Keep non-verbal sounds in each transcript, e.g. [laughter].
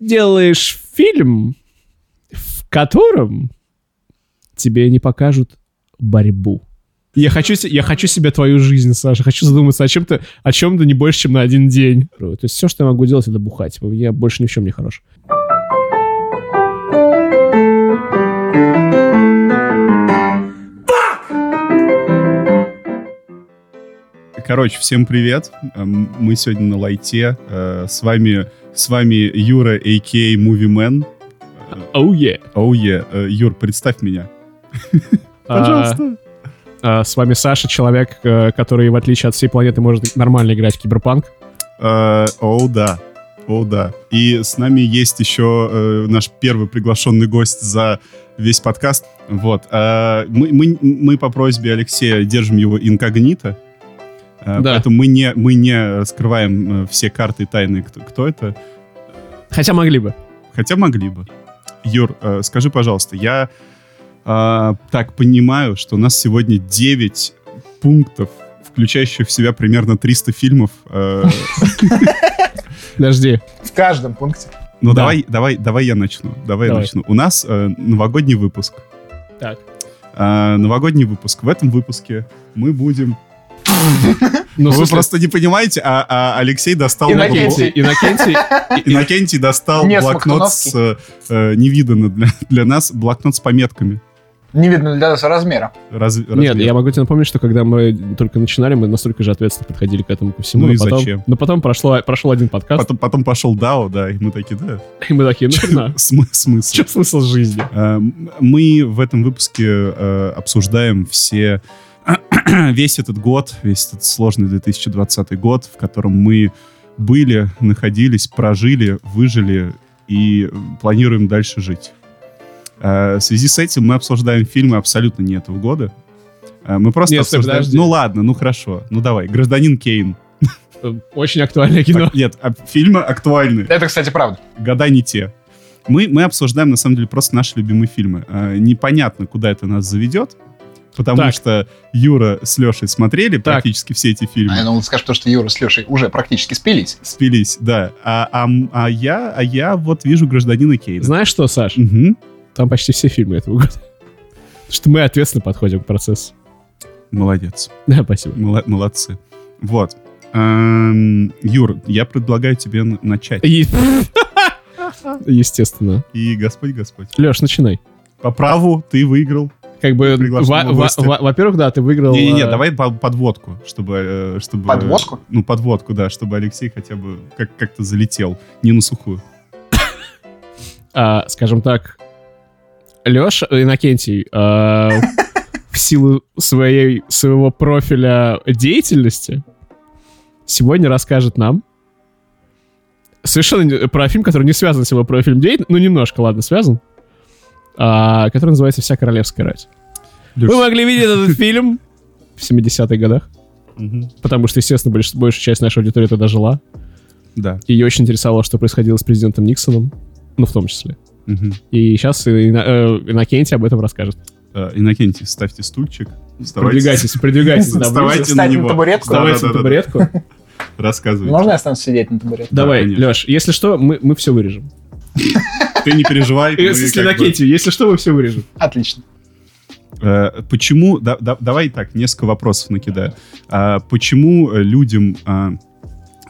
сделаешь фильм, в котором тебе не покажут борьбу. Я хочу, я хочу себе твою жизнь, Саша. Хочу задуматься о чем-то, о чем-то не больше, чем на один день. То есть все, что я могу делать, это бухать. Я больше ни в чем не хорош. Короче, всем привет. Эм, Мы сегодня на лайте. Э, С вами, с вами Юра, а.к.а. Movieman. Оу, е. Оу, е. Э, Юр, представь меня. Пожалуйста. А, с вами Саша, человек, э, который, в отличие от всей планеты, может нормально играть в киберпанк. Э, Оу, да. Оу, да. И с нами есть еще э, наш первый приглашенный гость за весь подкаст. Вот. Э, Мы, мы, мы по просьбе Алексея держим его инкогнито. Э, Да. Поэтому мы не, мы не раскрываем э, все карты тайны, кто, кто это. Хотя могли бы. Хотя могли бы. Юр, э, скажи, пожалуйста, я э, так понимаю, что у нас сегодня 9 пунктов, включающих в себя примерно 300 фильмов. Подожди. В каждом пункте. Ну, Да. давай, давай, давай я начну. Давай, я начну. У нас э, новогодний выпуск. Так. Э, новогодний выпуск. В этом выпуске мы будем... Ну, Вы смысле, просто не понимаете, а, а Алексей достал... Иннокентий. Иннокентий, Иннокентий, [laughs] Иннокентий достал Не, блокнот с... э, э, невиданно для, для нас, блокнот с пометками. Не видно для нас размера. Раз- Нет, размер. я могу тебе напомнить, что когда мы только начинали, мы настолько же ответственно подходили к этому ко всему. Ну но и потом, зачем? Но потом прошло, прошел один подкаст, Потом, потом пошел Дао, да, и мы такие, да, и мы такие, ну на, [laughs] Смы- смысл. что смысл жизни? Э, Мы в этом выпуске э, обсуждаем все [clears throat] весь этот год, весь этот сложный 2020 год, в котором мы были, находились, прожили, выжили и планируем дальше жить. Э, В связи с этим мы обсуждаем фильмы абсолютно не этого года. Э, Мы просто Нет, обсуждаем... подожди. Ну ладно, ну хорошо, ну давай. «Гражданин Кейн». Э, Очень актуальное кино. Так, Нет, а фильмы актуальны. Это, кстати, правда. года не те. Мы, мы обсуждаем, на самом деле, просто наши любимые фильмы. Непонятно, куда это нас заведет, потому Так. что Юра с Лешей смотрели Так. практически все эти фильмы. А я думал, скажешь, то, что Юра с Лешей уже практически спились. Спились, да. А, а а я, а я вот вижу гражданина Кейна. Знаешь что, Саш? Мгм. Там почти все фильмы этого года. Потому что мы ответственно подходим к процессу. Молодец. Да, спасибо. Мала- молодцы. Вот. Эм, Юр, я предлагаю тебе начать. И- [laughs] Естественно. И Господь, Господь. Леш, начинай. По праву ты выиграл. Как бы, Приглашенного во- во- во- во-первых, да, ты выиграл... Не-не-не, э, давай по- подводку, чтобы... э, чтобы Подводку? Ну, подводку, да, чтобы Алексей хотя бы как- как-то залетел. Не на сухую. а, скажем так, Леша, Иннокентий, а, в силу своей, своего профиля деятельности сегодня расскажет нам совершенно про фильм, который не связан с его профилем деятельности, ну, немножко, ладно, связан, который называется «Вся королевская рать». Вы могли видеть этот [laughs] фильм в 70-х годах, потому что, естественно, больш- большая часть нашей аудитории тогда жила. Да. Ее очень интересовало, что происходило с президентом Никсоном, ну, в том числе. И сейчас Иннокентий об этом расскажет. Э, Иннокентий, ставьте стульчик. Вставайте. Продвигайтесь, продвигайтесь. да, Вставайте на Встать на него. табуретку? Вставайте на табуретку. Рассказывай. Можно я останусь сидеть на табуретке? Давай, конечно. Леш, если что, мы, мы все вырежем. Ты не переживай. Если с Иннокентию, если что, мы все вырежем. Отлично. Э, Почему, да- да- давай так, несколько вопросов накидаю. А, Почему людям а,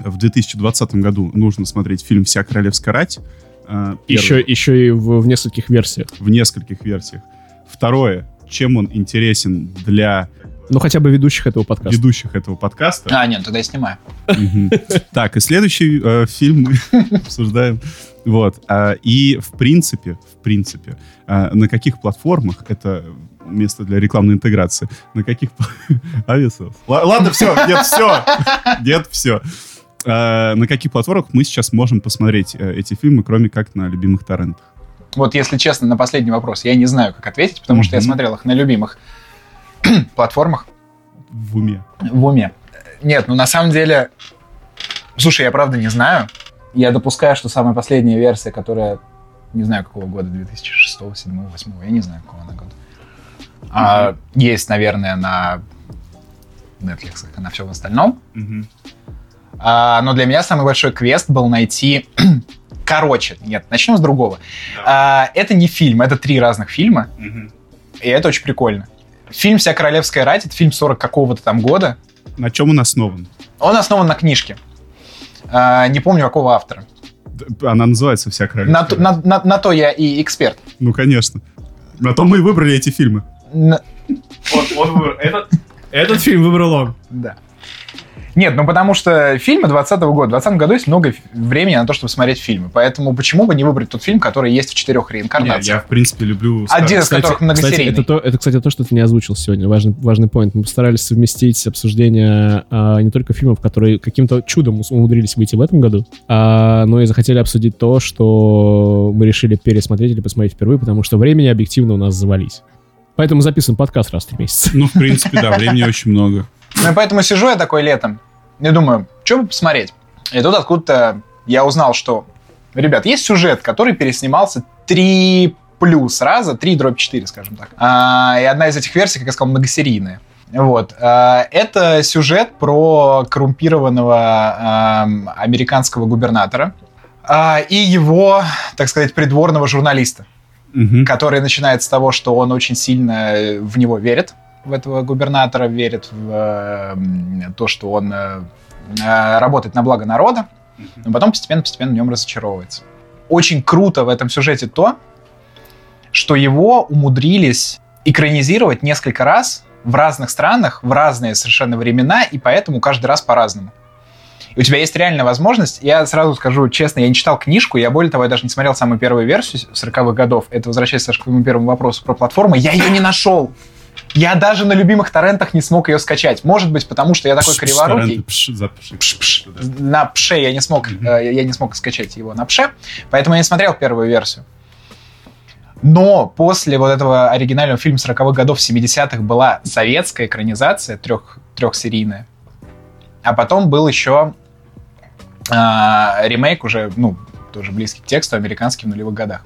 в 2020 году нужно смотреть фильм «Вся королевская рать»? А, Еще, еще и в, в нескольких версиях. в нескольких версиях. Второе, чем он интересен для Ну, хотя бы ведущих этого подкаста. ведущих этого подкаста. А, нет, тогда я снимаю. Так, и следующий э, фильм мы [laughs] обсуждаем. Вот. а, И в принципе, в принципе, а, на каких платформах это место для рекламной интеграции? На каких... [laughs] Авиасос. Ладно, все, нет, все. Нет, все. На каких платформах мы сейчас можем посмотреть э, эти фильмы, кроме как на любимых торрентах? Вот, если честно, на последний вопрос я не знаю, как ответить, потому что я смотрел их на любимых [clears throat] платформах В уме. в уме. Нет, ну на самом деле... Слушай, я правда не знаю. Я допускаю, что самая последняя версия, которая... Не знаю, какого года, 2006, 2007, 2008, я не знаю, какого она года. А, есть, наверное, на Netflix и на всем остальном. Мгм. А, но для меня самый большой квест был найти [clears throat] Короче, нет, начнем с другого. А, это не фильм, это три разных фильма, и это очень прикольно. Фильм «Вся королевская рать» — это фильм 40 какого-то там года. На чем он основан? Он основан на книжке. А, не помню, какого автора. Она называется «Вся На, королевская». то- на- на- на то я и эксперт. Ну, конечно. На то мы и выбрали эти фильмы. На- этот, этот фильм выбрал он. Да. Нет, ну потому что фильмы 20 года. В 20 году есть много времени на то, чтобы смотреть фильмы. Поэтому почему бы не выбрать тот фильм, который есть в четырех реинкарнациях? я, в принципе, люблю... Один из Кстати, которых кстати, многосерийный. это, то, это, кстати, то, что ты не озвучил сегодня. Важный, важный поинт. Мы постарались совместить обсуждение а, не только фильмов, которые каким-то чудом умудрились выйти в этом году, а, но и захотели обсудить то, что мы решили пересмотреть или посмотреть впервые, потому что времени объективно у нас завались. Поэтому записываем подкаст раз в три месяца. Ну, в принципе, да, времени [laughs] очень много. Ну и поэтому сижу я такой летом и думаю, что бы посмотреть? И тут откуда-то я узнал, что, ребят, есть сюжет, который переснимался три плюс раза, 3 дробь 4, скажем так. А, и одна из этих версий, как я сказал, многосерийная. Вот. А, это сюжет про коррумпированного ам, американского губернатора а, и его, так сказать, придворного журналиста Мгм. который начинает с того, что он очень сильно в него верит, в этого губернатора, верит в э, то, что он э, э, работает на благо народа, но потом постепенно-постепенно в нем разочаровывается. Очень круто в этом сюжете то, что его умудрились экранизировать несколько раз в разных странах, в разные совершенно времена, и поэтому каждый раз по-разному. И у тебя есть реальная возможность. Я сразу скажу честно, я не читал книжку, я более того, я даже не смотрел самую первую версию 40-х годов. Это возвращаясь, Саша, к твоему первому вопросу про платформы. Я ее не нашел. Я даже на любимых торрентах не смог ее скачать. Может быть, потому что я такой Пш, криворукий. пш. Пш-пш. Да. На пше я не смог, э, я не смог скачать его на пше, поэтому я не смотрел первую версию. Но после вот этого оригинального фильма 40-х годов, 70-х была советская экранизация, трех, трехсерийная. А потом был еще а, ремейк уже, ну, тоже близкий к тексту, американский в нулевых годах.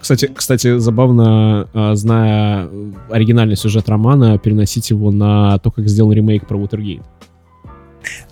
Кстати, кстати, забавно, а, зная э, оригинальный сюжет романа, переносить его на то, как сделан ремейк про Уотергейт.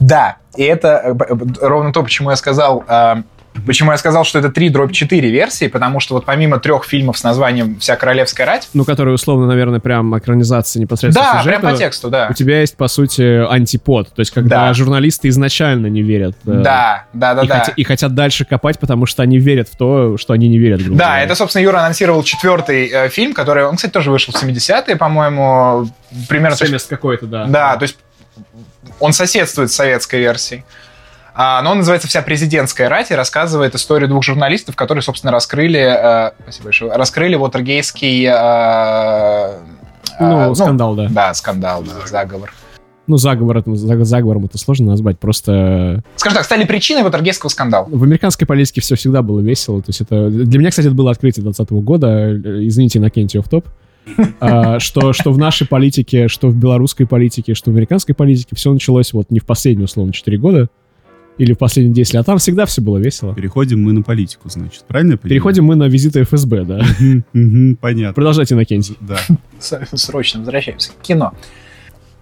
Да, и это э, б- ровно то, почему я сказал, а, почему я сказал, что это 3 дробь 4 версии, потому что вот помимо трех фильмов с названием «Вся королевская рать», Ну, который, условно, наверное, прям экранизация непосредственно да, сюжета, прям по тексту, да. У тебя есть, по сути, антипод. То есть, когда Да. журналисты изначально не верят. э, Да, да, да, и, да. хотя- и хотят дальше копать, потому что они верят в то, что они не верят. Да, говоря. это, собственно, Юра анонсировал четвертый э, фильм, который, он, кстати, тоже вышел в 70-е, по-моему, примерно... то есть- 70 какой-то, да. Да, то есть он соседствует с советской версией. А, но он называется «Вся президентская рать» и рассказывает историю двух журналистов, которые, собственно, раскрыли... э, спасибо большое. Раскрыли Уотергейский... э, Ну, э, скандал, да. Да, скандал, да, заговор. Ну, заговор, заговором это сложно назвать. Просто Скажем так, стали причиной Уотергейского скандала. в американской политике все всегда было весело. То есть это... Для меня, кстати, это было открытие 2020 года. Э, Извините, Иннокентий в топ. [laughs] А, что, что в нашей политике, что в белорусской политике, что в американской политике все началось вот не в последние, условно, 4 года или в последние 10 лет, а там всегда все было весело. Переходим мы на политику, значит. Правильно я понимаю? Переходим мы на визиты ФСБ, да. Понятно. Продолжайте, Иннокентий. Да. Срочно возвращаемся к кино.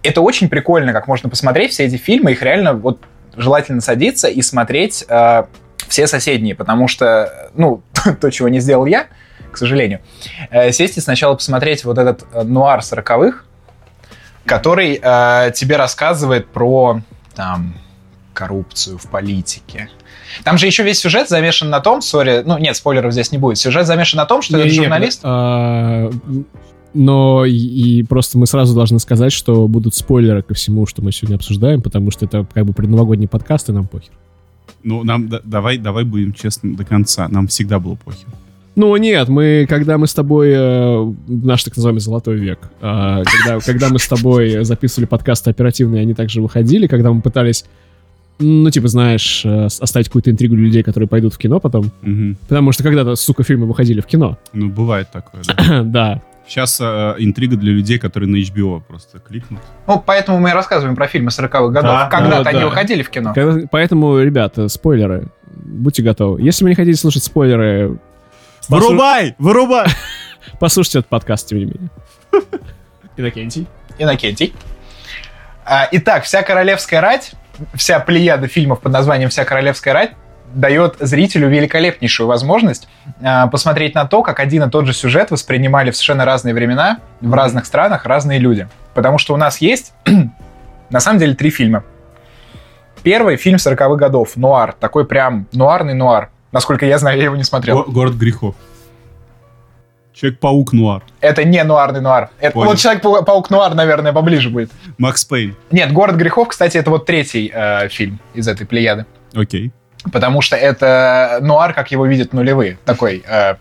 Это очень прикольно, как можно посмотреть все эти фильмы. Их реально вот желательно садиться и смотреть э, все соседние, потому что, ну, [laughs] то, чего не сделал я, к сожалению, э, сесть и сначала посмотреть вот этот э, нуар сороковых, который э, тебе рассказывает про там коррупцию в политике. Там же еще весь сюжет замешан на том, сори, ну нет, спойлеров здесь не будет. Сюжет замешан на том, что этот журналист. а, но и, просто мы сразу должны сказать, что будут спойлеры ко всему, что мы сегодня обсуждаем, потому что это как бы предновогодний подкаст, и нам похер. Ну, нам да- давай, давай будем честны до конца. Нам всегда было похер. Ну нет, мы, когда мы с тобой, э, наш так называемый золотой век, а, когда, когда мы с тобой записывали подкасты оперативные, они также выходили, когда мы пытались, ну типа, знаешь, э, оставить какую-то интригу для людей, которые пойдут в кино потом, Мгм. потому что когда-то, сука, фильмы выходили в кино. Ну, бывает такое, да. [clears throat] да. Сейчас э, интрига для людей, которые на HBO просто кликнут. Ну, поэтому мы и рассказываем про фильмы 40-х годов. Да, Когда-то да, они да. выходили в кино. Когда- Поэтому, ребята, спойлеры, будьте готовы. Если вы не хотите слушать спойлеры, послу- Вырубай! Вырубай! [laughs] послушайте этот подкаст, тем не менее. [laughs] Иннокентий. Иннокентий. А, итак, «Вся королевская рать», вся плеяда фильмов под названием «Вся королевская рать», дает зрителю великолепнейшую возможность э, посмотреть на то, как один и тот же сюжет воспринимали в совершенно разные времена, в разных странах, разные люди. Потому что у нас есть, [clears throat] на самом деле, три фильма. Первый фильм 40-х годов, нуар, такой прям нуарный нуар. Насколько я знаю, я его не смотрел. Го- Город грехов. Человек-паук нуар. Это не нуарный нуар. Это, Понял. вот Человек-паук нуар, наверное, поближе будет. Макс Пейн. Нет, Город грехов, кстати, это вот третий э, фильм из этой плеяды. Окей. Потому что это нуар, как его видят нулевые. Такой э,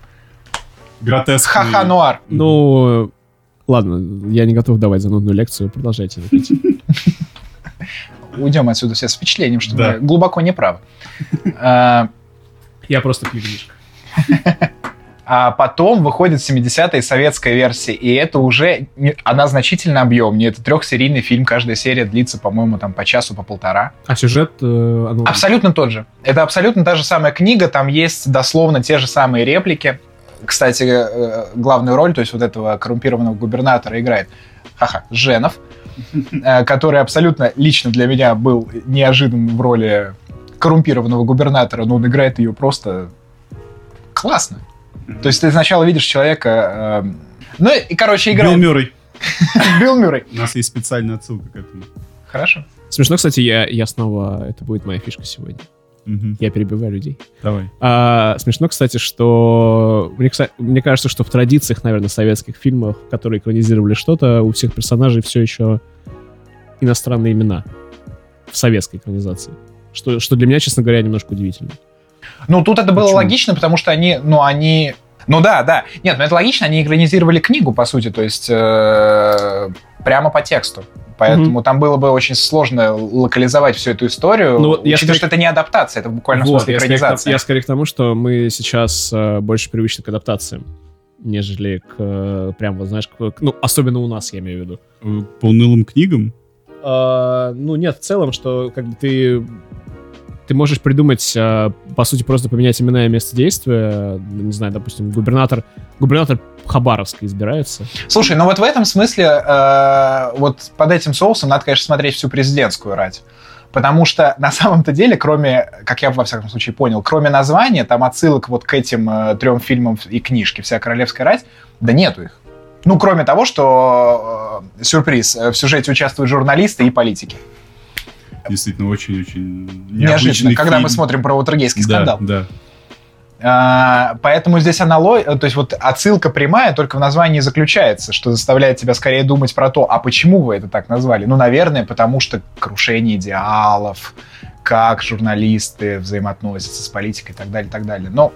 Гротеск. ха-ха нуар. Ну, ладно, я не готов давать занудную лекцию. Продолжайте. Уйдем отсюда все с впечатлением, что Да. мы глубоко неправы. [laughs] Э, Я просто пью. [laughs] А потом выходит 70-я советская версия, и это уже, она значительно объемнее. Это трехсерийный фильм, каждая серия длится, по-моему, там по часу, по полтора. А сюжет, э, оно... Абсолютно тот же. Это абсолютно та же самая книга, там есть дословно те же самые реплики. Кстати, э, главную роль, то есть вот этого коррумпированного губернатора играет, ха-ха, Женов, э, который абсолютно лично для меня был неожиданным в роли коррумпированного губернатора, но он играет ее просто классно. То есть ты сначала видишь человека... э, ну и, короче, Билл играет Мюррей. [laughs] Билл Мюррей. У нас есть специальная отсылка к этому. Хорошо. Смешно, кстати, я, я снова... Это будет моя фишка сегодня. Мгм. Я перебиваю людей. Давай. А, смешно, кстати, что... Мне, мне кажется, что в традициях, наверное, советских фильмов, которые экранизировали что-то, у всех персонажей все еще иностранные имена в советской экранизации. Что, что для меня, честно говоря, немножко удивительно. Ну, тут это было Почему? логично, потому что они, ну, они... Ну да, да. Нет, ну это логично, они экранизировали книгу, по сути, то есть э, прямо по тексту. Поэтому там было бы очень сложно локализовать всю эту историю, Ну, вот я учитывая, скорее- что это не адаптация, это буквально в Вот, смысле я, скорее к, экранизация. я скорее к тому, что мы сейчас э, больше привычны к адаптациям, нежели к э, прям, вот знаешь, к- ну, особенно у нас, я имею в виду. Э, По унылым книгам? А, ну, нет, в целом, что как бы ты ты можешь придумать, а, по сути, просто поменять имена и место действия. Не знаю, допустим, губернатор, губернатор Хабаровска избирается. Слушай, ну вот в этом смысле, э, вот под этим соусом надо, конечно, смотреть всю президентскую рать. Потому что [laughs] на самом-то деле, кроме, как я во всяком случае понял, кроме названия, там отсылок вот к этим э, трем фильмам и книжке «Вся королевская рать», да нету их. Ну, кроме того, что, э, сюрприз, э, в сюжете участвуют журналисты и политики. Действительно, очень-очень Неожиданно, когда мы смотрим про Уотергейский Да, скандал. да. А, Поэтому здесь аналогия, то есть вот отсылка прямая только в названии заключается, что заставляет тебя скорее думать про то, а почему вы это так назвали? Ну, наверное, потому что крушение идеалов, как журналисты взаимоотносятся с политикой и так далее, и так далее. Но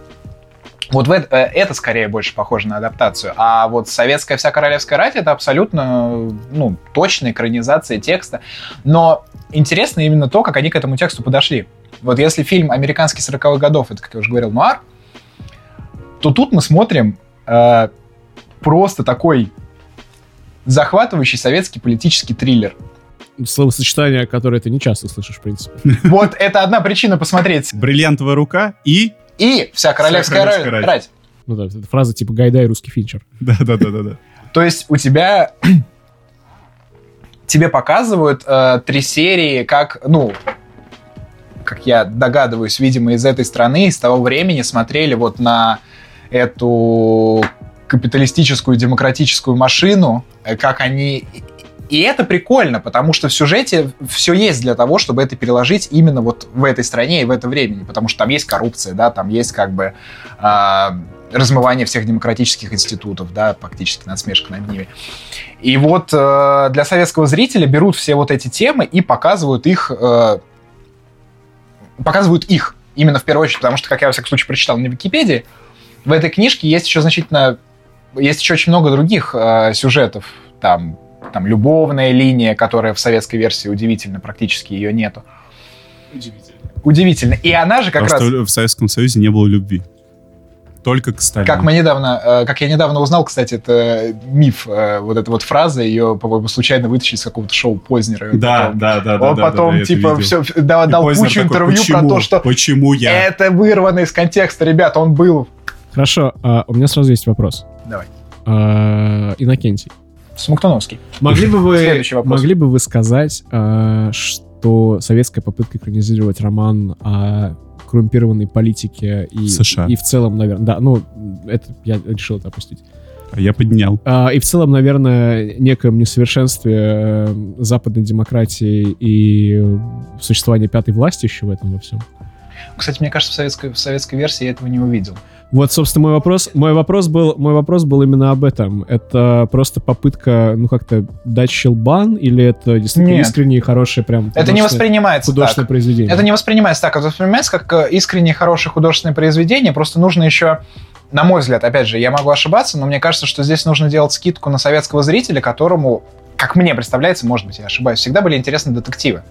вот в это, э, это скорее больше похоже на адаптацию. А вот советская вся королевская рать это абсолютно ну, точная экранизация текста. Но интересно именно то, как они к этому тексту подошли. Вот если фильм «Американский 40-х годов», это, как я уже говорил, нуар, то тут мы смотрим э, просто такой захватывающий советский политический триллер. Словосочетание, которое ты не часто слышишь, в принципе. Вот это одна причина посмотреть. Бриллиантовая рука и... И «Вся королевская, королевская рать». рать». рать. Ну да, это фраза типа «Гайдай, русский финчер». Да-да-да-да. То есть у тебя... [clears throat] Тебе показывают э, три серии, как, ну, как я догадываюсь, видимо, из этой страны, из того времени смотрели вот на эту капиталистическую демократическую машину, э, как они... И это прикольно, потому что в сюжете все есть для того, чтобы это переложить именно вот в этой стране и в это времени, потому что там есть коррупция, да, там есть как бы а, размывание всех демократических институтов, да, фактически насмешка над ними. И вот э, для советского зрителя берут все вот эти темы и показывают их, э, показывают их именно в первую очередь, потому что, как я во всяком случае прочитал на Википедии, в этой книжке есть еще значительно, есть еще очень много других э, сюжетов, там, там любовная линия, которая в советской версии удивительно, практически ее нету. Удивительно. Удивительно. И она же как Потому раз... в Советском Союзе не было любви. Только к Сталину. Как мы недавно, э, как я недавно узнал, кстати, это миф, э, вот эта вот фраза, ее, по-моему, случайно вытащили из какого-то шоу Познера. Да, потом- да, да, да. Он да, да, потом, это типа, все, дал, И дал Познер кучу такой, интервью про «Почему? то, что Почему я? это вырвано из контекста, ребята, он был. Хорошо, а, у меня сразу есть вопрос. Давай. А, Иннокентий, Смоктуновский. могли бы вы, Следующий вопрос. могли бы вы сказать, а, что советская попытка экранизировать роман о коррумпированной политике и, США. и в целом, наверное, да, ну, это я решил это опустить. А я поднял. А, и в целом, наверное, некоем несовершенстве э, западной демократии и э, существования пятой власти еще в этом во всем. Кстати, мне кажется, в советской, в советской версии я этого не увидел. Вот, собственно, мой вопрос, мой вопрос был, мой вопрос был именно об этом. Это просто попытка, ну как-то дать щелбан, или это действительно Нет. искренне и хорошее прям Это не воспринимается художественное так. произведение? Это не воспринимается так. Это воспринимается как э, искренне хорошее художественное произведение. Просто нужно еще, на мой взгляд, опять же, я могу ошибаться, но мне кажется, что здесь нужно делать скидку на советского зрителя, которому, как мне представляется, может быть, я ошибаюсь, всегда были интересны детективы.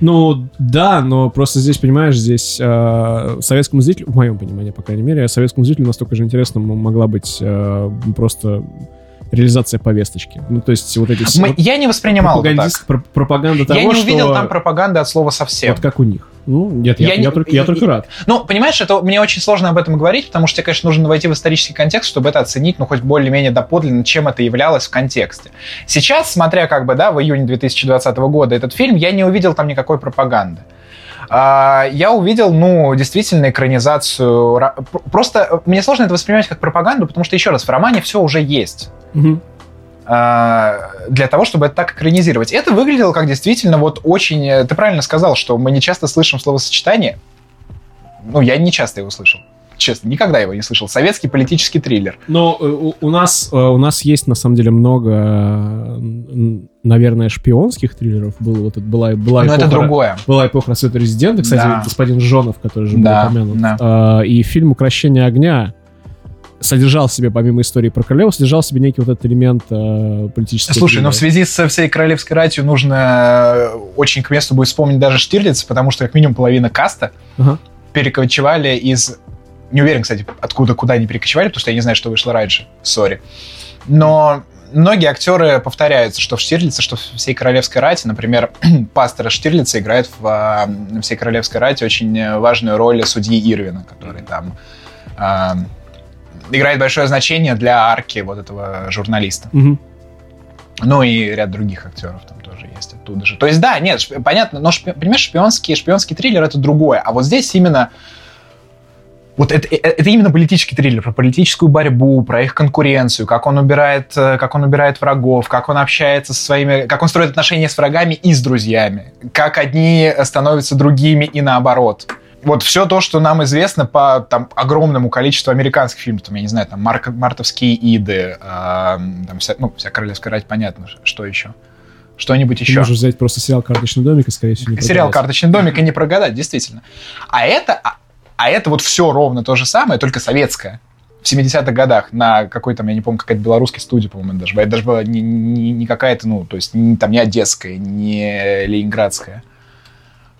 Ну, да, но просто здесь, понимаешь, здесь э, советскому зрителю, в моем понимании, по крайней мере, советскому зрителю настолько же интересно могла быть э, просто реализация повесточки. Ну, то есть вот эти все... Мы- я не воспринимал это так. про- пропаганда того, Я не увидел что... там пропаганды от слова совсем. Вот как у них. Ну, нет, я, Я я не- только, я и- только рад. Ну, понимаешь, это мне очень сложно об этом говорить, потому что тебе, конечно, нужно войти в исторический контекст, чтобы это оценить, ну, хоть более-менее доподлинно, чем это являлось в контексте. Сейчас, смотря как бы, да, в июне 2020 года этот фильм, я не увидел там никакой пропаганды. А, Я увидел, ну, действительно, экранизацию. ра- пр- Просто э, мне сложно это воспринимать как пропаганду, потому что, еще раз, в романе все уже есть а, для того, чтобы это так экранизировать. Это выглядело как действительно вот очень... э, Ты правильно сказал, что мы не часто слышим словосочетание. Ну, я не часто его слышал. Честно, никогда его не слышал. Советский политический триллер. Но э, у, у нас э, у нас есть на самом деле много, наверное, шпионских триллеров. Было вот это была была Но это эпоха- другое. Была эпоха рассвета резидента, кстати, Да. господин Жонов, который же Да, был упомянут. да. А, и фильм «Укращение огня» содержал в себе, помимо истории про королеву, содержал в себе некий вот этот элемент э, политического Слушай, но триллера. в связи со всей королевской ратью нужно э, очень к месту будет вспомнить даже Штирлиц, потому что как минимум половина каста Ага. перекочевали из... Не уверен, кстати, откуда, куда они перекочевали, потому что я не знаю, что вышло раньше. Сори. Но многие актеры повторяются, что в Штирлице, что в всей королевской рати. Например, [clears throat] пастора Штирлица играет в а, всей королевской рати очень э, важную роль судьи Ирвина, который там а, играет большое значение для арки вот этого журналиста. Мгм. Ну и ряд других актеров там тоже есть оттуда же. То есть, да, нет, шпи- понятно, но, шпи- понимаешь, шпионский, шпионский триллер — это другое. А вот здесь именно... Вот это, э- это именно политический триллер про политическую борьбу, про их конкуренцию, как он убирает, э, как он убирает врагов, как он общается со своими, как он строит отношения с врагами и с друзьями, как одни становятся другими и наоборот. Вот все то, что нам известно по там, огромному количеству американских фильмов, там, я не знаю, там Марк- Мартовские иды, а, там вся, ну, вся королевская рать, понятно, что еще. Что-нибудь Ты еще. можешь взять просто сериал «Карточный домик» и, скорее всего, не Сериал. «Карточный домик» и не прогадать, действительно. А это, а, это вот все ровно то же самое, только советское. В 70-х годах на какой там, я не помню, какая-то белорусская студия, по-моему, даже. была. Это даже была не, не- не какая-то, ну, то есть не, там не одесская, не ленинградская.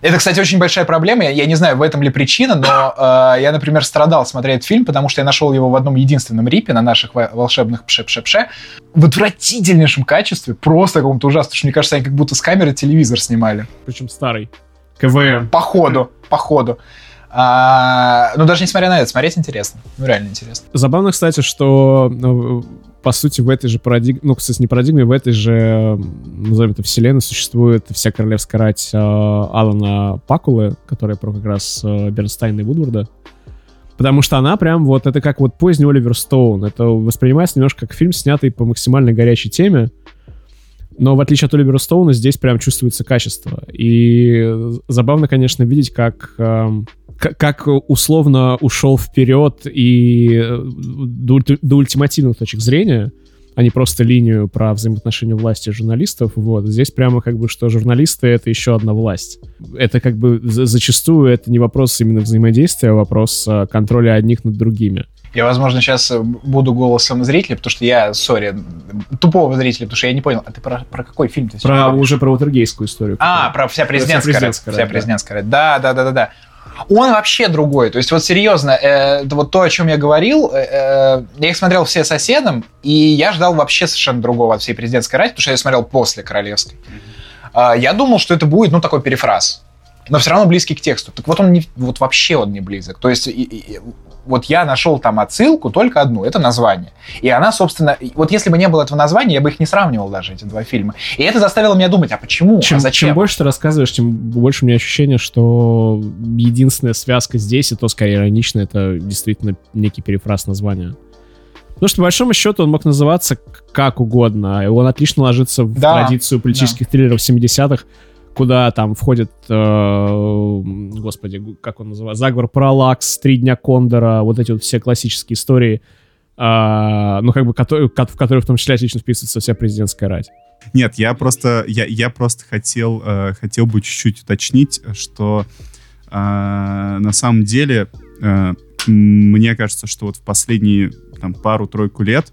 Это, кстати, очень большая проблема. Я, я не знаю, в этом ли причина, но э, я, например, страдал смотреть фильм, потому что я нашел его в одном единственном рипе на наших во- волшебных пше-пше-пше в отвратительнейшем качестве, просто каком-то ужасном. Что, мне кажется, они как будто с камеры телевизор снимали. Причем старый. КВМ. По ходу, по ходу. А, ну, даже несмотря на это, смотреть интересно. Ну, реально интересно. Забавно, кстати, что, ну, по сути, в этой же парадигме, ну, кстати, не парадигме, в этой же, назовем это, вселенной существует вся королевская рать э, Алана Пакулы, которая про как раз э, Бернстайна и Вудворда. Потому что она прям вот, это как вот поздний Оливер Стоун. Это воспринимается немножко как фильм, снятый по максимально горячей теме. Но в отличие от Оливера Стоуна, здесь прям чувствуется качество. И забавно, конечно, видеть, как, к- как условно ушел вперед и э, до, до ультимативных точек зрения, а не просто линию про взаимоотношения власти и журналистов. Вот. Здесь прямо как бы, что журналисты — это еще одна власть. Это как бы за- зачастую это не вопрос именно взаимодействия, а вопрос э, контроля одних над другими. Я, возможно, сейчас буду голосом зрителя, потому что я, сори, тупого зрителя, потому что я не понял. А ты про, про какой фильм ты Про, говоришь? уже про Ватергейскую историю. А, про вся президентская, Вся президентская Вся да. президентская рать. Да, да, да, да, да. Он вообще другой. То есть, вот серьезно, э, вот то, о чем я говорил, э, э, я их смотрел все соседом, и я ждал вообще совершенно другого от всей президентской рати, потому что я смотрел после королевской. А, я думал, что это будет, ну, такой перефраз. Но все равно близкий к тексту. Так вот он не, вот вообще он не близок. То есть и- и- вот я нашел там отсылку только одну, это название. И она, собственно, вот если бы не было этого названия, я бы их не сравнивал даже, эти два фильма. И это заставило меня думать, а почему, Чем, а зачем? чем больше ты рассказываешь, тем больше у меня ощущение, что единственная связка здесь, и то скорее иронично, это действительно некий перефраз названия. Потому что, по большому счету, он мог называться как угодно, и он отлично ложится в Да, традицию политических триллеров 70-х, куда там входит, э, господи, как он называется, заговор Параллакс, Три дня Кондора, вот эти вот все классические истории, а, ну, как бы, в которые в том числе отлично вписывается вся президентская рать. Нет, я просто, я, я просто хотел, э, хотел бы чуть-чуть уточнить, что э, на самом деле э, мне кажется, что вот в последние там, пару-тройку лет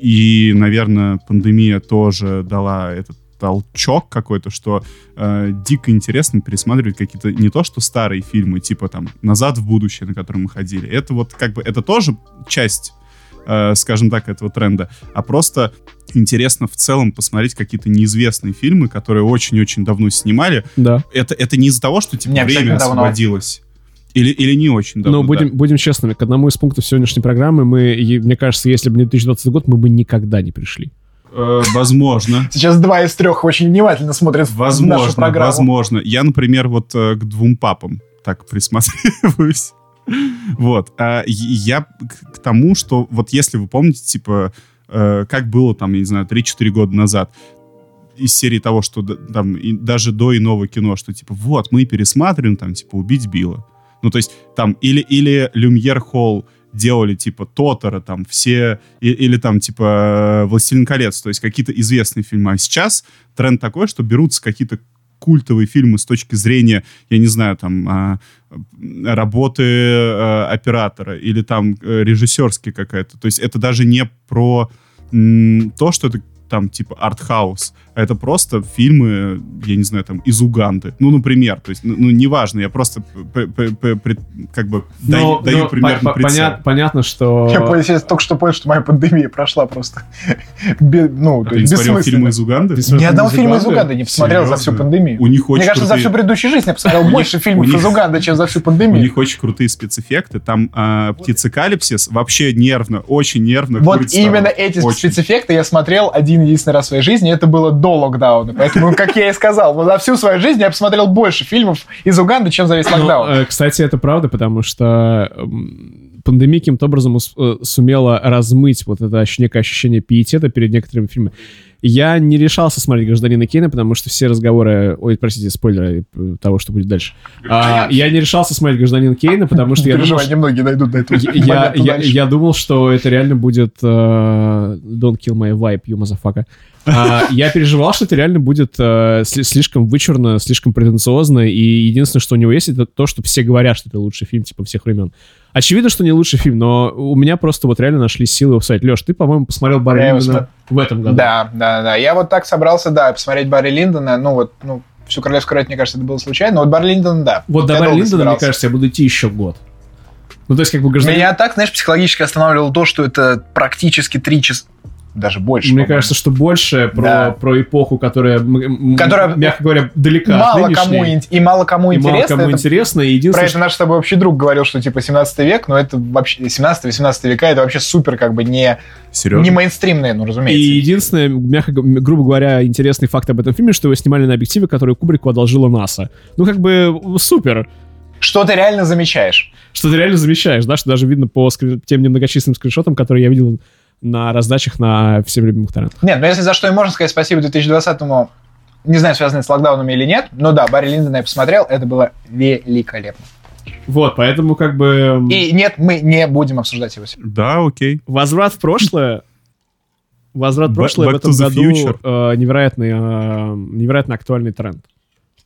и, наверное, пандемия тоже дала этот толчок какой-то, что э, дико интересно пересматривать какие-то не то что старые фильмы, типа там «Назад в будущее», на который мы ходили. Это вот как бы, это тоже часть э, скажем так, этого тренда, а просто интересно в целом посмотреть какие-то неизвестные фильмы, которые очень-очень давно снимали. Да. Это, это не из-за того, что типа Не время давно. освободилось. Или, или не очень давно. Но да. будем, будем честными, к одному из пунктов сегодняшней программы мы, мне кажется, если бы не 2020 год, мы бы никогда не пришли. Э, возможно. Сейчас два из трех очень внимательно смотрят нашу Возможно, программу. возможно. Я, например, вот э, к двум папам так присматриваюсь. [laughs] Вот. А я к тому, что вот если вы помните, типа, э, как было там, я не знаю, 3-4 года назад, из серии того, что там и даже до иного кино, что типа, вот, мы пересматриваем, там, типа, «Убить Билла». Ну, то есть, там, или, или Люмьер Холл делали, типа, Тотора, там, все, и- или там, типа, «Властелин колец», то есть, какие-то известные фильмы. А сейчас тренд такой, что берутся какие-то культовые фильмы с точки зрения, я не знаю, там, а, работы э, оператора или там э, режиссерский какая-то. То есть это даже не про то, что это там типа артхаус, а это просто фильмы, я не знаю, там из Уганды. Ну, например, то есть, ну, ну, неважно, я просто п- п- п- пред- как бы даю, Но- даю но примерно по- по- понят- понятно, что... Я понял, я только что понял, что моя пандемия прошла просто. [laughs] Ну, А то ты не есть смотрел фильмы из Уганды? Ни одного фильмы фильма из Уганды не посмотрел за всю пандемию. У них очень Мне кажется, за крутые- всю предыдущую жизнь я посмотрел больше фильмов у из Уганды, чем за всю У пандемию. них очень крутые спецэффекты. Там а, птицекалипсис вообще нервно, очень нервно. Вот именно эти спецэффекты я смотрел один единственный раз в своей жизни, и это было до локдауна. Поэтому, как я и сказал, за всю свою жизнь я посмотрел больше фильмов из Уганды, чем за весь Ну, локдаун. э, кстати, это правда, потому что пандемия каким-то образом э, сумела размыть вот это некое ощущение пиетета перед некоторыми фильмами. Я не решался смотреть «Гражданина Кейна», потому что все разговоры... Ой, простите, спойлеры э, того, что будет дальше. А, я не решался смотреть «Гражданина Кейна», потому что я думал, что- немногие дойдут до этого я, я, я думал, что это реально будет э, Don't kill my vibe, you motherfucker. А, я переживал, что это реально будет э, сли- слишком вычурно, слишком претенциозно, и единственное, что у него есть, это то, что все говорят, что это лучший фильм, типа, всех времен. Очевидно, что не лучший фильм, но у меня просто вот реально нашли силы его сказать. Леш, ты, по-моему, посмотрел Барри Линдона в этом году. Да, да, да. Я вот так собрался, да, посмотреть Барри Линдона. Ну вот, ну, всю королевскую рать, мне кажется, это было случайно. Но вот Барри Линдон, да. Вот до Барри Линдона, мне кажется, я буду идти еще год. Ну, то есть, как бы гражданин... Меня так, знаешь, психологически останавливало то, что это практически три часа, даже больше. Мне по-моему. кажется, что больше про, Да. про эпоху, которая, Которая мягко говоря, далека от мало нынешней. кому ин- и мало кому и мало интересно. кому это- интересно. И Про единственное, это наш с тобой общий друг говорил, что типа 17 век, но это вообще 17-18 века, это вообще супер как бы не, Серьезно? не мейнстримные, ну И разумеется. единственное, мягко, грубо говоря, интересный факт об этом фильме, что его снимали на объективе, который Кубрику одолжила НАСА. Ну, как бы, супер. Что ты реально замечаешь? Что ты реально замечаешь, да, что даже видно по скрин- тем немногочисленным скриншотам, которые я видел на раздачах на всем любимых торрентах. Нет, ну если за что и можно сказать спасибо 2020-му, не знаю, связано это с локдаунами или нет, но да, Барри Линдона я посмотрел, это было великолепно. Вот, поэтому как бы И нет, мы не будем обсуждать его сегодня. Да, окей. возврат в прошлое Возврат в Back- прошлое в этом году э, невероятный, э, невероятно актуальный тренд.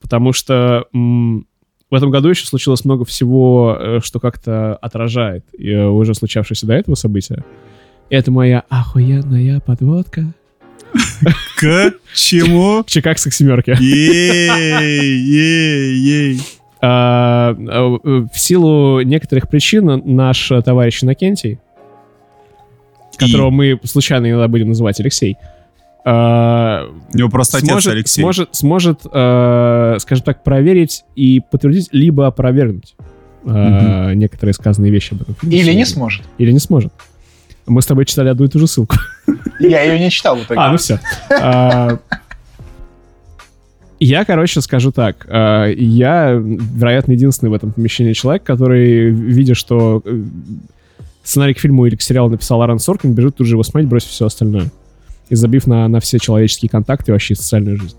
Потому что м, в этом году еще случилось много всего, э, что как-то отражает э, уже случавшееся до этого события. Это моя охуенная подводка. К чему? [laughs] Чикагской семерки. Ей, ей, ей. А, В силу некоторых причин наш товарищ Иннокентий, которого мы случайно иногда будем называть Алексей, а, У него просто отец сможет, Алексей. сможет, сможет, э, скажем так, проверить и подтвердить, либо опровергнуть э, некоторые сказанные вещи об этом. Или не сможет. Или не сможет. Мы с тобой читали одну и ту же ссылку. Я ее не читал в итоге. А, ну все. Я, короче, скажу так. а, Я, вероятно, единственный в этом помещении человек, который, видя, что э, сценарий к фильму или к сериалу написал Аарон Соркин, бежит тут же его смотреть, бросив все остальное. И забив на, на все человеческие контакты и вообще социальную жизнь.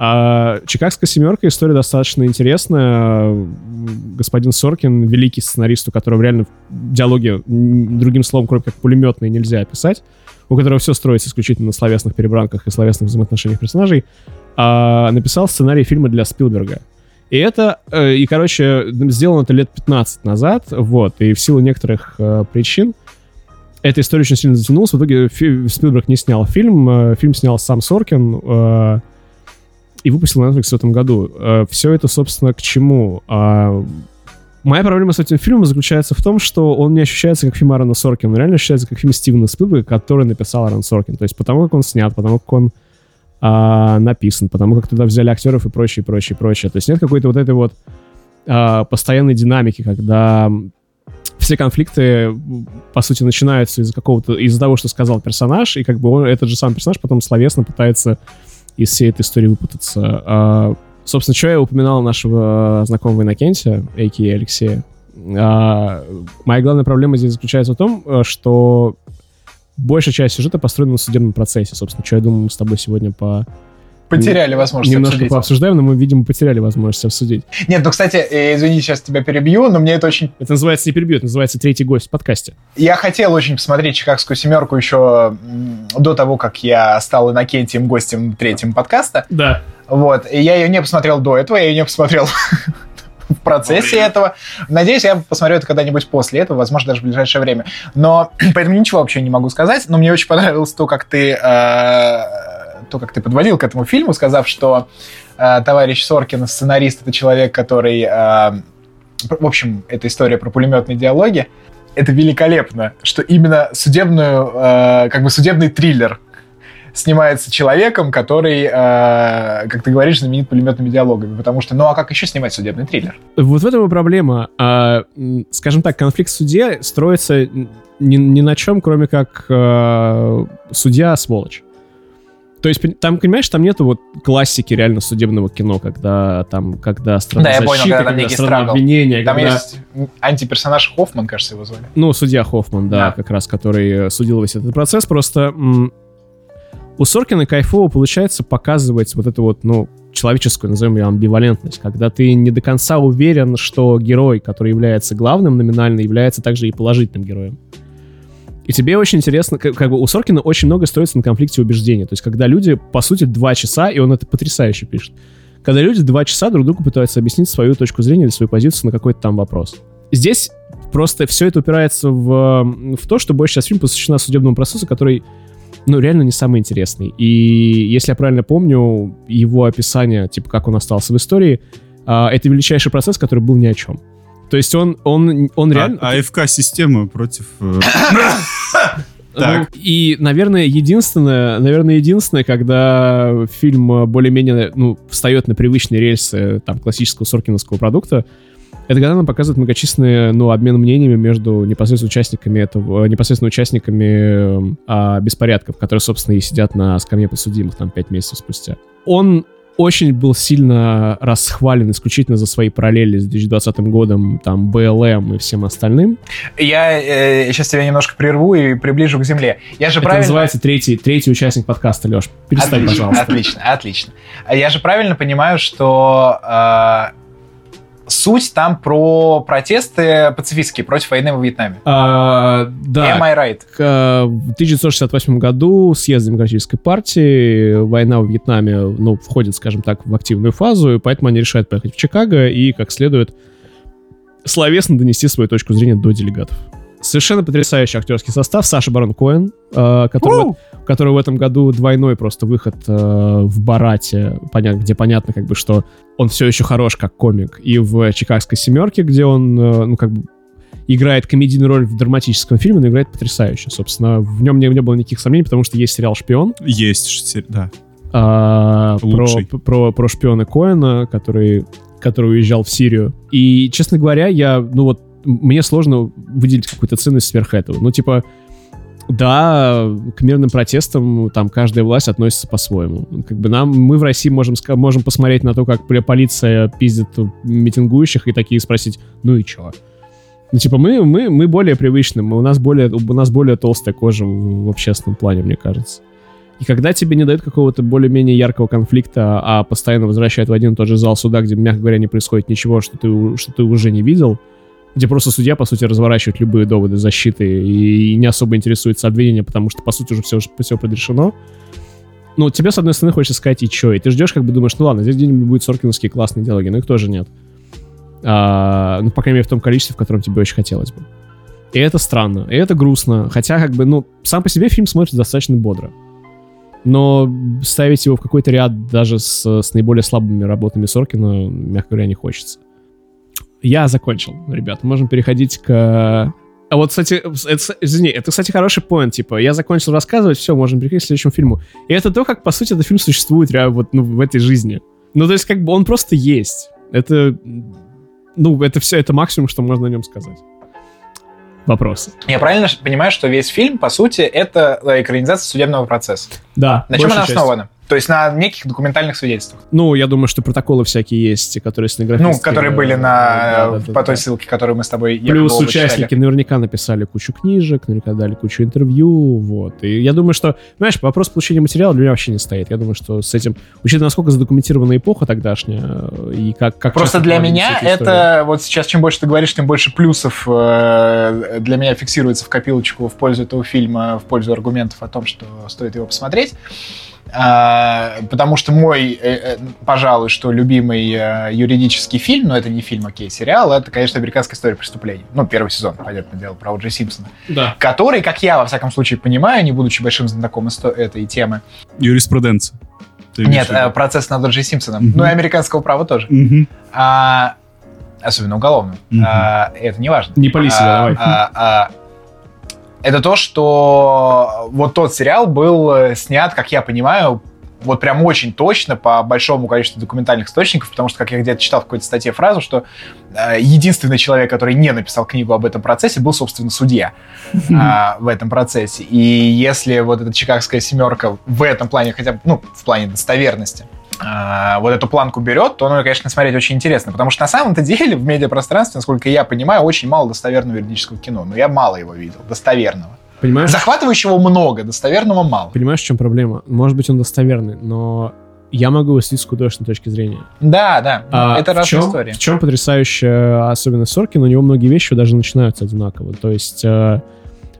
А «Чикагская семерка» история достаточно интересная. Господин Соркин, великий сценарист, у которого реально диалоги другим словом, кроме как пулеметные, нельзя описать, у которого все строится исключительно на словесных перебранках и словесных взаимоотношениях персонажей, а, написал сценарий фильма для Спилберга. И это, э, и, короче, сделано это лет 15 назад, вот, и в силу некоторых э, причин эта история очень сильно затянулась. В итоге Спилберг не снял фильм, э, фильм снял сам Соркин, и выпустил Netflix в этом году. все это, собственно, к чему? А, моя проблема с этим фильмом заключается в том, что он не ощущается как фильм Аарона Соркина, он реально ощущается как фильм Стивена Спилберга, который написал Аарон Соркин. То есть потому, как он снят, потому как он а, написан, потому как туда взяли актеров и прочее, прочее, прочее. То есть нет какой-то вот этой вот а, постоянной динамики, когда все конфликты, по сути, начинаются из-за какого-то, из-за того, что сказал персонаж, и как бы он, этот же сам персонаж потом словесно пытается из всей этой истории выпутаться. А, собственно, что я упоминал нашего знакомого Иннокентия, а.к.а. Алексея. А, моя главная проблема здесь заключается в том, э, что большая часть сюжета построена на судебном процессе. Собственно, что я думаю, мы с тобой сегодня по... Потеряли возможность немножко обсудить. пообсуждаем, но мы, видимо, потеряли возможность обсудить. Нет, ну, кстати, э, извини, сейчас тебя перебью, но мне это очень... Это называется не перебьет, называется третий гость в подкасте. Я хотел очень посмотреть «Чикагскую семерку» еще до того, как я стал Иннокентием гостем третьим подкаста. Да. Вот. И я ее не посмотрел до этого, я ее не посмотрел [laughs] в процессе этого. Надеюсь, я посмотрю это когда-нибудь после этого, возможно, даже в ближайшее время. Но [clears throat] поэтому ничего вообще не могу сказать. Но мне очень понравилось то, как ты э, то, как ты подводил к этому фильму, сказав, что э, товарищ Соркин, сценарист, это человек, который... Э, в общем, это история про пулеметные диалоги. Это великолепно, что именно судебную, э, как бы судебный триллер снимается человеком, который, э, как ты говоришь, знаменит пулеметными диалогами. Потому что, ну а как еще снимать судебный триллер? Вот в этом и проблема. А, скажем так, конфликт в суде строится ни, ни на чем, кроме как э, судья сволочь. То есть, там, понимаешь, там нету вот классики реально судебного кино, когда там, когда страна Да, я понял, защиты, когда когда страна страгл. обвинения, Там когда- есть антиперсонаж Хоффман, кажется, его звали. Ну, судья Хоффман, да, Да. как раз, который э, судил весь этот процесс. Просто у Соркина кайфово получается показывать вот эту вот, ну, человеческую, назовем ее, амбивалентность, когда ты не до конца уверен, что герой, который является главным номинально, является также и положительным героем. И тебе очень интересно, как, как бы у Соркина очень много строится на конфликте убеждений. То есть, когда люди, по сути, два часа, и он это потрясающе пишет, когда люди два часа друг другу пытаются объяснить свою точку зрения или свою позицию на какой-то там вопрос. Здесь просто все это упирается в, в то, что больше сейчас фильм посвящена судебному процессу, который, ну, реально не самый интересный. И если я правильно помню, его описание, типа, как он остался в истории, а, это величайший процесс, который был ни о чем. То есть он, он, он реально... А- АФК-система против... э, [coughs] Так. Ну, и, наверное, единственное, наверное, единственное, когда фильм более-менее, ну, встает на привычные рельсы там классического соркиновского продукта, это когда нам показывают многочисленные, ну, обмен мнениями между непосредственно участниками этого, э, непосредственно участниками э, а, беспорядков, которые, собственно, и сидят на скамье подсудимых там пять месяцев спустя. Он очень был сильно расхвален исключительно за свои параллели с 2020 годом, там, БЛМ и всем остальным. Я э, сейчас тебя немножко прерву и приближу к земле. Я же Это правильно... называется третий, третий участник подкаста, Леш. Перестань, отлично, пожалуйста. Отлично, отлично. Я же правильно понимаю, что э, суть там про протесты пацифистские против войны во Вьетнаме. А, да, Am I right? к, э, в 1968 году съезд Демократической партии, война в Вьетнаме, ну, входит, скажем так, в активную фазу, и поэтому они решают поехать в Чикаго и, как следует, словесно донести свою точку зрения до делегатов. Совершенно потрясающий актерский состав. Саша Барон Коэн, э, который, которого в этом году двойной просто выход э, в Барате, понятно, где понятно, как бы, что он все еще хорош как комик. И в Чикагской семерке, где он, э, ну, как бы, играет комедийную роль в драматическом фильме, но играет потрясающе. Собственно, в нем не, не было никаких сомнений, потому что есть сериал «Шпион», Есть, да. а, про, Лучший. про, про шпиона Коэна, который который уезжал в Сирию. И, честно говоря, я, ну вот, мне сложно выделить какую-то ценность сверх этого. Ну, типа, да, к мирным протестам там каждая власть относится по-своему. Как бы нам, мы в России можем, можем посмотреть на то, как полиция пиздит митингующих и такие спросить, ну и чё? Ну, типа, мы, мы, мы более привычны, мы, у, нас более, у нас более толстая кожа в, в общественном плане, мне кажется. И когда тебе не дают какого-то более-менее яркого конфликта, а постоянно возвращают в один и тот же зал суда, где, мягко говоря, не происходит ничего, что ты, что ты уже не видел, где просто судья, по сути, разворачивает любые доводы защиты и, не особо интересуется обвинением, потому что, по сути, уже все, все предрешено. Ну, тебе, с одной стороны, хочется сказать, и чё? И ты ждешь, как бы думаешь, ну ладно, здесь где-нибудь будут соркиновские классные диалоги, но их тоже нет. А, ну, по крайней мере, в том количестве, в котором тебе очень хотелось бы. И это странно, и это грустно. Хотя, как бы, ну, сам по себе фильм смотрится достаточно бодро. Но ставить его в какой-то ряд даже с, с наиболее слабыми работами Соркина, мягко говоря, не хочется. Я закончил, ребята. Можем переходить к... А вот, кстати, это, извини, это, кстати, хороший поинт, типа, я закончил рассказывать, все, можем переходить к следующему фильму. И это то, как, по сути, этот фильм существует реально вот, ну, в этой жизни. Ну, то есть, как бы он просто есть. Это, ну, это все, это максимум, что можно о нем сказать. Вопросы. Я правильно понимаю, что весь фильм, по сути, это экранизация судебного процесса? Да. На чем она основана? То есть на неких документальных свидетельствах. Ну, я думаю, что протоколы всякие есть, которые стенографические. Ну, которые были на, да, да, да, по той да. ссылке, которую мы с тобой Плюс участники читали. наверняка написали кучу книжек, наверняка дали кучу интервью, вот. И я думаю, что, знаешь, вопрос получения материала для меня вообще не стоит. Я думаю, что с этим, учитывая, насколько задокументирована эпоха тогдашняя, и как... как Просто для меня это, вот сейчас чем больше ты говоришь, тем больше плюсов э, для меня фиксируется в копилочку в пользу этого фильма, в пользу аргументов о том, что стоит его посмотреть. А, потому что мой, э, э, пожалуй, что любимый э, юридический фильм, но это не фильм, окей, сериал, это, конечно, «Американская история преступлений». Ну, первый сезон, понятное дело, про О'Джей Симпсона. Да. Который, как я, во всяком случае, понимаю, не будучи большим знатоком этой темы. Юриспруденция. Нет, процесс над О'Джей Симпсоном. Угу. Ну, и американского права тоже. Угу. А, особенно уголовного. Угу. А, это не важно. Не пали себя, а, давай. А, а, это то, что вот тот сериал был э, снят, как я понимаю, вот прям очень точно по большому количеству документальных источников, потому что, как я где-то читал в какой-то статье фразу, что э, единственный человек, который не написал книгу об этом процессе, был, собственно, судья э, в этом процессе. И если вот эта чикагская семерка в этом плане, хотя бы, ну, в плане достоверности, э, вот эту планку берет, то, ну, конечно, смотреть очень интересно, потому что на самом-то деле в медиапространстве, насколько я понимаю, очень мало достоверного юридического кино, но я мало его видел, достоверного. Понимаешь? Захватывающего много, достоверного мало. Понимаешь, в чем проблема? Может быть, он достоверный, но я могу его с художественной точки зрения. Да, да, а это разная история. В чем потрясающая особенность Соркина? У него многие вещи даже начинаются одинаково. То есть э,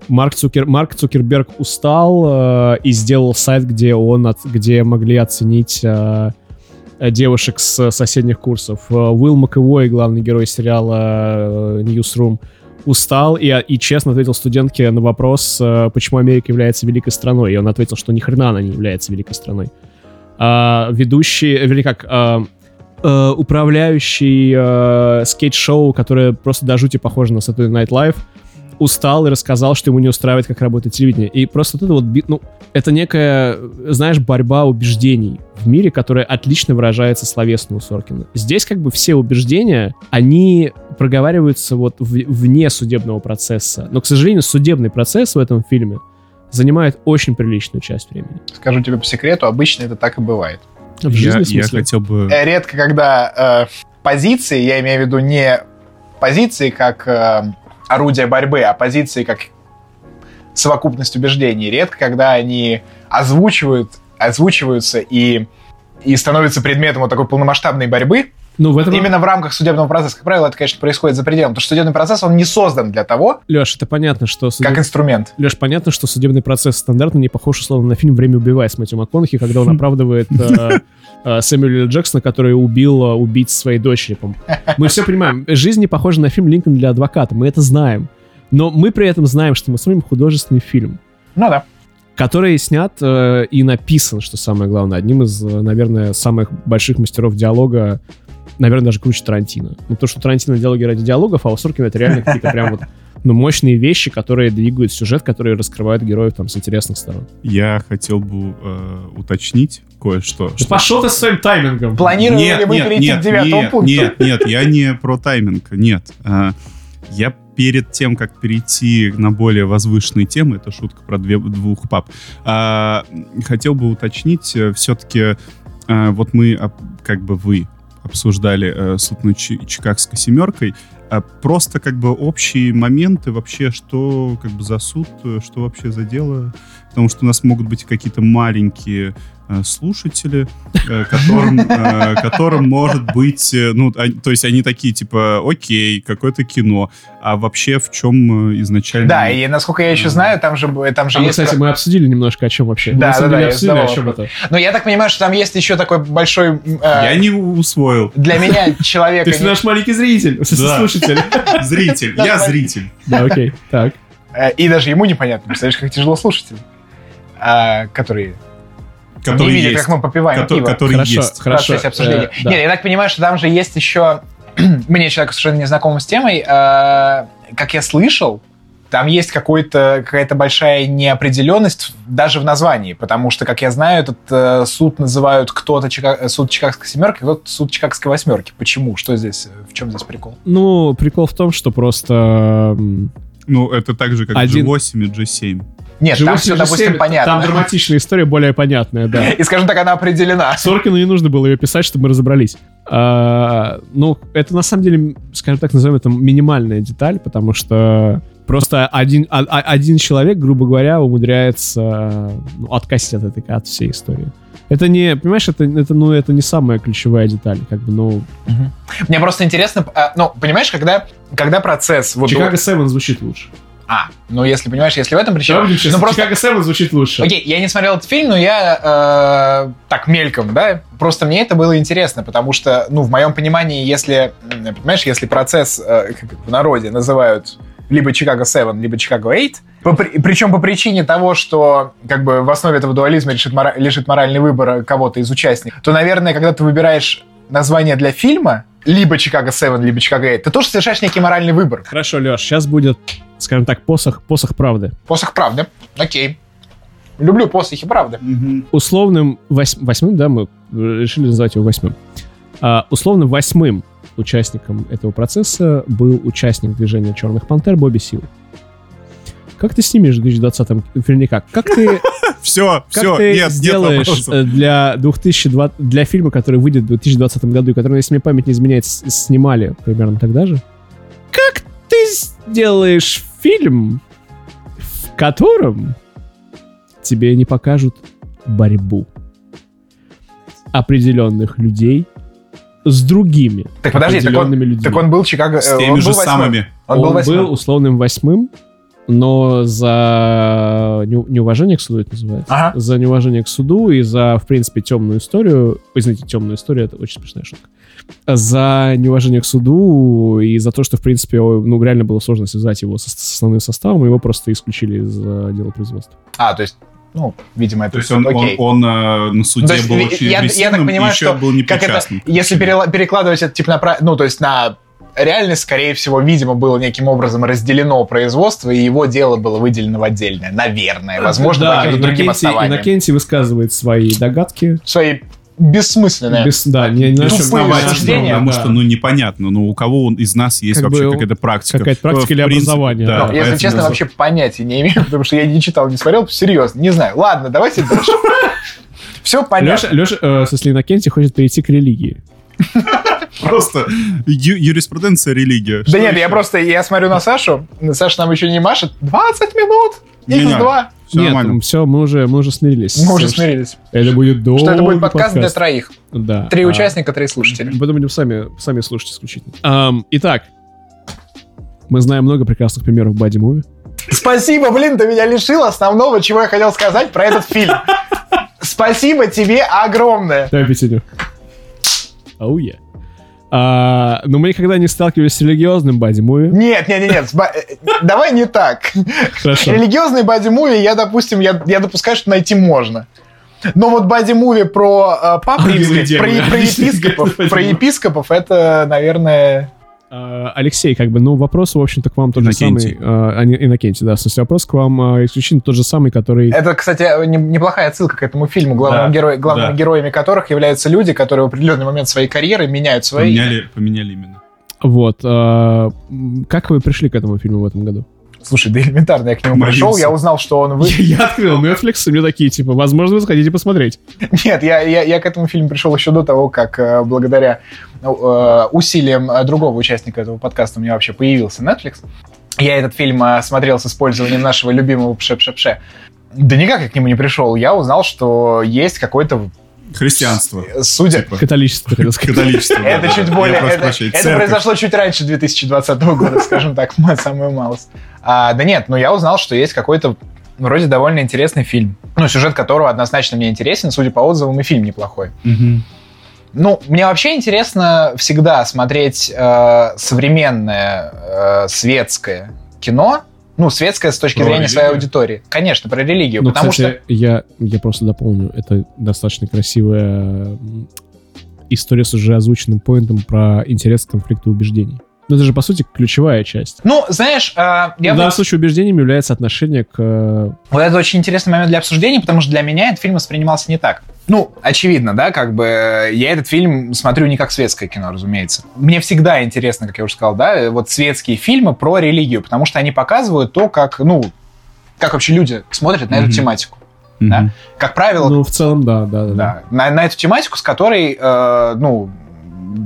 Марк, Цукер, Марк Цукерберг устал э, и сделал сайт, где он, от, где могли оценить э, девушек с соседних курсов. Э, Уилл Маковой, главный герой сериала э, Newsroom, устал и, и честно ответил студентке на вопрос, э, почему Америка является великой страной. И он ответил, что ни хрена она не является великой страной. А, ведущий, вернее как, а, а, управляющий а, скейт-шоу, которое просто до жути похоже на Saturday Night Live, устал и рассказал, что ему не устраивает, как работает телевидение. И просто вот это вот, ну, это некая, знаешь, борьба убеждений в мире, которая отлично выражается словесно у Соркина. Здесь как бы все убеждения, они проговариваются вот в, вне судебного процесса. Но, к сожалению, судебный процесс в этом фильме занимает очень приличную часть времени. Скажу тебе по секрету, обычно это так и бывает. В жизни, я, я хотел бы... Э, редко, когда э, позиции, я имею в виду не позиции как э, орудие борьбы, а позиции как совокупность убеждений. Редко, когда они озвучивают, озвучиваются и, и становятся предметом вот такой полномасштабной борьбы, ну, в этом... Именно в рамках судебного процесса, как правило, это, конечно, происходит за пределом. Потому что судебный процесс, он не создан для того... Леш, это понятно, что... Судеб... Как инструмент. Леш, понятно, что судебный процесс стандартно не похож, условно, на фильм «Время убивает» с Мэтью МакКонахи, когда он [laughs] оправдывает э, Сэмюэля Джексона, который убил э, убийц своей дочери. Мы все понимаем. Жизнь не похожа на фильм «Линкольн для адвоката». Мы это знаем. Но мы при этом знаем, что мы смотрим художественный фильм. Ну да. Который снят э, и написан, что самое главное, одним из, э, наверное, самых больших мастеров диалога, наверное, даже круче Тарантино. Ну, то, что Тарантино диалоги ради диалогов, а у Соркина это реально какие-то прям вот ну, мощные вещи, которые двигают сюжет, которые раскрывают героев там с интересных сторон. Я хотел бы э, уточнить кое-что. Да что- пошел ты с своим таймингом. Планировали Нет, ли вы нет, перейти нет, к девятому нет, пункту? Нет, нет, я не про тайминг, нет. А, Я перед тем, как перейти на более возвышенные темы, это шутка про две- двух пап, а, хотел бы уточнить, все-таки вот мы, об- как бы вы обсуждали э, суд над Чи- Чикагской семеркой, а просто как бы общие моменты вообще, что как бы за суд, э, что вообще за дело, потому что у нас могут быть какие-то маленькие слушатели, э, которым, э, которым может быть, э, ну, они- то есть они такие типа, окей, какое-то кино, а вообще в чем э, изначально... Да, и насколько я еще знаю, там же, там же А мы, есть... кстати, мы обсудили немножко, о чем вообще. Мы, Да, самом да, да, я обсудили, о задавал чем это. Но я так понимаю, что там есть еще такой большой... э, Я не усвоил. Для меня [laughs] человек... То есть наш маленький зритель, слушатель. [laughs] Зритель, я зритель. Да, окей, так. э, И даже ему непонятно. Представляешь, как тяжело слушателям, а, которые не Который видят, есть. как мы попиваем Ко- пиво. Который Хорошо, есть. хорошо. процессе обсуждения. э, да. Нет, я так понимаю, что там же есть еще... [clears throat] Мне, человеку совершенно незнакомому с темой, э, как я слышал, там есть какая-то большая неопределенность даже в названии, потому что, как я знаю, этот э, суд называют кто-то Чика- суд Чикагской семерки, кто-то суд Чикагской восьмерки. Почему? Что здесь? э, В чем здесь прикол? Ну, прикол в том, что просто... Ну, это так же, как Один- G8 и G7. Нет, там живущий все, допустим, семь, понятно. Там драматичная история более понятная, да. [laughs] И, скажем так, она определена. [laughs] Соркину не нужно было ее писать, чтобы мы разобрались. А, ну, это на самом деле, скажем так, назовем это минимальная деталь, потому что просто один, а- а- один человек, грубо говоря, умудряется ну, откосить от этой от всей истории. Это не, понимаешь, это, это, ну, это не самая ключевая деталь, как бы, ну... Мне просто интересно, а, ну, понимаешь, когда, когда процесс... Вот, Чикаго 7 звучит лучше. А, ну, если, понимаешь, если в этом Давай причина... честны, Ну, просто Чикаго 7 звучит лучше. Окей, я не смотрел этот фильм, но я э, так мельком, да, просто мне это было интересно, потому что, ну, в моем понимании, если, понимаешь, если процесс э, как в народе называют либо Чикаго 7, либо Чикаго 8, по при- причем по причине того, что как бы в основе этого дуализма лежит, мора- лежит моральный выбор кого-то из участников, то, наверное, когда ты выбираешь название для фильма, либо Чикаго 7, либо Чикаго 8, ты тоже совершаешь некий моральный выбор. Хорошо, Леш, сейчас будет, скажем так, посох, посох правды. Посох правды. Окей. Люблю посохи правды. условным вось- восьмым, да, мы решили называть его восьмым. А, условным восьмым участником этого процесса был участник движения Черных Пантер Бобби Сил. Как ты снимешь в 2020-м, вернее как, как ты, [laughs] Все, все, нет, нет сделаешь э, для 2020, для фильма, который выйдет в 2020 году, и который, если мне память не изменяет, снимали примерно тогда же, как ты сделаешь фильм, в котором тебе не покажут борьбу определенных людей с другими Так подожди, так он, людьми. так он был Чикаго... С э, теми он же был самыми. Он, был восьмым. условным восьмым, но за не- неуважение к суду это называется. Ага. За неуважение к суду и за, в принципе, темную историю. Извините, темную историю, это очень смешная шутка. За неуважение к суду и за то, что, в принципе, ну, реально было сложно связать его со- с основным составом, его просто исключили из э, дела производства. А, то есть, ну, видимо, это... То есть он, он, он, э, на суде есть, был очень я- я так понимаю, и еще что был как это, если перела- перекладывать это типа на, ну, то есть на реальность, скорее всего, видимо, было неким образом разделено производство, и его дело было выделено в отдельное. Наверное. Возможно, по да, каким-то другим основаниям. Иннокентий высказывает свои догадки. Свои бессмысленные. Без, да, не, не суждения, потому да. что, ну, непонятно, ну, у кого он из нас есть Как вообще бы какая-то практика. какая-то практика или принципе, образование, да, да. Если честно, вообще понятия не имею, [laughs] потому что я не читал, не смотрел. Серьезно, не знаю. Ладно, давайте дальше. [laughs] Все понятно. Леша, Леша э, в смысле, Иннокентий хочет перейти к религии. [laughs] Просто ю- юриспруденция, религия. Да Что нет, еще? я просто, я смотрю на Сашу, Саша нам еще не машет. 20 минут! Не-не. X2! Всё Нет, нормально. все, мы уже, мы уже смирились. Мы уже смирились. Это будет долгий Что это будет подкаст для троих. Да. Три А, участника, три слушателя. Потом будем сами, сами слушать исключительно. Ам, итак, мы знаем много прекрасных примеров Бади Муви. Спасибо, блин, ты меня лишил основного, чего я хотел сказать про этот фильм. [laughs] Спасибо тебе огромное. Давай пятюню. Оу, я. А, но мы никогда не сталкивались с религиозным Бади Муви. Нет, нет, нет, нет, э, давай не так. Хорошо. Религиозный боди-муви, я, допустим, я, я допускаю, что найти можно. Но вот боди-муви про э, пап и римских, про, про епископов, про епископов, это, наверное, А, Алексей, как бы, ну, вопрос, в общем-то, к вам тот же Иннокентий. самый. а, а, не- Иннокентий, да, в смысле, вопрос к вам а, исключительно тот же самый, который... Это, кстати, не- неплохая отсылка к этому фильму, главным Да, геро- главными да. героями которых являются люди, которые в определенный момент своей карьеры меняют свои... Поменяли, поменяли именно. Вот. а, м, Как вы пришли к этому фильму в этом году? Слушай, да элементарно, я к нему Молился. пришел, я узнал, что он вы... Я открыл Netflix, и мне такие, типа, возможно, вы сходите посмотреть. [laughs] Нет, я, я, я к этому фильму пришел еще до того, как э, благодаря ну, э, усилиям э, другого участника этого подкаста у меня вообще появился Netflix. Я этот фильм э, смотрел с использованием нашего любимого пше-пше-пше. Да никак я к нему не пришел. Я узнал, что есть какой-то, Христианство. судя... Типа. Католичество, хотел сказать. Католичество. [laughs] да, Это да, чуть да. более... Я Это, это произошло чуть раньше 2020 года, скажем так, [laughs] самую малость. А, да нет, но я узнал, что есть какой-то вроде довольно интересный фильм. Ну, сюжет которого однозначно мне интересен, судя по отзывам, и фильм неплохой. Мгм. Ну, мне вообще интересно всегда смотреть э, современное э, светское кино. Ну, светское с точки Про зрения своей религию? аудитории. Конечно, про религию. Ну, потому кстати, я, я просто дополню. Это достаточно красивая история с уже озвученным поинтом про интерес к конфликту убеждений. Ну, это же, по сути, ключевая часть. Ну, знаешь, э, я в бы- данном случае убеждением является отношение к... э, Вот это очень интересный момент для обсуждения, потому что для меня этот фильм воспринимался не так. Ну, очевидно, да, как бы э, я этот фильм смотрю не как светское кино, разумеется. Мне всегда интересно, как я уже сказал, да, э, вот светские фильмы про религию, потому что они показывают то, как, ну, как вообще люди смотрят на эту Мгм. тематику. Мгм. Да? Как правило, Ну, в целом, да, да, да. да, на, на эту тематику, с которой, э, ну,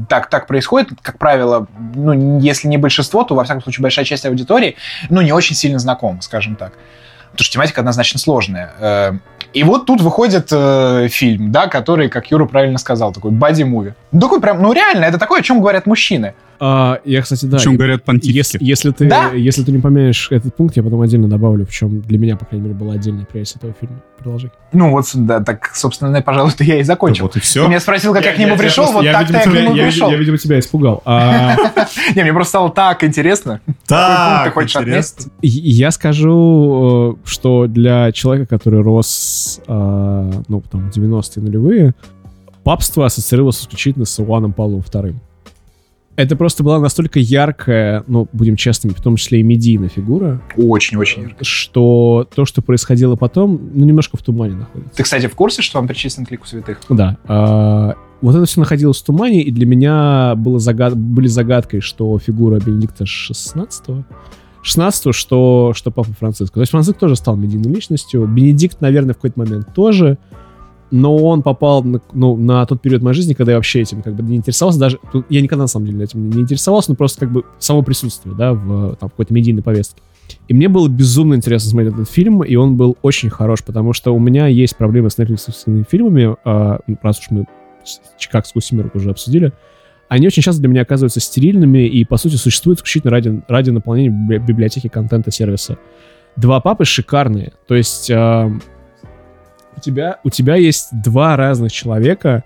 так, так происходит, как правило, ну, если не большинство, то, во всяком случае, большая часть аудитории, ну, не очень сильно знакома, скажем так. Потому что тематика однозначно сложная. И вот тут выходит э, фильм, да, который, как Юра правильно сказал, такой боди-муви. Ну, такой прям, ну, реально, это такое, о чем говорят мужчины. А, я, кстати, да. О чем говорят понтифики. Если, если, ты, Да. если ты не помянешь этот пункт, я потом отдельно добавлю, в чем для меня, по крайней мере, была отдельная прелесть этого фильма. Продолжай. Ну, вот, да, так, собственно, пожалуй-то я и закончил. Вот и Ты все. меня спросил, как я, к нему пришел, просто- вот я, так-то видимо, я к тебя, нему я, пришел. я, видимо, тебя испугал. А, [laughs] Не, мне просто стало так интересно. [laughs] Какой пункт ты Так, хочешь Я скажу, э, что для человека, который рос, э, ну, там, в 90-е нулевые, папство ассоциировалось исключительно с Иоанном Павлом II. Это просто была настолько яркая, ну, будем честными, в том числе и медийная фигура, Очень-очень ярко. что то, что происходило потом, ну, немножко в тумане находится. Ты, кстати, в курсе, что он причислен к лику святых? Да. а, вот это все находилось в тумане, и для меня было загад... были загадкой, что фигура Бенедикта 16 16 что, что Папа Франциск. То есть Франциск тоже стал медийной личностью. Бенедикт, наверное, в какой-то момент тоже. Но он попал на, ну, на тот период моей жизни, когда я вообще этим как бы не интересовался. Даже тут я никогда на самом деле этим не интересовался, но просто как бы само присутствие, да, в там, какой-то медийной повестке. И мне было безумно интересно смотреть этот фильм, и он был очень хорош, потому что у меня есть проблемы с Netflix фильмами, ну, раз уж мы Чикагскую семерку уже обсудили, они очень часто для меня оказываются стерильными и, по сути, существуют исключительно ради, ради наполнения библи- библиотеки контента сервиса. Два папы шикарные. То есть а, у, тебя, у тебя есть два разных человека,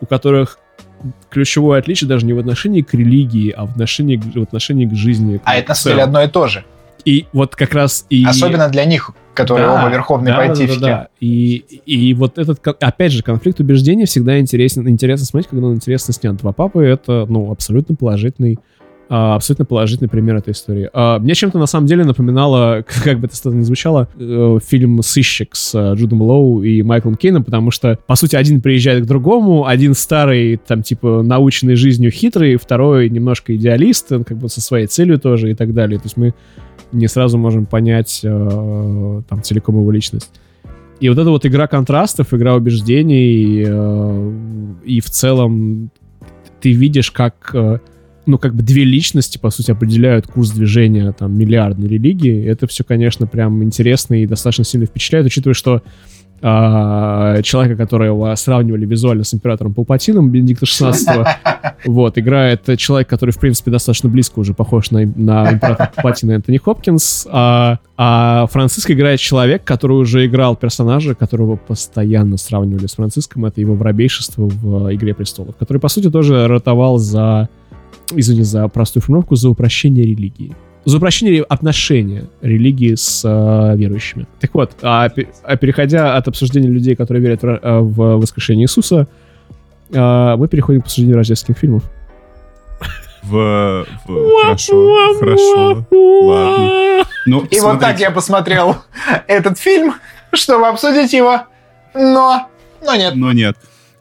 у которых ключевое отличие даже не в отношении к религии, а в отношении, к- в отношении к жизни. А это на самом деле одно и то же. И вот как раз и... Особенно для них, которые Да, оба верховные да, да, понтифики. да, да. И, и вот этот, опять же, конфликт убеждений всегда интересен, интересно смотреть, когда он интересно снят. Два папы — это, ну, абсолютно положительный а, абсолютно положительный пример этой истории. А, мне чем-то на самом деле напоминало, [laughs] как бы это странно ни звучало, э, фильм «Сыщик» с э, Джудом Лоу и Майклом Кейном, потому что, по сути, один приезжает к другому, один старый, там, типа, наученный жизнью хитрый, второй немножко идеалист, он как бы со своей целью тоже и так далее. То есть мы не сразу можем понять э, там целиком его личность. И вот эта вот игра контрастов, игра убеждений, э, и в целом ты видишь, как, э, ну, как бы две личности, по сути, определяют курс движения там миллиардной религии. Это все, конечно, прям интересно и достаточно сильно впечатляет, учитывая, что а, человека, которого сравнивали визуально с императором Палпатином, Бенедикта 16 [laughs] вот, играет человек, который, в принципе, достаточно близко уже похож на, на императора Палпатина Энтони Хопкинс, а, а Франциск играет человек, который уже играл персонажа, которого постоянно сравнивали с Франциском, это его воробейшество в «Игре престолов», который, по сути, тоже ротовал за, извини за простую формулировку, за упрощение религии за упрощение отношения религии с э, верующими. Так вот, а, а переходя от обсуждения людей, которые верят в, э, в воскрешение Иисуса, э, мы переходим к обсуждению рождественских фильмов. в... в- хорошо, хорошо, ладно. Ну, И вот так смотрите, я посмотрел [laughs] этот фильм, чтобы обсудить его, но... Но нет. Но нет.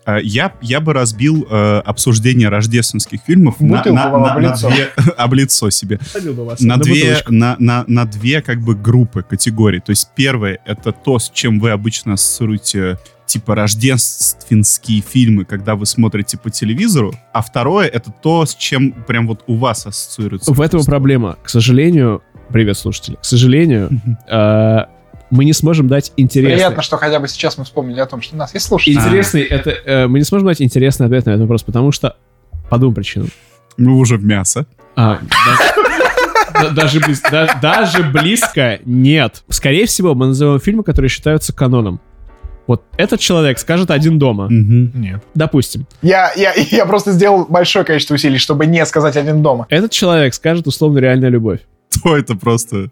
А, Я, я бы разбил э, обсуждение рождественских фильмов на, на- на- на две... [laughs] об лицо себе. Вас на на две, бутылочку. на, на, на две как бы группы, категорий. То есть первое — это то, с чем вы обычно ассоциируете типа рождественские фильмы, когда вы смотрите по телевизору, а второе — это то, с чем прям вот у вас ассоциируется. В этом проблема. К сожалению, привет, слушатели. К сожалению, э, мы не сможем дать интересный... Приятно, что хотя бы сейчас мы вспомнили о том, что у нас есть слушатели. Интересный, это... э, мы не сможем дать интересный ответ на этот вопрос, потому что... По двум причинам. Мы уже в мясо. А, да- да- даже, близ- да- даже близко нет. Скорее всего, мы назовем фильмы, которые считаются каноном. Вот этот человек скажет «Один дома». Мгм. Нет. Допустим. Я, я, я просто сделал большое количество усилий, чтобы не сказать один дома. Этот человек скажет условно «Реальная любовь». То это просто...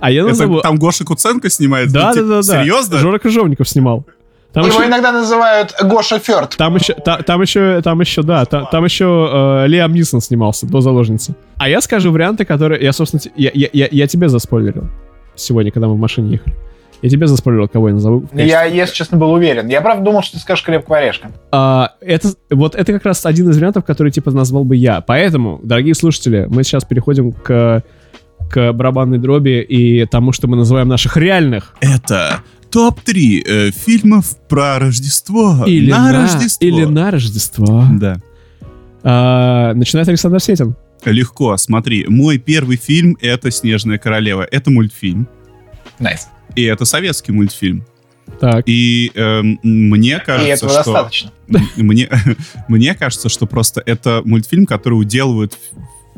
А я Это назову... там Гоша Куценко снимает? Да, Ну, да, типа, да, да. Серьезно? Жора Крыжовников снимал. Там Его еще, иногда называют Гоша Фёрд. там еще, та- там еще, там еще, да, та- там, еще э, Лиам Нисон снимался до заложницы. А я скажу варианты, которые я, собственно, я, я, я, я тебе заспойлерил сегодня, когда мы в машине ехали. Я тебе заспойлерил, кого я назову. Я, если честно, был уверен. Я, правда, думал, что ты скажешь крепкого орешка. А, это, вот это как раз один из вариантов, который, типа, назвал бы я. Поэтому, дорогие слушатели, мы сейчас переходим к, к барабанной дроби и тому, что мы называем наших реальных Это топ-3 э, фильмов про Рождество. или на, на, Рождество. или на Рождество. Да. А, начинает Александр Сетин. Легко, смотри. Мой первый фильм — это «Снежная королева». Это мультфильм. Nice. И это советский мультфильм. Так. И эм, мне И кажется, этого что... достаточно. [laughs] Мне, [laughs] мне кажется, что просто это мультфильм, который уделывает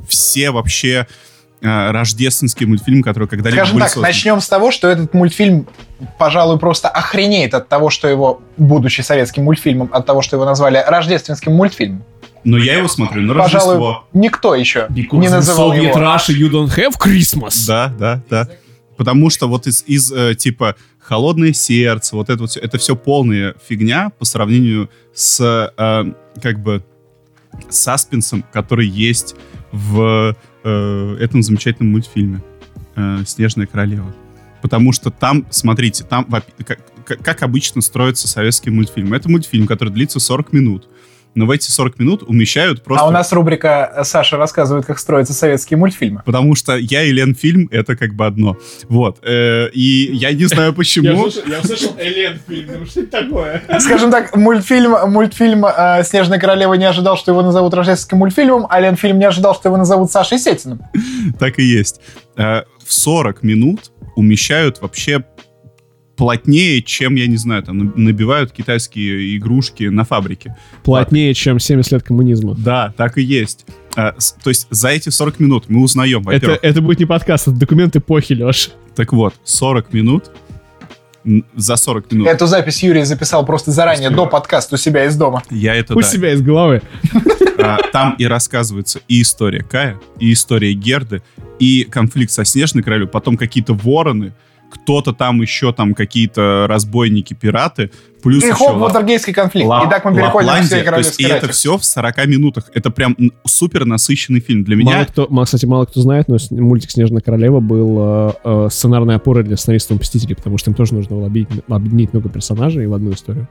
все вообще э, рождественские мультфильмы, которые когда-либо Скажем так, созданы. начнем с того, что этот мультфильм, пожалуй, просто охренеет от того, что его, будучи советским мультфильмом, от того, что его назвали рождественским мультфильмом. Но я его смотрю на Пожалуй, Рождество. никто еще не называл Soviet его. Russia, you don't have Christmas. Да, да, да. Потому что вот из, из э, типа холодное сердце, вот это вот всё, это все полная фигня по сравнению с э, как бы саспенсом, который есть в э, этом замечательном мультфильме э, «Снежная королева». Потому что там, смотрите, там как- как обычно строится советский мультфильм. Это мультфильм, который длится 40 минут. Но в эти 40 минут умещают просто... А у нас рубрика «Саша рассказывает, как строятся советские мультфильмы». Потому что я и Лен фильм это как бы одно. Вот. Э, и я не знаю почему. я услышал Элен фильм, что это такое? Скажем так, мультфильм, мультфильм э, «Снежная королева» не ожидал, что его назовут рождественским мультфильмом, а Лен фильм не ожидал, что его назовут Сашей Сетиным. Так и есть. Э, В 40 минут умещают вообще плотнее, чем, я не знаю, там на- набивают китайские игрушки на фабрике. Плотнее, чем 70 лет коммунизма. Да, так и есть. Э, с- То есть за эти 40 минут мы узнаем, Это, во-первых, это будет не подкаст, это документ эпохи, Леш. так вот, 40 минут, за 40 минут, Эту запись Юрий записал просто заранее, до подкаста у себя из дома. я это, У да, себя из головы. А, Там и рассказывается и история Кая, и история Герды, и конфликт со Снежной Королевой, потом какие-то вороны, кто-то там еще, там какие-то разбойники, пираты, плюс И еще хоп, Ватергейский конфликт. Ла- Итак, мы переходим к Лапландия. всей То есть, и это все в 40 минутах. Это прям супер насыщенный фильм. Для Мало меня кто, мало, кстати, мало кто знает, но мультик «Снежная королева» был э, э, сценарной опорой для сценаристов «Мстителей», потому что им тоже нужно было объединить, объединить много персонажей в одну историю.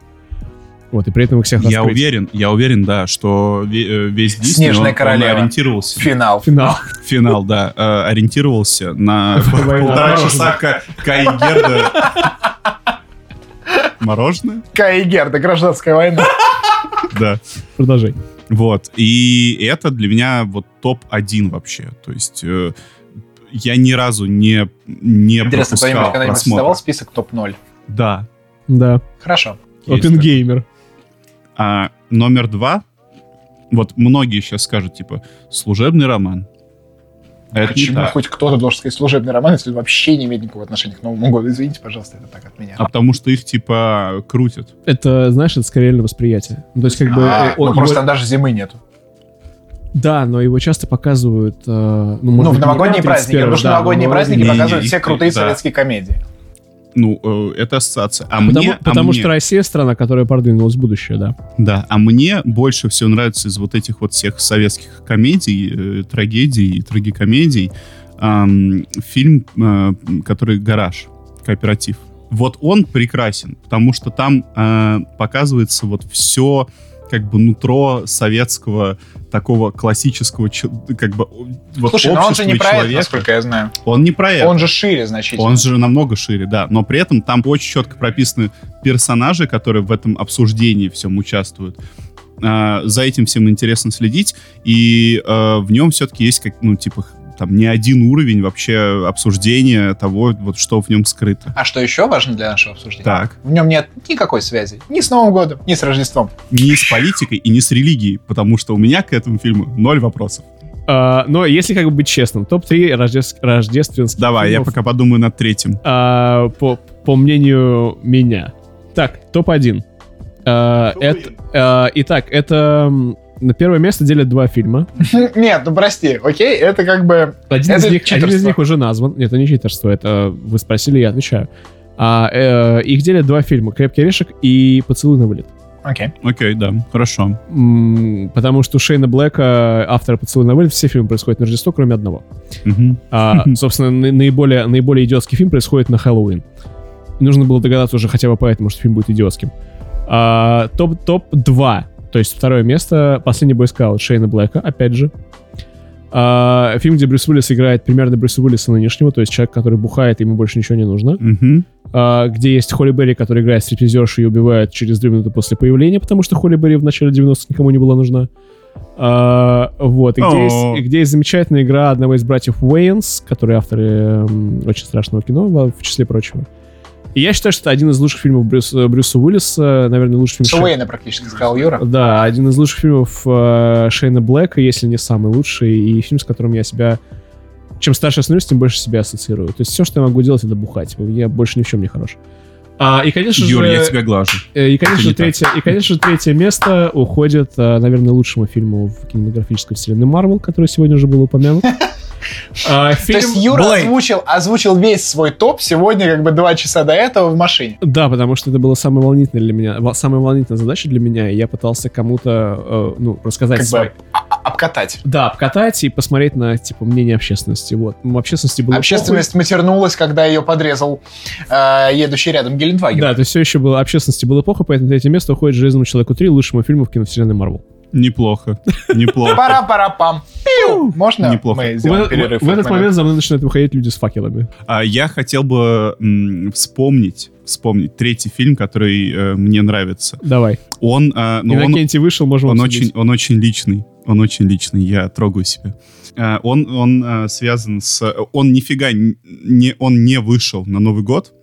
Вот, и при этом их всех я раскрыть. уверен, я уверен, да, что э, весь Дисней, «Снежная он- он королева». ориентировался. Финал. Финал. Финал, да, э, ориентировался на [laughs] полтора мороженое. часа Ка- Кай Герда. Мороженое? Кай Герда, гражданская война. Да. Продолжай. Вот. И это для меня вот топ-1 вообще. То есть э, я ни разу не, не Интересно, пропускал когда-нибудь просмотр. создавал список топ-0? Да. Да. Хорошо. Опенгеймер. А номер два, вот многие сейчас скажут, типа, служебный роман. А это не Почему так. хоть кто-то должен сказать служебный роман, если вообще не имеет никакого отношения к Новому году? Извините, пожалуйста, это так от меня. А потому что их, типа, крутят. Это, знаешь, это скорее на восприятие. Ну, то есть, как бы... А, э, ну, он- просто его- там даже зимы нету. Да, но его часто показывают... э, ну, может Ну, в не новогодние праздники, 31, потому что да, новогодние но праздники Не, не, показывают не, все крутые да. советские комедии. Ну, э, это ассоциация. А Потому, мне, а потому мне- что Россия страна, которая продвинулась в будущее, да. Да, а мне больше всего нравится из вот этих вот всех советских комедий, э, трагедий и трагикомедий ам, фильм, э, который «Гараж», кооператив. Вот он прекрасен, потому что там э, показывается вот все как бы нутро советского такого классического как бы вот Слушай, но он же не про это, человека. насколько я знаю. Он не про это. Он же шире значительно. Он же намного шире, да. Но при этом там очень четко прописаны персонажи, которые в этом обсуждении всем участвуют. А, за этим всем интересно следить. И а, в нем все-таки есть, как, ну, типа, там не один уровень вообще обсуждения того, вот что в нем скрыто. А что еще важно для нашего обсуждения? Так. В нем нет никакой связи. Ни с Новым годом, ни с Рождеством. Не с политикой и не с религией, потому что у меня к этому фильму ноль вопросов. А, но если как бы быть честным, топ-3 рождеств- рождественских Давай, я фильмов, пока подумаю над третьим. а, по, по мнению меня. Так, топ-1. А, это, итак, это на первое место делят два фильма. [laughs] Нет, ну прости, окей, это как бы... Один, Это из них, один из них уже назван. Нет, это не читерство, это вы спросили, я отвечаю. А, э, их делят два фильма «Крепкий орешек» и «Поцелуй на вылет». Окей. Окей, да, хорошо. М, Потому что у Шейна Блэка, автора «Поцелуй на вылет», все фильмы происходят на Рождество, кроме одного. А, [laughs] собственно, на- наиболее, наиболее идиотский фильм происходит на Хэллоуин. Нужно было догадаться уже хотя бы поэтому, что фильм будет идиотским. А, топ, топ-2. То есть второе место «Последний бойскаут» Шейна Блэка, опять же. А, фильм, где Брюс Уиллис играет примерно Брюса Уиллиса нынешнего, то есть человек, который бухает, ему больше ничего не нужно. Мгм. А, где есть Холли Берри, который играет стриптизершу и убивает через две минуты после появления, потому что Холли Берри в начале 90-х никому не была нужна. А, вот, и где, О. есть, где есть замечательная игра одного из братьев Уэйнс, которые авторы м, очень страшного кино, в в числе прочего. И я считаю, что это один из лучших фильмов Брюса, Брюса Уиллиса, наверное, лучший фильм... Шей- Суэйна практически сказал Юра. Да, один из лучших фильмов э, Шейна Блэка, если не самый лучший, и фильм, с которым я себя... Чем старше я становлюсь, тем больше себя ассоциирую. То есть все, что я могу делать, это бухать. Я больше ни в чем не хорош. А, и, конечно Юр, же, я тебя глажу. э, и, конечно же, третье, и, конечно же, третье место уходит, э, наверное, лучшему фильму в кинематографической вселенной Марвел, который сегодня уже был упомянут. [laughs] А, То фильм есть Юра Blade. озвучил, озвучил весь свой топ сегодня как бы два часа до этого в машине. Да, потому что это было самое волнительное для меня, самая волнительная задача для меня, и я пытался кому-то, э, ну, рассказать Как свой- бы а- а- обкатать. Да, обкатать и посмотреть на, типа, мнение общественности. Вот. Ну, общественности было Общественность матернулась, когда ее подрезал э, едущий рядом похуй. Гелендваген. Да, то есть все еще было, общественности было плохо, поэтому третье место уходит «Железному человеку 3», лучшему фильму в киновселенной Марвел. Неплохо. [laughs] Неплохо. Пара-пара-пам. Пиу! Можно Неплохо. мы В, сделаем в- перерыв? в этот в момент за мной начинают выходить люди с факелами. А я хотел бы м, вспомнить, вспомнить третий фильм, который э, мне нравится. Давай. Он, э, ну, он, Иннокентий вышел, можем он обсудить. очень, он очень личный. Он очень личный. Я трогаю себя. Э, он, он э, связан с, он нифига не, он не вышел на Новый год,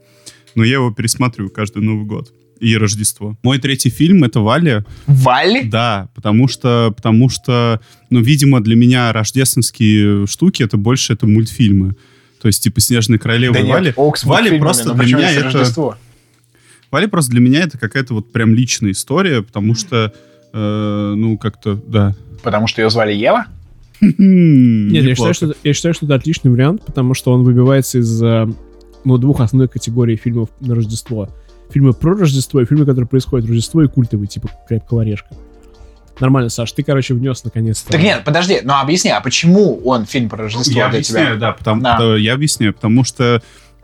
но я его пересматриваю каждый Новый год и Рождество. Мой третий фильм это Валя. Валли? Да, потому что, потому что, ну, видимо, для меня рождественские штуки это больше это мультфильмы. То есть, типа, «Снежная королева» Да и Вали. нет, ок, с Вали просто для меня это... Рождество? Вали просто для меня это какая-то вот прям личная история, потому что, э, ну, как-то, да. Потому что ее звали Ева? Нет, я считаю, что, это- я считаю, что это отличный вариант, потому что он выбивается из э, ну, двух основных категорий фильмов на Рождество. Фильмы про Рождество и фильмы, которые происходят в Рождество и культовые, типа «Крепкого орешка». Нормально, Саш, ты, короче, внес наконец-то. Так нет, подожди, ну объясни, а почему он фильм про Рождество Я для объясняю, тебя? да, потому, Да. э, я объясняю, потому что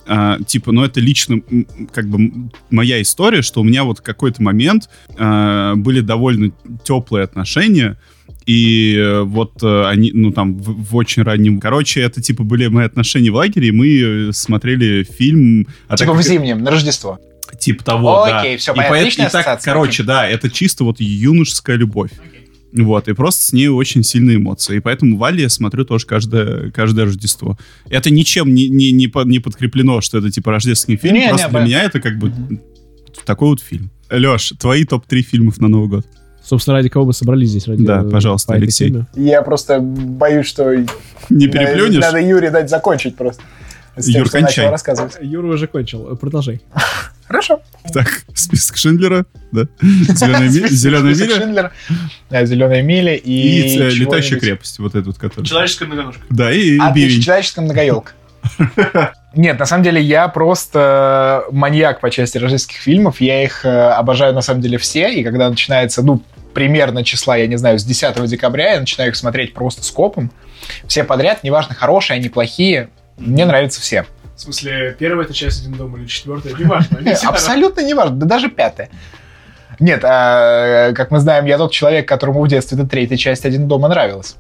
а, типа, ну это лично как бы моя история, что у меня вот какой-то момент а, были довольно теплые отношения, и э, вот э, они, ну там, в, в очень раннем... Короче, это типа были мои отношения в лагере, и мы э, смотрели фильм... а Типа так в как- зимнем, на Рождество. Типа того, да. Окей, всё, И понятно. поэт- Отличная и так, короче, да, это чисто вот юношеская любовь. Вот, и просто с ней очень сильные эмоции. И поэтому Валли я смотрю тоже каждое, каждое Рождество. Это ничем не, не, не, по- не подкреплено, что это типа рождественский фильм. Не, не, просто для понятно. меня это как бы такой вот фильм. Леш, твои топ-3 фильмов на Новый год. Собственно, ради кого мы собрались здесь? Ради, Да, э, пожалуйста, Алексей. теме. Я просто боюсь, что Не переплюнешь? надо Юре дать закончить просто. С тем, Юр, кончай. рассказывать. Юра уже кончил, продолжай. [laughs] Хорошо. Так, список Шиндлера, да? Зеленая, ми- [laughs] Зеленая Список миля Шиндлера. Да, Зеленая миля и... и, э, летающая крепость, вот этот, который. Человеческая многоножка. Да, и Отлично, бивень. человеческая многоелка. [laughs] Нет, на самом деле я просто маньяк по части рождественских фильмов. Я их э, обожаю на самом деле все. И когда начинается, ну, примерно числа, я не знаю, с 10 декабря, я начинаю их смотреть просто скопом. Все подряд, неважно, хорошие они, плохие. Мне нравятся все. В смысле, первая это часть «Один дом» или четвертая, неважно. [laughs] все Абсолютно не важно, да даже пятая. Нет, а, как мы знаем, я тот человек, которому в детстве эта третья часть «Один дома» нравилась.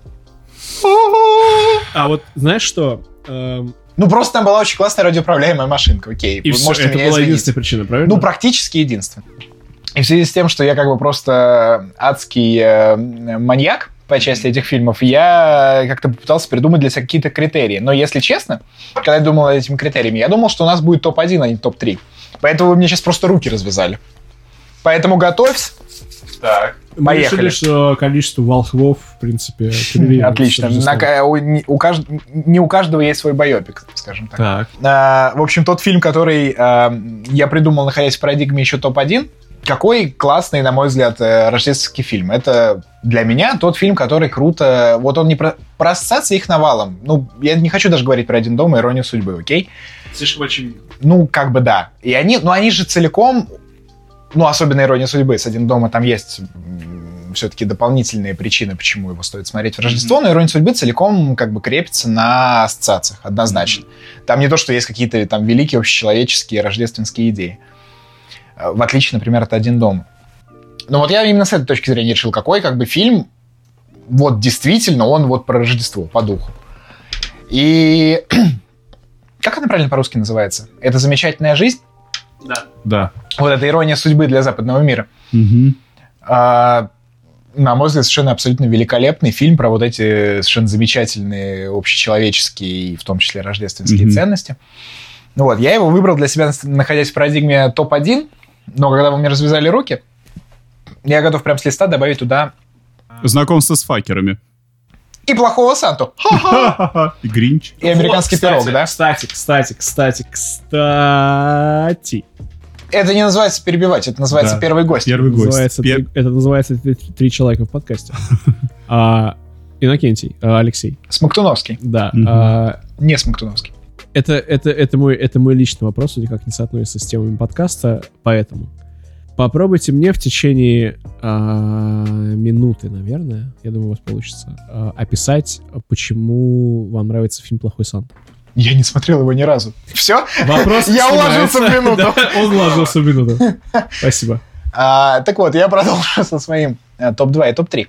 А вот знаешь что? Эм, Ну, просто там была очень классная радиоуправляемая машинка, окей. И Вы можете это меня была извинить. единственная причина, правильно? Ну, практически единственное. И в связи с тем, что я как бы просто адский э, маньяк по части этих фильмов, я как-то попытался придумать для себя какие-то критерии. Но, если честно, когда я думал над этими критериями, я думал, что у нас будет топ-1, а не топ-3. Поэтому вы мне сейчас просто руки развязали. Поэтому готовься. Так. Мы поехали. решили, что количество волхвов, в принципе, [laughs] Отлично. На у, не, у кажд- не у каждого есть свой байопик, скажем так. Так. А, в общем, тот фильм, который а, я придумал, находясь в парадигме еще топ-1, какой классный, на мой взгляд, э, рождественский фильм. Это для меня тот фильм, который круто... Вот он не про, про ассоциации их навалом. Ну, я не хочу даже говорить про «Один дом» и «Иронию судьбы», окей? Слишком очевидно. Ну, как бы да. И они, ну, они же целиком, ну, особенно «Ирония судьбы», с «Один дома» там есть все-таки дополнительные причины, почему его стоит смотреть в Рождество, но «Ирония судьбы» целиком как бы крепится на ассоциациях, однозначно. Там не то, что есть какие-то там великие общечеловеческие рождественские идеи. Э, В отличие, например, от «Один дом». Но вот я именно с этой точки зрения решил, какой как бы фильм, вот действительно, он вот про Рождество, по духу. И [clears throat] как она правильно по-русски называется? Это «Замечательная жизнь»? Да. Да. Вот это ирония судьбы для западного мира. Мгм. А, на мой взгляд, совершенно абсолютно великолепный фильм про вот эти совершенно замечательные общечеловеческие и в том числе рождественские Мгм. ценности. Ну вот, я его выбрал для себя, находясь в парадигме топ-1, но когда вы мне развязали руки, я готов прям с листа добавить туда Знакомство с факерами. и плохого Санту! И Гринч. и американский Вот, кстати, пирог, да? Кстати, кстати, кстати, кстати. Это не называется перебивать, это называется Да. первый гость. Первый гость. Называется Пер- три- это называется три, человека в подкасте. [laughs] А, Иннокентий, а, Алексей, Смоктуновский, да. А, не Смоктуновский. Это, это, это, мой, это мой личный вопрос, никак не соотносится с темами подкаста, поэтому попробуйте мне в течение а, минуты, наверное, я думаю, у вас получится, а, описать, почему вам нравится фильм «Плохой Санта». Я не смотрел его ни разу. Все? Вопрос Я уложился в минуту. [laughs] Он уложился в минуту. Спасибо. [laughs] А, так вот, я продолжу со своим э, топ-2 и топ-3.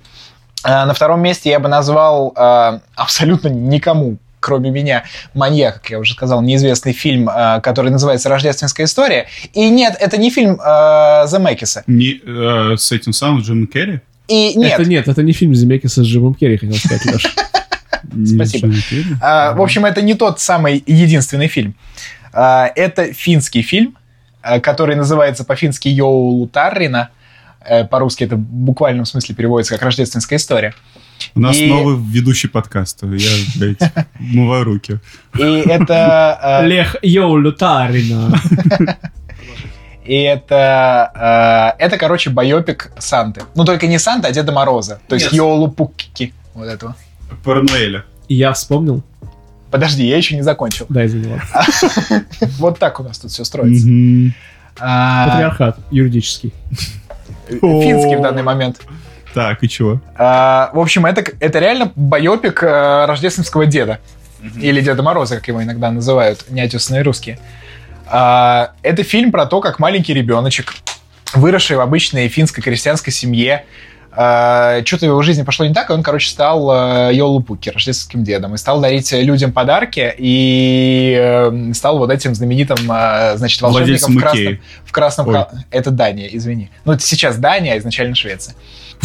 А, на втором месте я бы назвал а, абсолютно никому, кроме меня, «Маньяк», как я уже сказал, неизвестный фильм, а, который называется «Рождественская история». И нет, это не фильм а, Земекиса. Не, э, с этим самым Джимом Керри? И нет, Это нет, это не фильм Земекиса с Джимом Керри, хотел сказать, Леша. [laughs] Спасибо. А, в общем, это не тот самый единственный фильм. А, это финский фильм, а, который называется по-фински «Йоулу Таррина». Э, По-русски это в буквальном смысле переводится как «Рождественская история». У нас И- новый ведущий подкаста. Я, блядь, [laughs] умываю руки. И это... а, Лех Йоулю Тарина. [laughs] И это, э, это, короче, байопик Санты. Ну, только не Санта, а Деда Мороза. То есть. Йолу Пукки. Вот этого. Парануэля. И я вспомнил. Подожди, я еще не закончил. Да, извини. [laughs] Вот так у нас тут все строится. А, Патриархат юридический. Финский в данный момент. Так, и чего? А, В общем, это, это реально байопик э, рождественского деда. Или Деда Мороза, как его иногда называют, неотесанные русские. А, Это фильм про то, как маленький ребеночек, выросший в обычной финско-крестьянской семье, а, что-то в его жизни пошло не так, и он, короче, стал э, Йолупуки, рождественским дедом, и стал дарить людям подарки, и э, стал вот этим знаменитым, э, значит, волшебником в красном, в красном Ой. Это Дания, извини. Ну, это сейчас Дания, а изначально Швеция.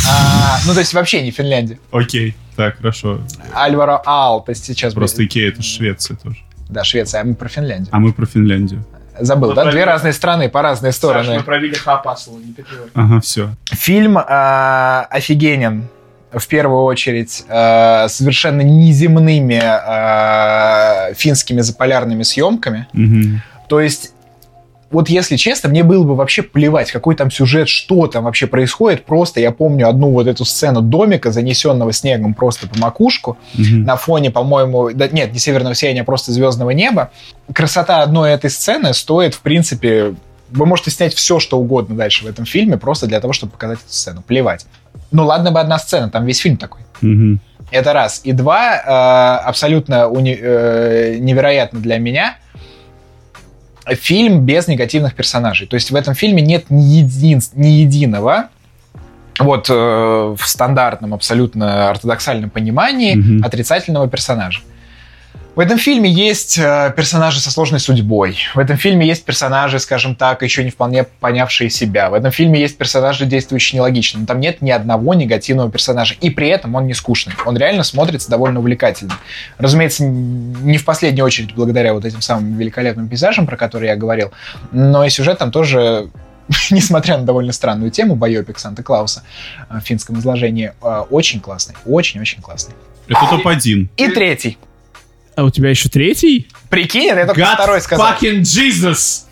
А, ну, то есть вообще не Финляндия. Окей. Так, хорошо. Альваро Aalto сейчас... Просто Икея это Швеция тоже. Да, Швеция, а мы про Финляндию. А мы про Финляндию. Забыл, Мы да? про- Две разные страны по разные стороны. провели хапасл, не переживай. Ага, все. Фильм а, офигенен. В первую очередь, а, совершенно неземными а, финскими заполярными съемками. То есть вот если честно, мне было бы вообще плевать, какой там сюжет, что там вообще происходит. Просто я помню одну вот эту сцену домика, занесенного снегом просто по макушку, Мгм. на фоне, по-моему, да, нет, не северного сияния, а просто звездного неба. Красота одной этой сцены стоит, в принципе, вы можете снять все, что угодно дальше в этом фильме, просто для того, чтобы показать эту сцену. Плевать. Ну ладно бы одна сцена, там весь фильм такой. Мгм. Это раз. И два, э, абсолютно уни- э, невероятно для меня, фильм без негативных персонажей. То есть в этом фильме нет ни, един- ни единого вот э, в стандартном, абсолютно ортодоксальном понимании Мгм. отрицательного персонажа. В этом фильме есть э, персонажи со сложной судьбой. В этом фильме есть персонажи, скажем так, еще не вполне понявшие себя. В этом фильме есть персонажи, действующие нелогично. Но там нет ни одного негативного персонажа. И при этом он не скучный. Он реально смотрится довольно увлекательно. Разумеется, не в последнюю очередь благодаря вот этим самым великолепным пейзажам, про которые я говорил. Но и сюжет там тоже [laughs] несмотря на довольно странную тему, байопик Санта-Клауса э, в финском изложении, э, очень классный, очень-очень классный. Это топ-1. И третий. А у тебя еще третий? Прикинь, я только God второй сказал. fucking Jesus!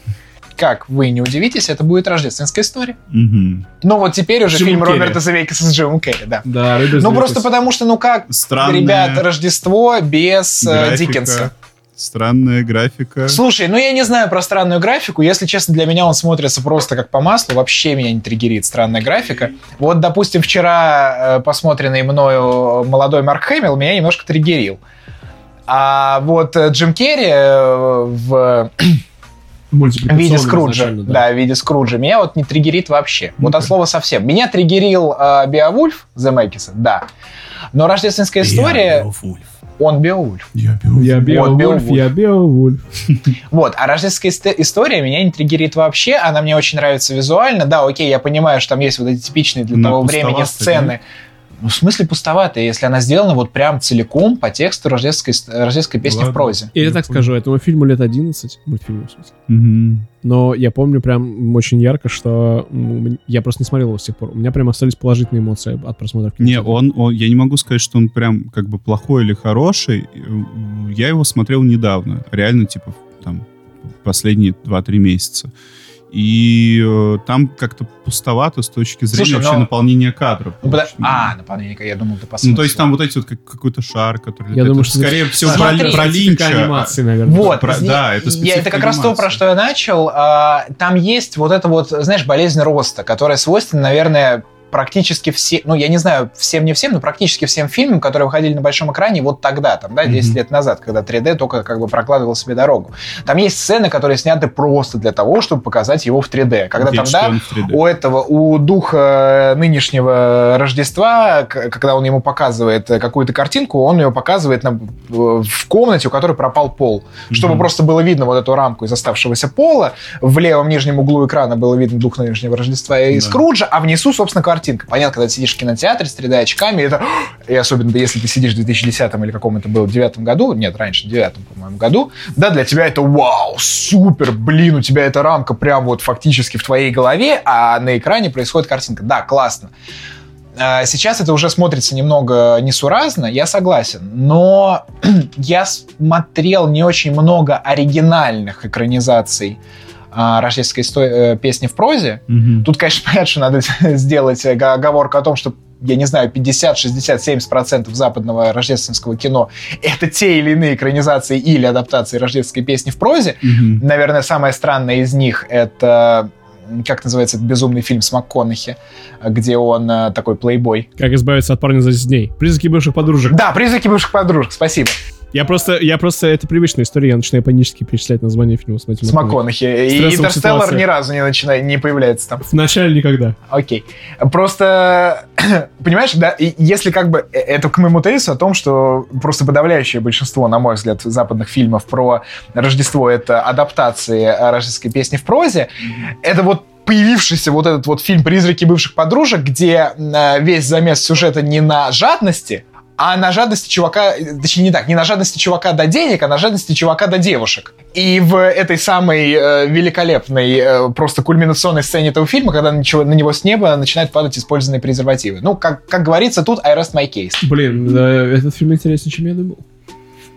Как вы не удивитесь, это будет рождественская история. Мгм. Ну вот теперь уже Джимом фильм Керри. Роберта Завейкаса с Джимом Керри, да. Да, Ну просто потому что, ну как, Странная ребят, Рождество без э, графика, Диккенса. Странная графика. Слушай, ну я не знаю про странную графику. Если честно, для меня он смотрится просто как по маслу. Вообще меня не триггерит странная графика. Вот, допустим, вчера э, посмотренный мною молодой Марк Хэмилл меня немножко триггерил. А вот э, Джим Керри э, в [clears throat] в виде Скруджа, да. в виде Скруджа, меня вот не триггерит вообще. Вот от слова совсем. Меня триггерил э, Беовульф Земекиса, да. Но рождественская история, он Беовульф. Я Я Вот Беовульф, Беовульф. я Беовульф. [laughs] Вот, а рождественская ист- история меня не триггерит вообще, она мне очень нравится визуально. Да, окей, я понимаю, что там есть вот эти типичные для Она того времени сцены. Ну, в смысле пустоватая, если она сделана вот прям целиком по тексту рождественской, ст- рождественской песни Ладно. в прозе. Я Я так понял. скажу, этому фильму лет 11, мультфильму, в смысле. Мгм. Но я помню прям очень ярко, что я просто не смотрел его с тех пор. У меня прям остались положительные эмоции от просмотра. Не, он, он, я не могу сказать, что он прям как бы плохой или хороший. Я его смотрел недавно, реально, типа, там, последние 2-3 месяца. И э, там как-то пустовато с точки зрения Слушай, вообще но- наполнения кадров. Ну, общем, А, наполнение, я думал, ты Ну, посмотрел. то есть там вот эти вот как- какой-то шар, который... Я летает. думаю, Это что скорее всего Смотри. про, про Линча. анимации, наверное. Вот, Про- да, это я- это как раз то, анимации. про что я начал. А, Там есть вот это вот, знаешь, болезнь роста, которая свойственна, наверное, практически все, ну, я не знаю, всем не всем, но практически всем фильмам, которые выходили на большом экране вот тогда, там, да, 10 Мгм. лет назад, когда 3D только как бы прокладывал себе дорогу. Там есть сцены, которые сняты просто для того, чтобы показать его в 3D. Когда там, да, член в 3D. у этого, у духа нынешнего Рождества, когда он ему показывает какую-то картинку, он ее показывает на- в комнате, у которой пропал пол. Чтобы Мгм. просто было видно вот эту рамку из оставшегося пола. В левом нижнем углу экрана было видно дух нынешнего Рождества и Да. Скруджа, а внизу, собственно, картинка. Понятно, когда ты сидишь в кинотеатре с 3D-очками, это... И особенно, если ты сидишь в 2010 или каком это было, девятом году, нет, раньше, в девятом, по-моему, году, да, для тебя это вау, супер, блин, у тебя эта рамка прям вот фактически в твоей голове, а на экране происходит картинка. Да, классно. А, Сейчас это уже смотрится немного несуразно, я согласен, но [clears throat] я смотрел не очень много оригинальных экранизаций а, рождественской исто- э, песни в прозе. Мгм. Тут, конечно, [laughs] понятно, что надо [laughs] сделать э, оговорку о том, что я не знаю, 50, 60, 70 процентов западного рождественского кино — это те или иные экранизации или адаптации рождественской песни в прозе. Мгм. Наверное, самая странная из них — это как называется этот безумный фильм с МакКонахи, где он э, такой плейбой. Как избавиться от парня за 10 дней. Призраки бывших подружек. Да, «Призраки бывших подружек», спасибо. Я просто, я просто, это привычная история, я начинаю панически перечислять название фильма с Мэтью С МакКонахи. И «Интерстеллар» ни разу не, начинает, не появляется там. Вначале никогда. Окей. Просто, [clears throat] понимаешь, да, если как бы э, это к моему тезису о том, что просто подавляющее большинство, на мой взгляд, западных фильмов про Рождество — это адаптации э, рождественской песни в прозе, это вот появившийся вот этот вот фильм «Призраки бывших подружек», где э, весь замес сюжета не на жадности, а на жадности чувака, точнее не так, не на жадности чувака до денег, а на жадности чувака до девушек. И в этой самой э, великолепной, э, просто кульминационной сцене этого фильма, когда на, чего- на него с неба начинают падать использованные презервативы. Ну, как, как говорится, тут I rest my case. Блин, да, этот фильм интереснее, чем я думал.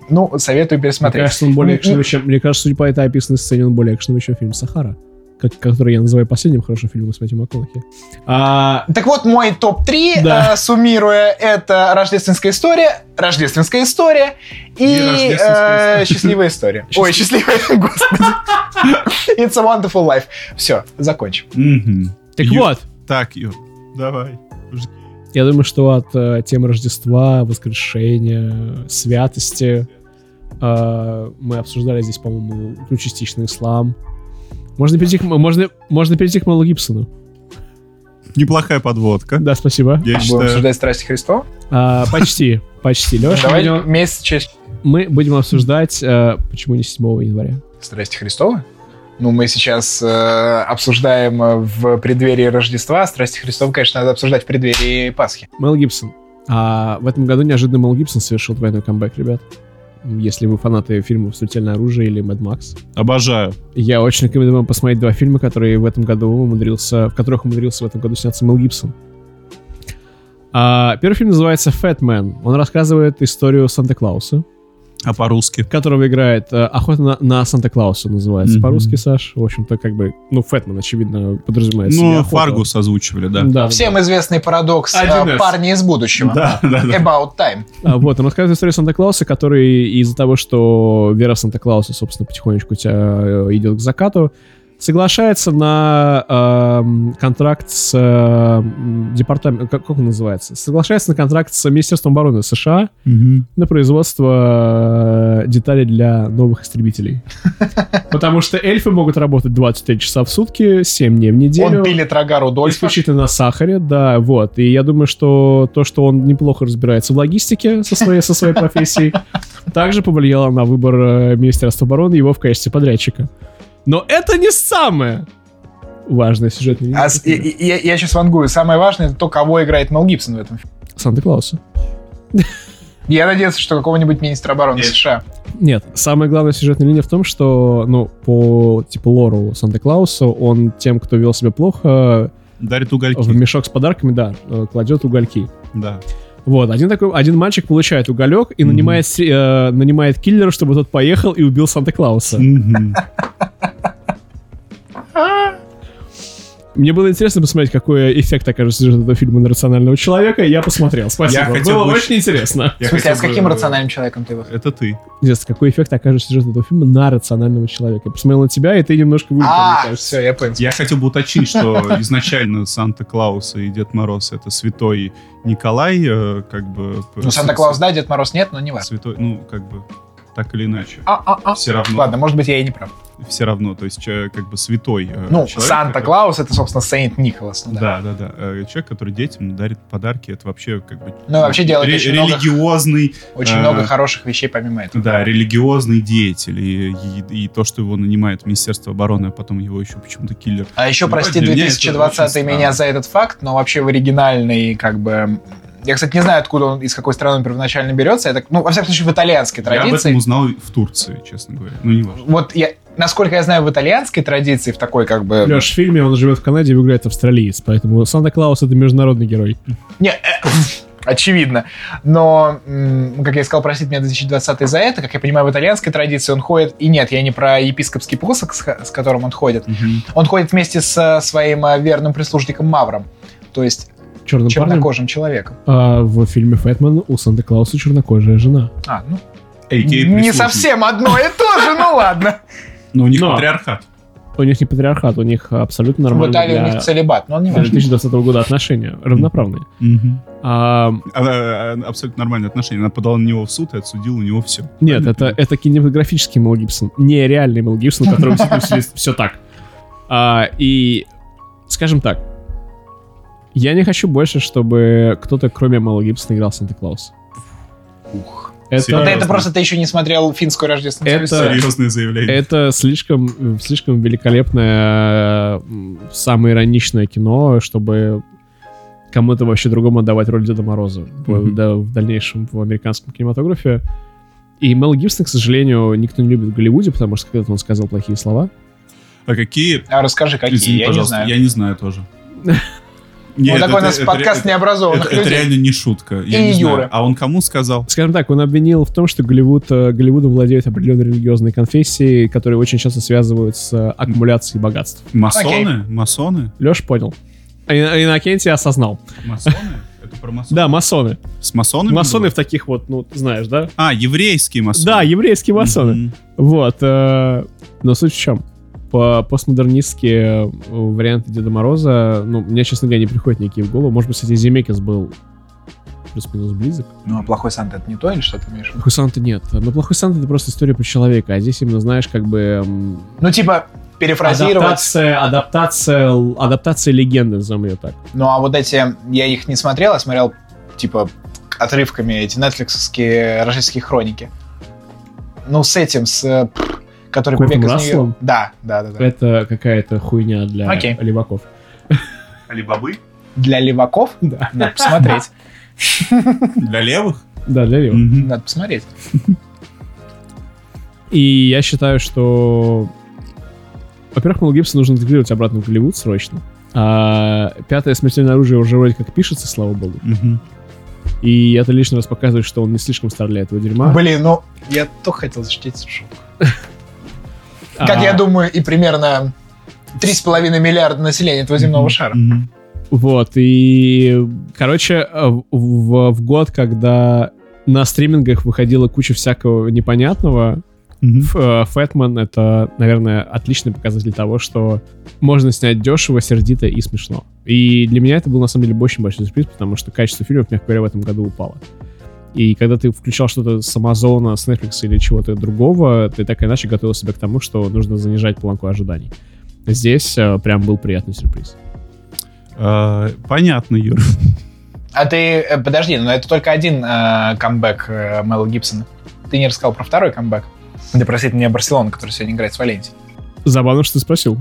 Ну, советую Мне пересмотреть. кажется, он более экшеновый, чем... Мне кажется, судя по этой описанной сцене, он более экшеновый, чем фильм «Сахара». Как- который я называю последним хорошим фильмом с Мэтью МакКонахи. А, Так вот, мой топ-3, Да. э, суммируя, это «Рождественская история», «Рождественская история» и, И «Рождественская э, «Счастливая история». Ой, «Счастливая», [laughs] господи. «It's a wonderful life». Все, закончим. Так вот, Так, Юр, давай. я думаю, что от э, темы Рождества, воскрешения, святости э, мы обсуждали здесь, по-моему, ну, частично ислам. Можно перейти к, можно, можно перейти к Мэлу Гибсону. Неплохая подводка. Да, спасибо. Я Будем считаю, обсуждать «Страсти Христова». А, почти, почти. Леша, Давай будем- месяц через мы будем обсуждать, э, почему не 7 января. «Страсти Христова». Ну, мы сейчас э, обсуждаем э, в преддверии Рождества. «Страсти Христова», конечно, надо обсуждать в преддверии Пасхи. Мэл Гибсон. А в этом году неожиданно Мэл Гибсон совершил двойной камбэк, ребят. Если вы фанаты фильмов «Смертельное оружие» или «Мэд Макс». обожаю. Я очень рекомендую вам посмотреть два фильма, которые в этом году умудрился, в которых умудрился в этом году сняться Мэл Гибсон. А, первый фильм называется «Fat Man». Он рассказывает историю Санта-Клауса, А по-русски? которого играет э, «Охота на, на Санта-Клауса» называется Мгм. по-русски, Саш. В общем-то, как бы, ну, «Фэтмен», очевидно, подразумевает себе Ну. Фаргус озвучивали, да. Да, да, Всем известный парадокс э, 1С. «Парни из будущего». Да, да, да. About time. А, вот, он рассказывает историю Санта-Клауса, который из-за того, что вера в Санта-Клауса, собственно, потихонечку у тебя э, идет к закату, соглашается на эм, контракт с э, департаментом, как, как он называется? Соглашается на контракт с Министерством обороны США Мгм. на производство э, деталей для новых истребителей. [laughs] Потому что эльфы могут работать 23 часа в сутки, 7 дней в неделю. Он пилит рога Рудольфа. Исключительно на сахаре, да, вот. И я думаю, что то, что он неплохо разбирается в логистике со своей, со своей профессией, [laughs] также повлияло на выбор э, Министерства обороны его в качестве подрядчика. Но это не самое важное сюжетное линия А с- и- и- я, я сейчас вангую. Самое важное это то, кого играет Мел Гибсон в этом фильме. Санта-Клауса. [laughs] Я надеюсь, что какого-нибудь министра обороны Нет. США. Нет, самая главная сюжетная линия в том, что, ну, по, типа, лору Санта-Клауса, он тем, кто вел себя плохо, Дарит угольки. в мешок с подарками, да, э, кладет угольки. Да. Вот, один такой, один мальчик получает уголек и Мгм. нанимает, э, нанимает киллера, чтобы тот поехал и убил Санта-Клауса. Мгм. [laughs] Мне было интересно посмотреть, какой эффект окажет сюжет этого фильма на рационального человека, я посмотрел. Спасибо. Я хотел было бы- очень интересно. Я в смысле, а с бы- каким рациональным человеком ты его? Это ты. Интересно, какой эффект окажет сюжет этого фильма на рационального человека. Я посмотрел на тебя, и ты немножко вылетел, мне А, кажется. все, я понял. Я хотел бы уточнить, что изначально Санта-Клаус и Дед Мороз это святой Николай, э, как бы... Ну, Санта-Клаус да, Дед Мороз нет, но не важно. Святой, ну, как бы, так или иначе. А-а-а. Все равно. Ладно, может быть, я и не прав. Все равно, то есть, человек, как бы святой э, Ну, человек, Санта-Клаус это, собственно, Сейнт Николас. ну да. Да, да, да. Э, Человек, который детям дарит подарки, это вообще как бы... Ну, вообще делает ре- очень много- религиозный, Очень А. много хороших вещей помимо этого. да, религиозный деятель. И, и- и то, что его нанимает Министерство обороны, а потом его еще почему-то киллер. А еще, Ну, прости, для меня это 2020 очень меня странно. за этот факт, но вообще в оригинальной, как бы... Я, кстати, не знаю, откуда он, из какой страны он первоначально берется. Это, ну, во всяком случае, в итальянской Я об традиции. этом узнал в Турции, честно говоря. Ну, не важно. Вот я, насколько я знаю, в итальянской традиции, в такой, как бы... Леш, в фильме он живет в Канаде и играет австралиец, поэтому Санта-Клаус — это международный герой. Не, э, [laughs] очевидно. Но, как я сказал, простите меня 2020 за это, как я понимаю, в итальянской традиции он ходит... И нет, я не про епископский посох, с, ко- с которым он ходит. Мгм. Он ходит вместе со своим э, верным прислужником Мавром. То есть Черным парнем. чернокожим человеком. А в фильме «Фэтмен» у Санта-Клауса чернокожая жена. А, ну, не совсем одно и то же, ну ладно. Но у них Но. патриархат. У них не патриархат, у них абсолютно В нормальные Италии у для них целебат, но он не важно. 2020 года отношения, равноправные. А, А, а, Абсолютно нормальные отношения. Она подала на него в суд и отсудила у него все. Нет, это, это кинематографический Мел Гибсон, не реальный Мел Гибсон, у которого все так. А, и, скажем так, я не хочу больше, чтобы кто-то, кроме Мела Гибсона, играл Санта-Клауса. Ух. Это, Вот Серьезно? это просто ты еще не смотрел финскую рождественскую Это-. Серьезное заявление. это слишком, слишком великолепное, самое ироничное кино, чтобы кому-то вообще другому отдавать роль Деда Мороза в, Мгм. да, в дальнейшем в американском кинематографе. И Мел Гибсон, к сожалению, никто не любит в Голливуде, потому что когда-то он сказал плохие слова. А какие... А расскажи, какие, Извини, я не пожалуйста, знаю. я не знаю тоже. [laughs] Нет, вот такой это- у нас это- подкаст это- необразованных Это, это людей. реально не шутка. Я И не знаю. Юры. А он кому сказал? Скажем так, он обвинил в том, что Голливуд, э, Голливудом владеют определенные религиозные конфессии, которые очень часто связывают с э, аккумуляцией богатств. Масоны? Масоны? Леш понял. А Иннокентий осознал. Масоны? [laughs] Это про масоны? Да, масоны. С масонами? Масоны было? в таких вот, ну, ты знаешь, да? А, еврейские масоны. Да, еврейские масоны. Мгм. Вот. э, Но суть в чем? По постмодернистские э, варианты Деда Мороза, ну, мне, честно говоря, не приходят никакие в голову. Может быть, кстати, Земекис был плюс-минус близок. Ну, а плохой Санта это не то или что ты имеешь? Плохой Санта нет. Но Плохой Санта — это просто история про человека, а здесь именно, знаешь, как бы... м, Ну, типа, перефразировать. Адаптация, адаптация, адаптация легенды, назовем ее так. Ну, а вот эти, я их не смотрел, я смотрел, типа, отрывками эти нетфликсовские рождественские хроники. Ну, с этим, с... э, Который Куртом побег из нее. Да, да, да, да. Это какая-то хуйня для Окей. леваков. Алибабы? Для леваков Да. надо посмотреть. Для левых? Да, для левых. Надо посмотреть. И я считаю, что... Во-первых, Мел Гибсон нужно интегрировать обратно в Голливуд срочно. А пятое смертельное оружие уже вроде как пишется, слава богу. И это лишний раз показывает, что он не слишком стар для этого дерьма. Блин, ну, я только хотел защитить шутку. Как А, я думаю, и примерно 3,5 миллиарда населения этого земного шара. Вот, и, короче, э, в, в- год, когда на стримингах выходила куча всякого непонятного, Фэтмен — это, наверное, отличный показатель того, что можно снять дешево, сердито и смешно. И для меня это был, на самом деле, очень большой сюрприз, потому что качество фильмов, мягко говоря, в этом году упало. И когда ты включал что-то с Амазона, с Netflix или чего-то другого, ты так или иначе готовил себя к тому, что нужно занижать планку ожиданий. Здесь э, прям был приятный сюрприз. А, Понятно, Юр. А ты, э, подожди, но это только один э, камбэк э, Мэла Гибсона. Ты не рассказал про второй камбэк. Да простите меня Барселона, который сегодня играет с Валенсией. Забавно, что ты спросил.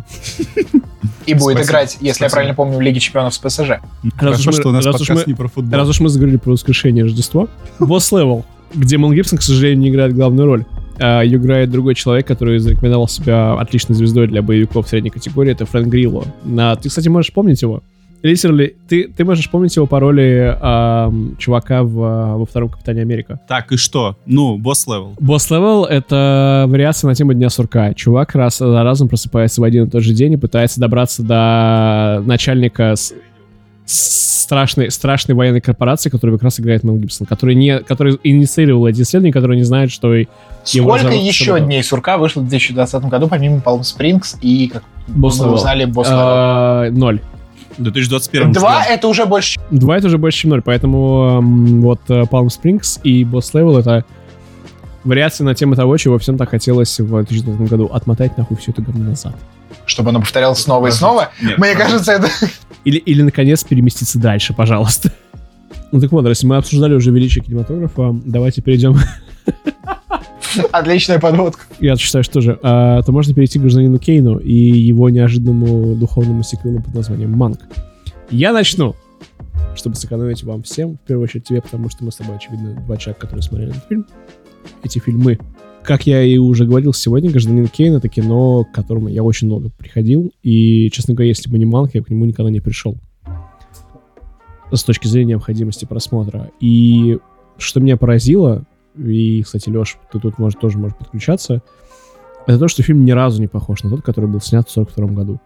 И будет Спасибо. играть, если я Спасибо. правильно помню, в Лиге чемпионов с ПСЖ. Раз уж мы- что у нас раз уж подкаст мы- не про футбол. Раз уж мы заговорили про воскрешение Рождества, Boss Level, где Мел Гибсон, к сожалению, не играет главную роль. А, играет другой человек, который зарекомендовал себя отличной звездой для боевиков средней категории, это Фрэнк Грилло. На- Ты, кстати, можешь помнить его? Literally, ты, ты можешь помнить его по роли ам, чувака в, а, во втором Капитане Америка. Так, и что? Ну, Boss Level. Boss Level — это вариация на тему Дня сурка. Чувак раз за разом просыпается в один и тот же день и пытается добраться до начальника с- страшной, страшной военной корпорации, которую как раз играет Мел Гибсон, который, не, который инициировал эти исследования, который не знает, что и Его Сколько зовут еще Шабатов. дней сурка вышло в 2020 году, помимо Palm Springs и, как Босс мы Левел. узнали, Босс Левел? А, Ноль. В 2021 Два — это уже больше, чем- Два — это уже больше, чем ноль, поэтому вот э, Palm Springs и Boss Level — это вариация на тему того, чего всем так хотелось в 2020 году. Отмотать нахуй все это говно назад. чтобы оно повторялось снова и снова. Нет, Мне подожди. кажется, это... Или, или, наконец, переместиться дальше, пожалуйста. [laughs] Ну так вот, раз мы обсуждали уже величие кинематографа, давайте перейдем. [laughs] Отличная подводка. Я считаю, что же, а, то можно перейти к гражданину Кейну и его неожиданному духовному сиквелу под названием Манк. Я начну, чтобы сэкономить вам всем, в первую очередь тебе, потому что мы с тобой, очевидно, два человека, которые смотрели этот фильм. Эти фильмы. Как я и уже говорил сегодня, «Гражданин Кейн» — это кино, к которому я очень много приходил, и, честно говоря, если бы не Манк, я к нему никогда не пришел. С точки зрения необходимости просмотра. И что меня поразило, и, кстати, Леш, ты тут может, тоже можешь подключаться, это то, что фильм ни разу не похож на тот, который был снят в 42 году.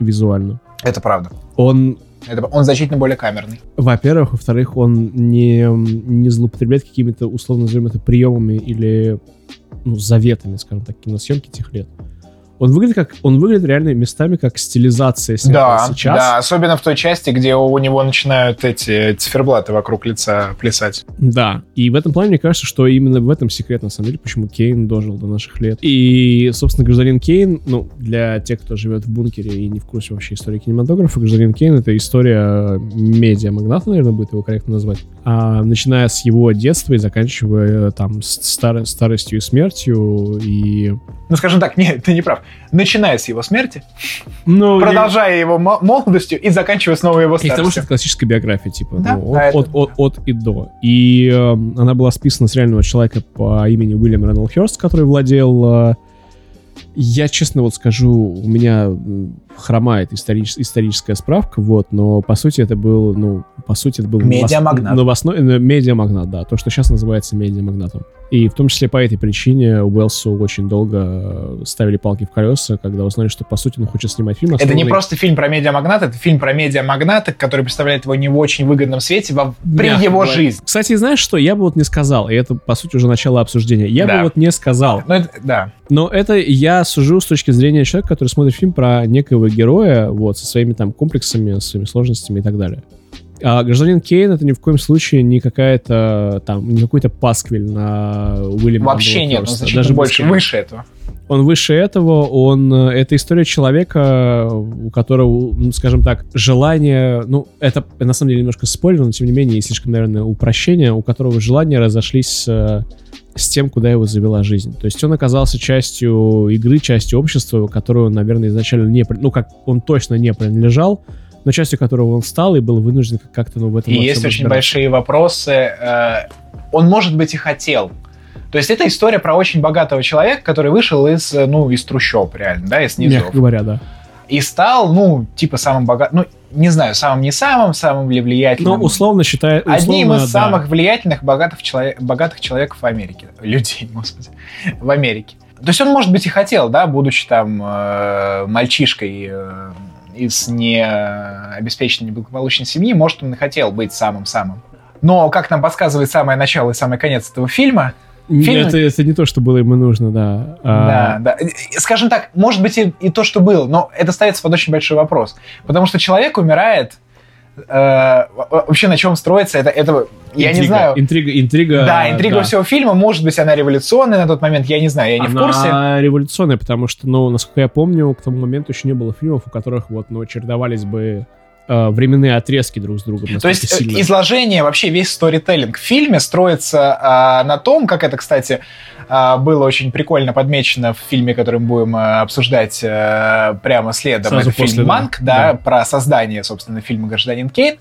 Визуально. Это правда. Он Это, он значительно более камерный. во-первых, во-вторых, он не, не злоупотребляет какими-то, условно назовем это, приемами или ну, заветами, скажем так, киносъемки тех лет. Он выглядит как, он выглядит реально местами как стилизация Да, сейчас. да, особенно в той части, где у него начинают эти циферблаты вокруг лица плясать. Да, и в этом плане мне кажется, что именно в этом секрет, на самом деле, почему Кейн дожил до наших лет. И, собственно, гражданин Кейн, ну, для тех, кто живет в бункере и не в курсе вообще истории кинематографа, гражданин Кейн — это история медиа-магната, наверное, будет его корректно назвать. А, начиная с его детства и заканчивая там с старо- старостью и смертью, и... Ну, скажем так, [laughs] нет, ты не прав. Начиная с его смерти, Ну, я- продолжая его мо- молодостью и заканчивая снова его И к тому, что старостью. это классическая биография, типа, Да, ну, да, от, это- от, от, от и до. И эм, она была списана с реального человека по имени Уильям Рэндалл Хёрст, который владел э, Я честно вот скажу, у меня хромает историч- историческая справка, вот, но по сути это был, ну, по сути это был Медиамагнат. новостной, э, медиамагнат, да, то, что сейчас называется медиамагнатом. И в том числе по этой причине Уэлсу очень долго э, ставили палки в колеса, когда узнали, что по сути он хочет снимать фильм. Это не основанный- просто фильм про медиамагната, это фильм про медиамагната, который представляет его не в очень выгодном свете во, при Мягко его говоря. жизни. Кстати, знаешь что? Я бы вот не сказал, и это, по сути, уже начало обсуждения. Я Да. бы вот не сказал. Ну, это, да. Но это я сужу с точки зрения человека, который смотрит фильм про некоего героя, вот, со своими там комплексами, своими сложностями и так далее. А «Гражданин Кейн» — это ни в коем случае не какая-то там, не какой-то пасквиль на Уильяма Вообще нет, он значительно Даже больше, выше этого. Он выше этого, он... э, Это история человека, у которого, ну, скажем так, желание... Ну, это на самом деле немножко спойлер, но тем не менее, и слишком, наверное, упрощение, у которого желания разошлись э, с тем, куда его завела жизнь. То есть он оказался частью игры, частью общества, которую он, наверное, изначально не... Ну, как он точно не принадлежал, но частью которого он стал и был вынужден как-то ну, в этом И есть очень разбираться. большие вопросы. э, Он, может быть, и хотел. То есть это история про очень богатого человека, который вышел из, э, ну, из трущоб, реально, да, из низов. Мягко говоря, да. И стал, ну, типа самым богатым, ну, не знаю, самым не самым, самым ли влиятельным. Но условно считает... Одним из да. самых влиятельных богатых, человек, богатых человеков в Америке. [laughs] Людей, господи, в Америке. То есть он, может быть, и хотел, да, будучи там э, мальчишкой э, из необеспеченной, неблагополучной семьи, может, он и хотел быть самым-самым. Но, как нам подсказывает самое начало и самый конец этого фильма, фильм- Это, это не то, что было ему нужно, да. А, да, да. Скажем так, может быть и, и то, что было, но это ставится под очень большой вопрос. Потому что человек умирает. э, во- вообще на чем строится это, это я не знаю. Интрига, интрига. да, интрига всего фильма, может быть, она революционная на тот момент, я не знаю, я не в Она курсе. революционная, потому что, ну, насколько я помню, к тому моменту еще не было фильмов, у которых вот, ну, чередовались бы э, временные отрезки друг с другом. То есть э, сильно. изложение, вообще весь сторителлинг в фильме строится а, на том, как это, кстати, а, было очень прикольно подмечено в фильме, который мы будем а, обсуждать а, прямо следом. Сразу это фильм после, да. «Манк», да, Да. про создание, собственно, фильма «Гражданин Кейн».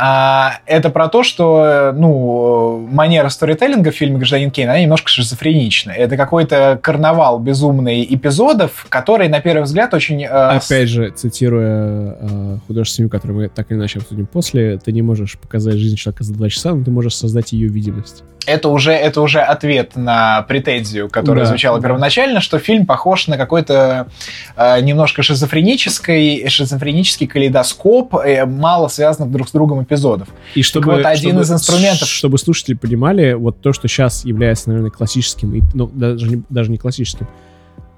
А, это про то, что, ну, манера сторителлинга в фильме «Гражданин Кейн», она немножко шизофренична. Это какой-то карнавал безумный эпизодов, который, на первый взгляд, очень... с- Опять же, цитируя э, художественную, которую мы так или иначе обсудим после, ты не можешь показать жизнь человека за два часа, но ты можешь создать ее видимость. Это уже, это уже ответ на претензию, которая Да, звучала первоначально, что фильм похож на какой-то э, немножко шизофренический, шизофренический калейдоскоп, э, мало связанных друг с другом эпизодов. И чтобы, вот, один чтобы- из инструментов- Чтобы слушатели понимали, вот то, что сейчас является, наверное, классическим, ну, даже не, даже не классическим,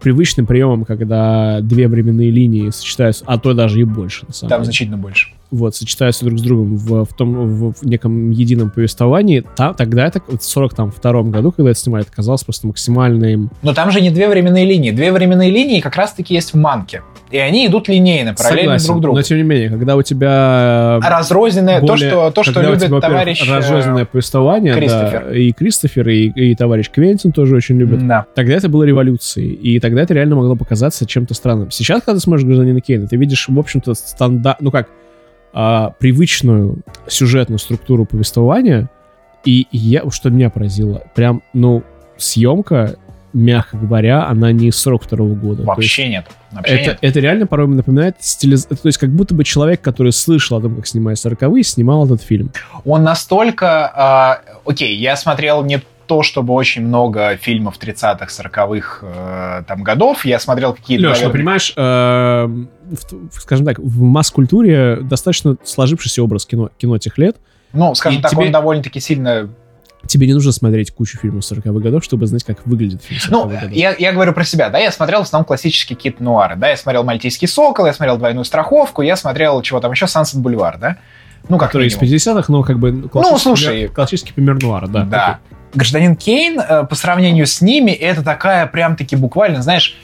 привычным приемом, когда две временные линии сочетаются, а то даже и больше, на самом Там деле. значительно больше. Вот, сочетаются друг с другом в, в том, в, в неком едином повествовании, та- тогда это в 42 году, когда это снимали, это казалось просто максимальным... Но там же не две временные линии. Две временные линии как раз-таки есть в манке. И они идут линейно, параллельно Согласен, друг другу. но тем не менее, когда у тебя... А разрозненное, то, более- что, то, что когда у любит тебя, товарищ... э, разрозненное повествование, да, Кристофер. и Кристофер, и, и товарищ Квентин тоже очень любят. Да. Тогда это было революцией, и тогда это реально могло показаться чем-то странным. Сейчас, когда ты смотришь «Гражданина Кейна», ты видишь, в общем-то, стандарт... Ну как, а, привычную сюжетную структуру повествования, и я, что меня поразило, прям, ну, съемка, мягко говоря, она не из 42 года. Вообще нет. Вообще это, нет. это реально порой напоминает стилиз... То есть как будто бы человек, который слышал о том, как снимают 40 снимал этот фильм. Он настолько... а, окей, я смотрел не то, чтобы очень много фильмов 30-х, 40-х э, там годов. Я смотрел какие-то... Леш, ну понимаешь, э, в- скажем так, в масс-культуре достаточно сложившийся образ кино, кино тех лет. Ну, скажем и так, тебе- он довольно-таки сильно... Тебе не нужно смотреть кучу фильмов 40-х годов, чтобы знать, как выглядит фильм 40-х Ну, годов. я, я говорю про себя, да, я смотрел в основном классические кит нуары, да, я смотрел «Мальтийский сокол», я смотрел «Двойную страховку», я смотрел, чего там еще, «Сансет Бульвар», да? Ну, как Который из минимум. 50-х, но как бы классический, слушай. пример, классический пример нуара, да. Да. окей. Гражданин Кейн э, по сравнению с ними это такая прям-таки буквально, знаешь,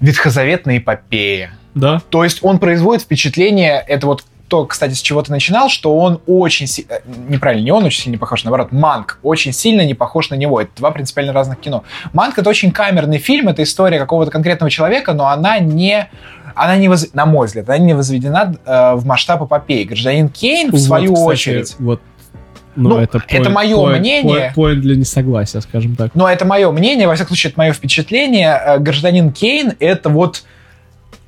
ветхозаветная эпопея. Да. То есть он производит впечатление, это вот то, кстати, с чего ты начинал, что он очень сильно, неправильно, не он очень сильно не похож, наоборот, Манк очень сильно не похож на него. Это два принципиально разных кино. Манк это очень камерный фильм, это история какого-то конкретного человека, но она не, она не воз- на мой взгляд, она не возведена э, в масштаб эпопеи. Гражданин Кейн, в Вот, свою кстати, очередь, Вот Но Ну, это, это моё мнение. Поинт для несогласия, скажем так. Но это мое мнение, во всяком случае, это мое впечатление. Э, Гражданин Кейн — это вот,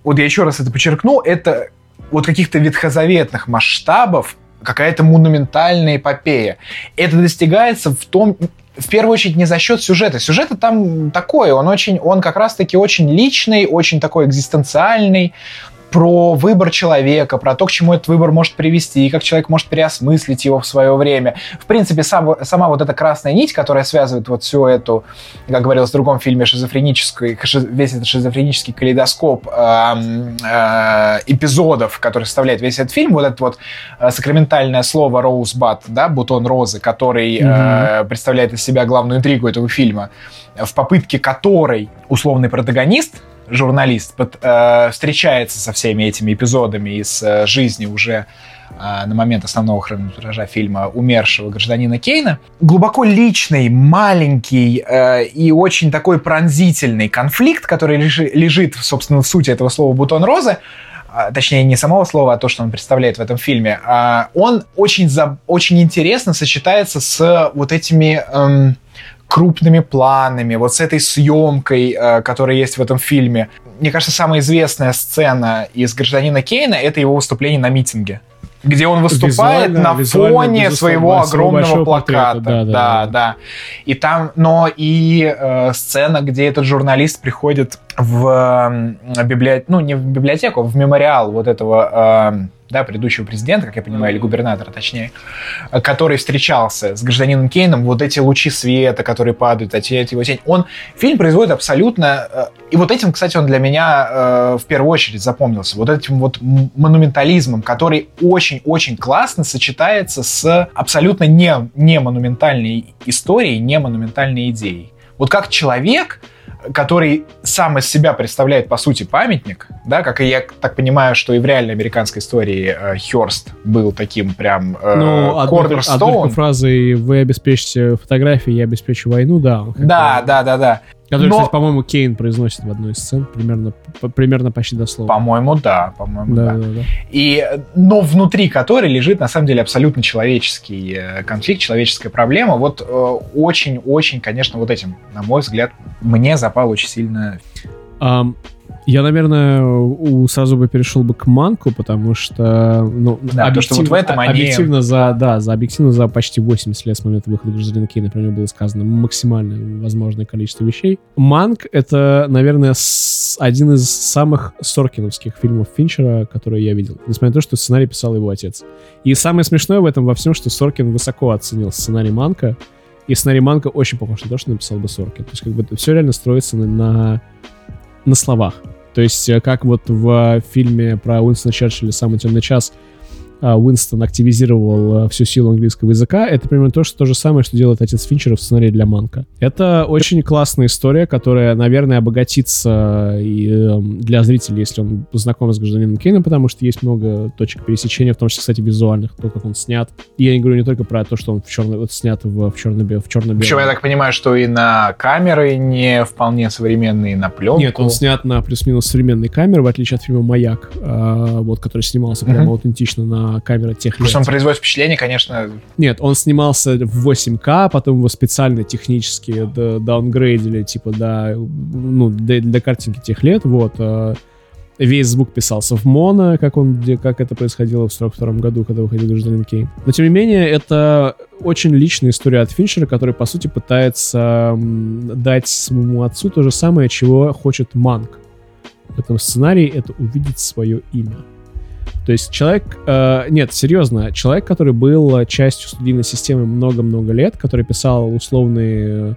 вот я еще раз это подчеркну, это вот каких-то ветхозаветных масштабов какая-то монументальная эпопея. Это достигается в том, в первую очередь не за счет сюжета. Сюжет там такой, он очень, он как раз-таки очень личный, очень такой экзистенциальный, про выбор человека, про то, к чему этот выбор может привести, и как человек может переосмыслить его в свое время. В принципе, сам, сама вот эта красная нить, которая связывает вот всю эту, как говорилось в другом фильме, шизофренический, весь этот шизофренический калейдоскоп э, э, эпизодов, который составляет весь этот фильм, вот это вот э, сакраментальное слово «роузбат», да, бутон розы, который mm-hmm. э, представляет из себя главную интригу этого фильма, в попытке которой условный протагонист журналист под, э, встречается со всеми этими эпизодами из э, жизни уже э, на момент основного хронометража фильма умершего гражданина Кейна. Глубоко личный, маленький э, и очень такой пронзительный конфликт, который лежи, лежит, собственно, в сути этого слова «бутон розы», а, точнее, не самого слова, а то, что он представляет в этом фильме, а, он очень, за, очень интересно сочетается с вот этими эм, крупными планами, вот с этой съемкой, э, которая есть в этом фильме. Мне кажется, самая известная сцена из «Гражданина Кейна» — это его выступление на митинге где он выступает визуально, на визуально, фоне своего огромного плаката. Портрета, да, да, да, да. И там, но и э, сцена, где этот журналист приходит в э, библиотеку, ну не в библиотеку, а в мемориал вот этого э, да, предыдущего президента, как я понимаю, или губернатора, точнее, который встречался с гражданином Кейном, вот эти лучи света, которые падают, эти, эти его тень. Он, фильм производит абсолютно... Э, и вот этим, кстати, он для меня э, в первую очередь запомнился. Вот этим вот монументализмом, который очень-очень классно сочетается с абсолютно не, не монументальной историей, не монументальной идеей. Вот как человек который сам из себя представляет, по сути, памятник, да, как и я так понимаю, что и в реальной американской истории э, Хёрст был таким прям э, ну, одной фразой «Вы обеспечите фотографии, я обеспечу войну», да. Да, да, да, да. Который, Но... кстати, по-моему, Кейн произносит в одной из сцен, примерно, примерно почти дословно. По-моему, да, по-моему, да. да. да, да. И, но внутри которой лежит, на самом деле, абсолютно человеческий э, конфликт, человеческая проблема. Вот очень-очень, э, конечно, вот этим, на мой взгляд, мне запал очень сильно. Um, я, наверное, у, сразу бы перешел бы к Манку, потому что, ну, да, объектив, что вот в этом они... объективно за, да, за объективно за почти 80 лет с момента выхода Гражданина Кейна про него было сказано максимальное возможное количество вещей. Манк — это, наверное, один из самых соркиновских фильмов Финчера, которые я видел, несмотря на то, что сценарий писал его отец. И самое смешное в этом во всем, что Соркин высоко оценил сценарий Манка, и сценарий Манка очень похож на то, что написал бы Соркин. То есть как бы все реально строится на, на на словах. То есть, э, как вот в фильме про Уинстона Черчилля «Самый темный час» Уинстон активизировал а, всю силу английского языка, это примерно то, что то же самое, что делает отец Финчера в сценарии для Манка. Это очень классная история, которая, наверное, обогатится и эм, для зрителей, если он знаком с гражданином Кейном, потому что есть много точек пересечения, в том числе, кстати, визуальных, то, как он снят. И я не говорю не только про то, что он в черно, вот, снят в, в черно-белом. В черно Причем я так понимаю, что и на камеры не вполне современные, на пленку. Нет, он снят на плюс-минус современной камеры, в отличие от фильма «Маяк», э, вот, который снимался прямо аутентично на камера тех. Потому он производит впечатление, конечно... Нет, он снимался в 8К, потом его специально технически даунгрейдили, типа, до, ну, до, до картинки тех лет, вот. А весь звук писался в моно, как, он, как это происходило в 42 году, когда выходил «Гражданин Кейн». Но, тем не менее, это очень личная история от Финчера, который, по сути, пытается дать своему отцу то же самое, чего хочет Манк в этом сценарии, это увидеть свое имя. То есть человек... Э, нет, серьезно, человек, который был частью студийной системы много-много лет, который писал условные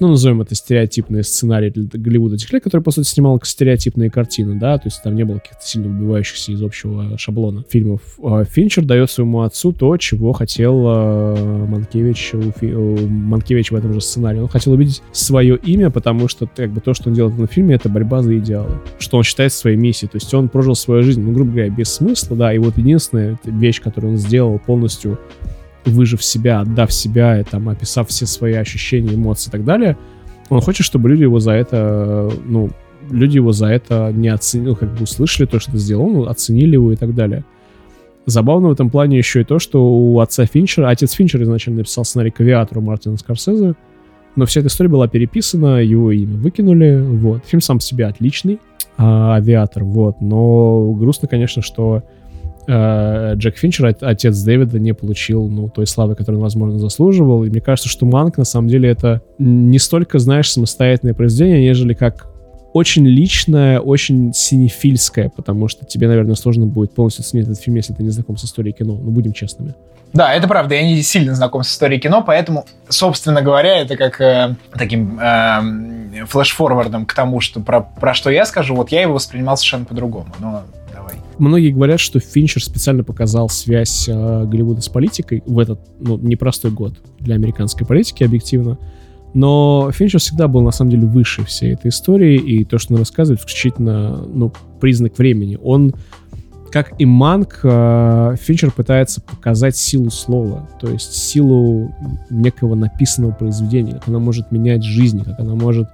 ну, назовем это стереотипные сценарии для Голливуда этих лет, который, по сути, снимал стереотипные картины, да, то есть там не было каких-то сильно убивающихся из общего шаблона фильмов. А Финчер дает своему отцу то, чего хотел э, Манкевич, у, Фи, у Манкевич в этом же сценарии. Он хотел увидеть свое имя, потому что как бы то, что он делает этом фильме, это борьба за идеалы, что он считает своей миссией, то есть он прожил свою жизнь, ну, грубо говоря, без смысла, да, и вот единственная вещь, которую он сделал полностью выжив себя, отдав себя, и, там, описав все свои ощущения, эмоции и так далее, он хочет, чтобы люди его за это, ну, люди его за это не оценили, ну, как бы услышали то, что сделал, ну, оценили его и так далее. Забавно в этом плане еще и то, что у отца Финчера, отец Финчера изначально написал сценарий к авиатору Мартина Скорсезе, но вся эта история была переписана, его имя выкинули, вот. Фильм сам по себе отличный, а, авиатор, вот, но грустно, конечно, что э, Джек Финчер, отец Дэвида, не получил, ну, той славы, которую он, возможно, заслуживал, и мне кажется, что Манк, на самом деле, это не столько, знаешь, самостоятельное произведение, нежели как очень личное, очень синефильское, потому что тебе, наверное, сложно будет полностью оценить этот фильм, если ты не знаком с историей кино. Ну, будем честными. Да, это правда. Я не сильно знаком с историей кино, поэтому, собственно говоря, это как э, таким э, флеш-форвардом к тому, что про, про что я скажу, вот я его воспринимал совершенно по-другому. Но. Многие говорят, что Финчер специально показал связь э, Голливуда с политикой в этот ну, непростой год для американской политики, объективно. Но Финчер всегда был, на самом деле, выше всей этой истории, и то, что он рассказывает, исключительно, ну, признак времени. Он, как и Манк, э, Финчер пытается показать силу слова, то есть силу некого написанного произведения, как она может менять жизнь, как она может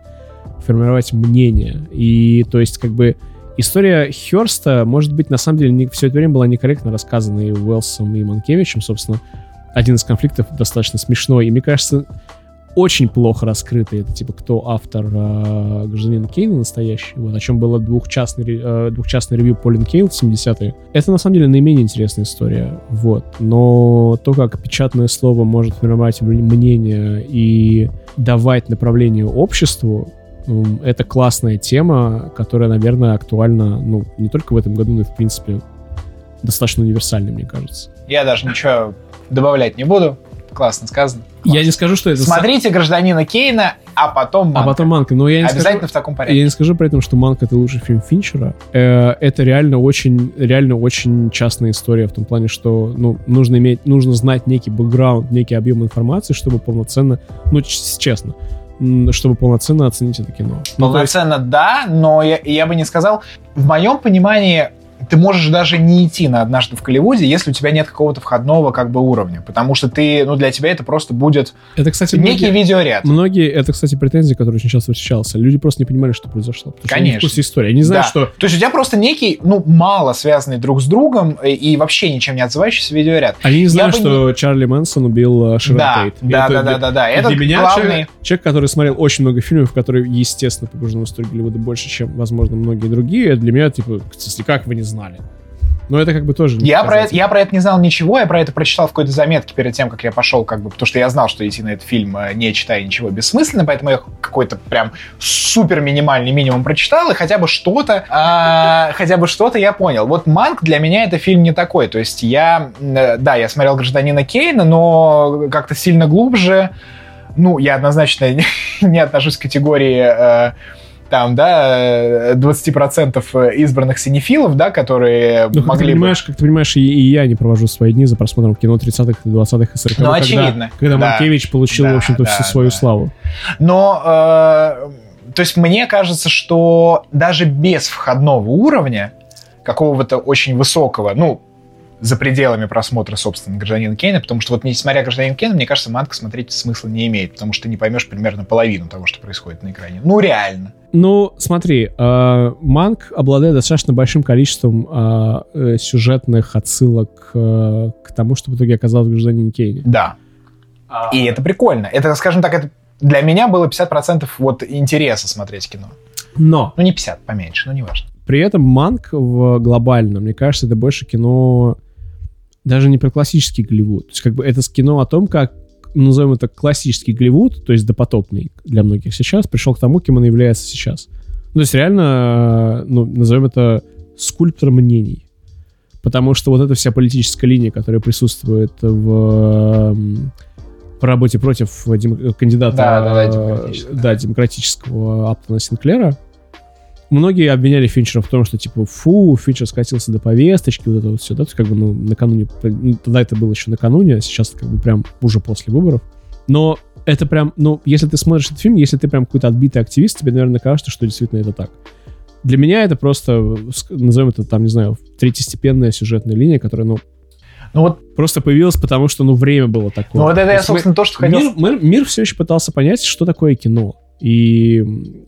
формировать мнение. И, то есть, как бы, история Херста, может быть, на самом деле, не, все это время была некорректно рассказана и Уэлсом, и Манкевичем, собственно. Один из конфликтов достаточно смешной, и мне кажется, очень плохо раскрыты. Это типа кто автор э, гражданина Кейна настоящий, вот, о чем было двухчастный, э, двухчастный ревью Полин Кейл в 70-е. Это на самом деле наименее интересная история. Вот. Но то, как печатное слово может формировать мнение и давать направление обществу, это классная тема, которая, наверное, актуальна, ну, не только в этом году, но и, в принципе, достаточно универсальной, мне кажется. Я даже ничего добавлять не буду. Классно сказано. Я не скажу, что это... Смотрите гражданина Кейна, а потом Манка. А потом Манка. Но я не Обязательно скажу, в таком порядке. Я не скажу при этом, что Манка это лучший фильм Финчера. Э, это реально очень, реально очень частная история в том плане, что ну, нужно иметь, нужно знать некий бэкграунд, некий объем информации, чтобы полноценно, ну, честно, чтобы полноценно оценить это кино. Полноценно, ну, есть... да, но я, я бы не сказал. В моем понимании ты можешь даже не идти на однажды в Голливуде, если у тебя нет какого-то входного как бы уровня, потому что ты, ну, для тебя это просто будет это, кстати, некий многие, видеоряд. Многие, это, кстати, претензии, которые очень часто встречался. Люди просто не понимали, что произошло. Потому Конечно. Что они в истории. Они не знают, да. что... То есть у тебя просто некий, ну, мало связанный друг с другом и, вообще ничем не отзывающийся видеоряд. Они не знают, что не... Чарли Мэнсон убил Широн да, Тейт. Да, да, да, да, да. Это для меня главный... человек, человек, который смотрел очень много фильмов, которые, естественно, погружены в историю Голливуда больше, чем, возможно, многие другие, для меня, типа, если как вы не знали? Но это как бы тоже... Я про, это, я про это не знал ничего, я про это прочитал в какой-то заметке перед тем, как я пошел, как бы, потому что я знал, что идти на этот фильм, э, не читая ничего, бессмысленно, поэтому я какой-то прям супер минимальный минимум прочитал, и хотя бы что-то, э, хотя бы что-то я понял. Вот «Манк» для меня это фильм не такой, то есть я, э, да, я смотрел «Гражданина Кейна», но как-то сильно глубже, ну, я однозначно [laughs] не отношусь к категории... Э, там, да, 20% избранных синефилов, да, которые ну, могли ты понимаешь, бы... Как ты понимаешь, и, и я не провожу свои дни за просмотром кино 30-х, 20-х и 40-х. Ну, очевидно. Когда, когда да. Маркевич получил, да, в общем-то, да, всю свою да. славу. Но, э, то есть мне кажется, что даже без входного уровня, какого-то очень высокого, ну, за пределами просмотра, собственно, гражданина Кейна, потому что вот несмотря гражданин Кейна, мне кажется, Манка смотреть смысла не имеет, потому что ты не поймешь примерно половину того, что происходит на экране. Ну, реально. Ну, смотри, э, Манк обладает достаточно большим количеством э, э, сюжетных отсылок э, к тому, что в итоге оказалось в гражданине Кейне. Да. А... И это прикольно. Это, скажем так, это для меня было 50% вот интереса смотреть кино. Но. Ну, не 50, поменьше, но не важно. При этом Манк в глобально, мне кажется, это больше кино даже не про классический Голливуд. То есть как бы это кино о том, как назовем это классический Голливуд, то есть допотопный для многих сейчас, пришел к тому, кем он является сейчас. Ну, то есть реально, ну, назовем это скульптор мнений. Потому что вот эта вся политическая линия, которая присутствует в, в работе против дем, кандидата да, да, да, демократического, да, демократического Аптона Синклера, многие обвиняли Финчера в том, что, типа, фу, Финчер скатился до повесточки, вот это вот все, да, как бы, ну, накануне, ну, тогда это было еще накануне, а сейчас как бы прям уже после выборов. Но это прям, ну, если ты смотришь этот фильм, если ты прям какой-то отбитый активист, тебе, наверное, кажется, что действительно это так. Для меня это просто, назовем это, там, не знаю, третьестепенная сюжетная линия, которая, ну, ну вот просто появилась, потому что, ну, время было такое. Ну вот это я, собственно, мы, то, что хотел... Мир, мир, мир все еще пытался понять, что такое кино. И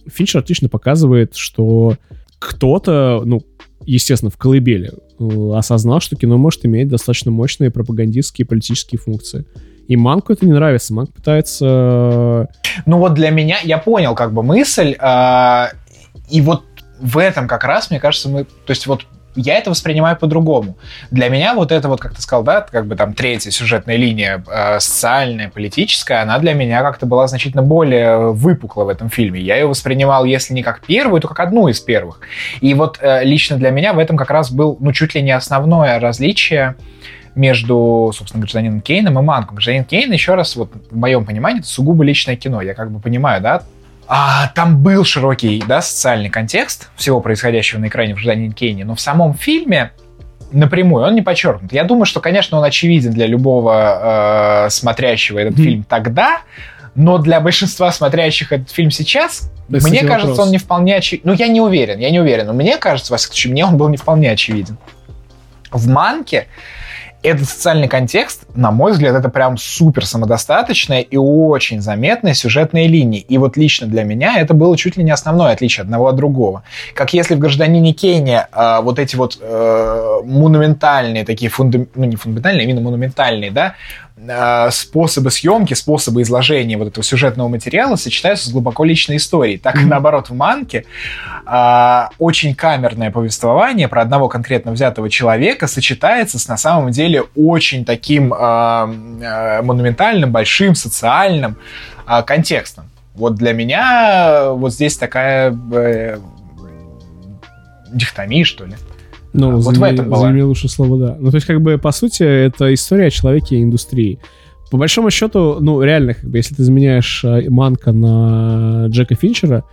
Финчер отлично показывает, что кто-то, ну, естественно, в колыбели, э, осознал, что кино может иметь достаточно мощные пропагандистские и политические функции. И Манку это не нравится. Манк пытается... Ну вот для меня, я понял как бы мысль, э, и вот в этом как раз, мне кажется, мы... То есть вот я это воспринимаю по-другому. Для меня вот это вот, как ты сказал, да, как бы там третья сюжетная линия, э, социальная, политическая, она для меня как-то была значительно более выпукла в этом фильме. Я ее воспринимал, если не как первую, то как одну из первых. И вот э, лично для меня в этом как раз был, ну, чуть ли не основное различие между, собственно, гражданином Кейном и Манком. Гражданин Кейн, еще раз, вот в моем понимании, это сугубо личное кино. Я как бы понимаю, да, а, там был широкий да, социальный контекст всего происходящего на экране в «Гражданин Кейне», но в самом фильме напрямую он не подчеркнут. Я думаю, что, конечно, он очевиден для любого э, смотрящего этот mm. фильм тогда, но для большинства смотрящих этот фильм сейчас, да, мне кажется, вопрос. он не вполне очевиден. Ну, я не уверен, я не уверен, но мне кажется, во всяком случае, мне он был не вполне очевиден. В «Манке» этот социальный контекст, на мой взгляд, это прям супер самодостаточная и очень заметная сюжетная линия. И вот лично для меня это было чуть ли не основное отличие одного от другого. Как если в «Гражданине Кейне» э, вот эти вот э, монументальные такие, фунда... ну не фундаментальные, а именно монументальные, да, способы съемки, способы изложения вот этого сюжетного материала сочетаются с глубоко личной историей. Так и наоборот в «Манке» э, очень камерное повествование про одного конкретно взятого человека сочетается с на самом деле очень таким э, э, монументальным, большим, социальным э, контекстом. Вот для меня вот здесь такая э, дихтомия, что ли. Ну, а, вот в этом была. лучше слово, да. Ну, то есть, как бы, по сути, это история о человеке и индустрии. По большому счету, ну, реально, как бы, если ты заменяешь э, Манка на Джека Финчера,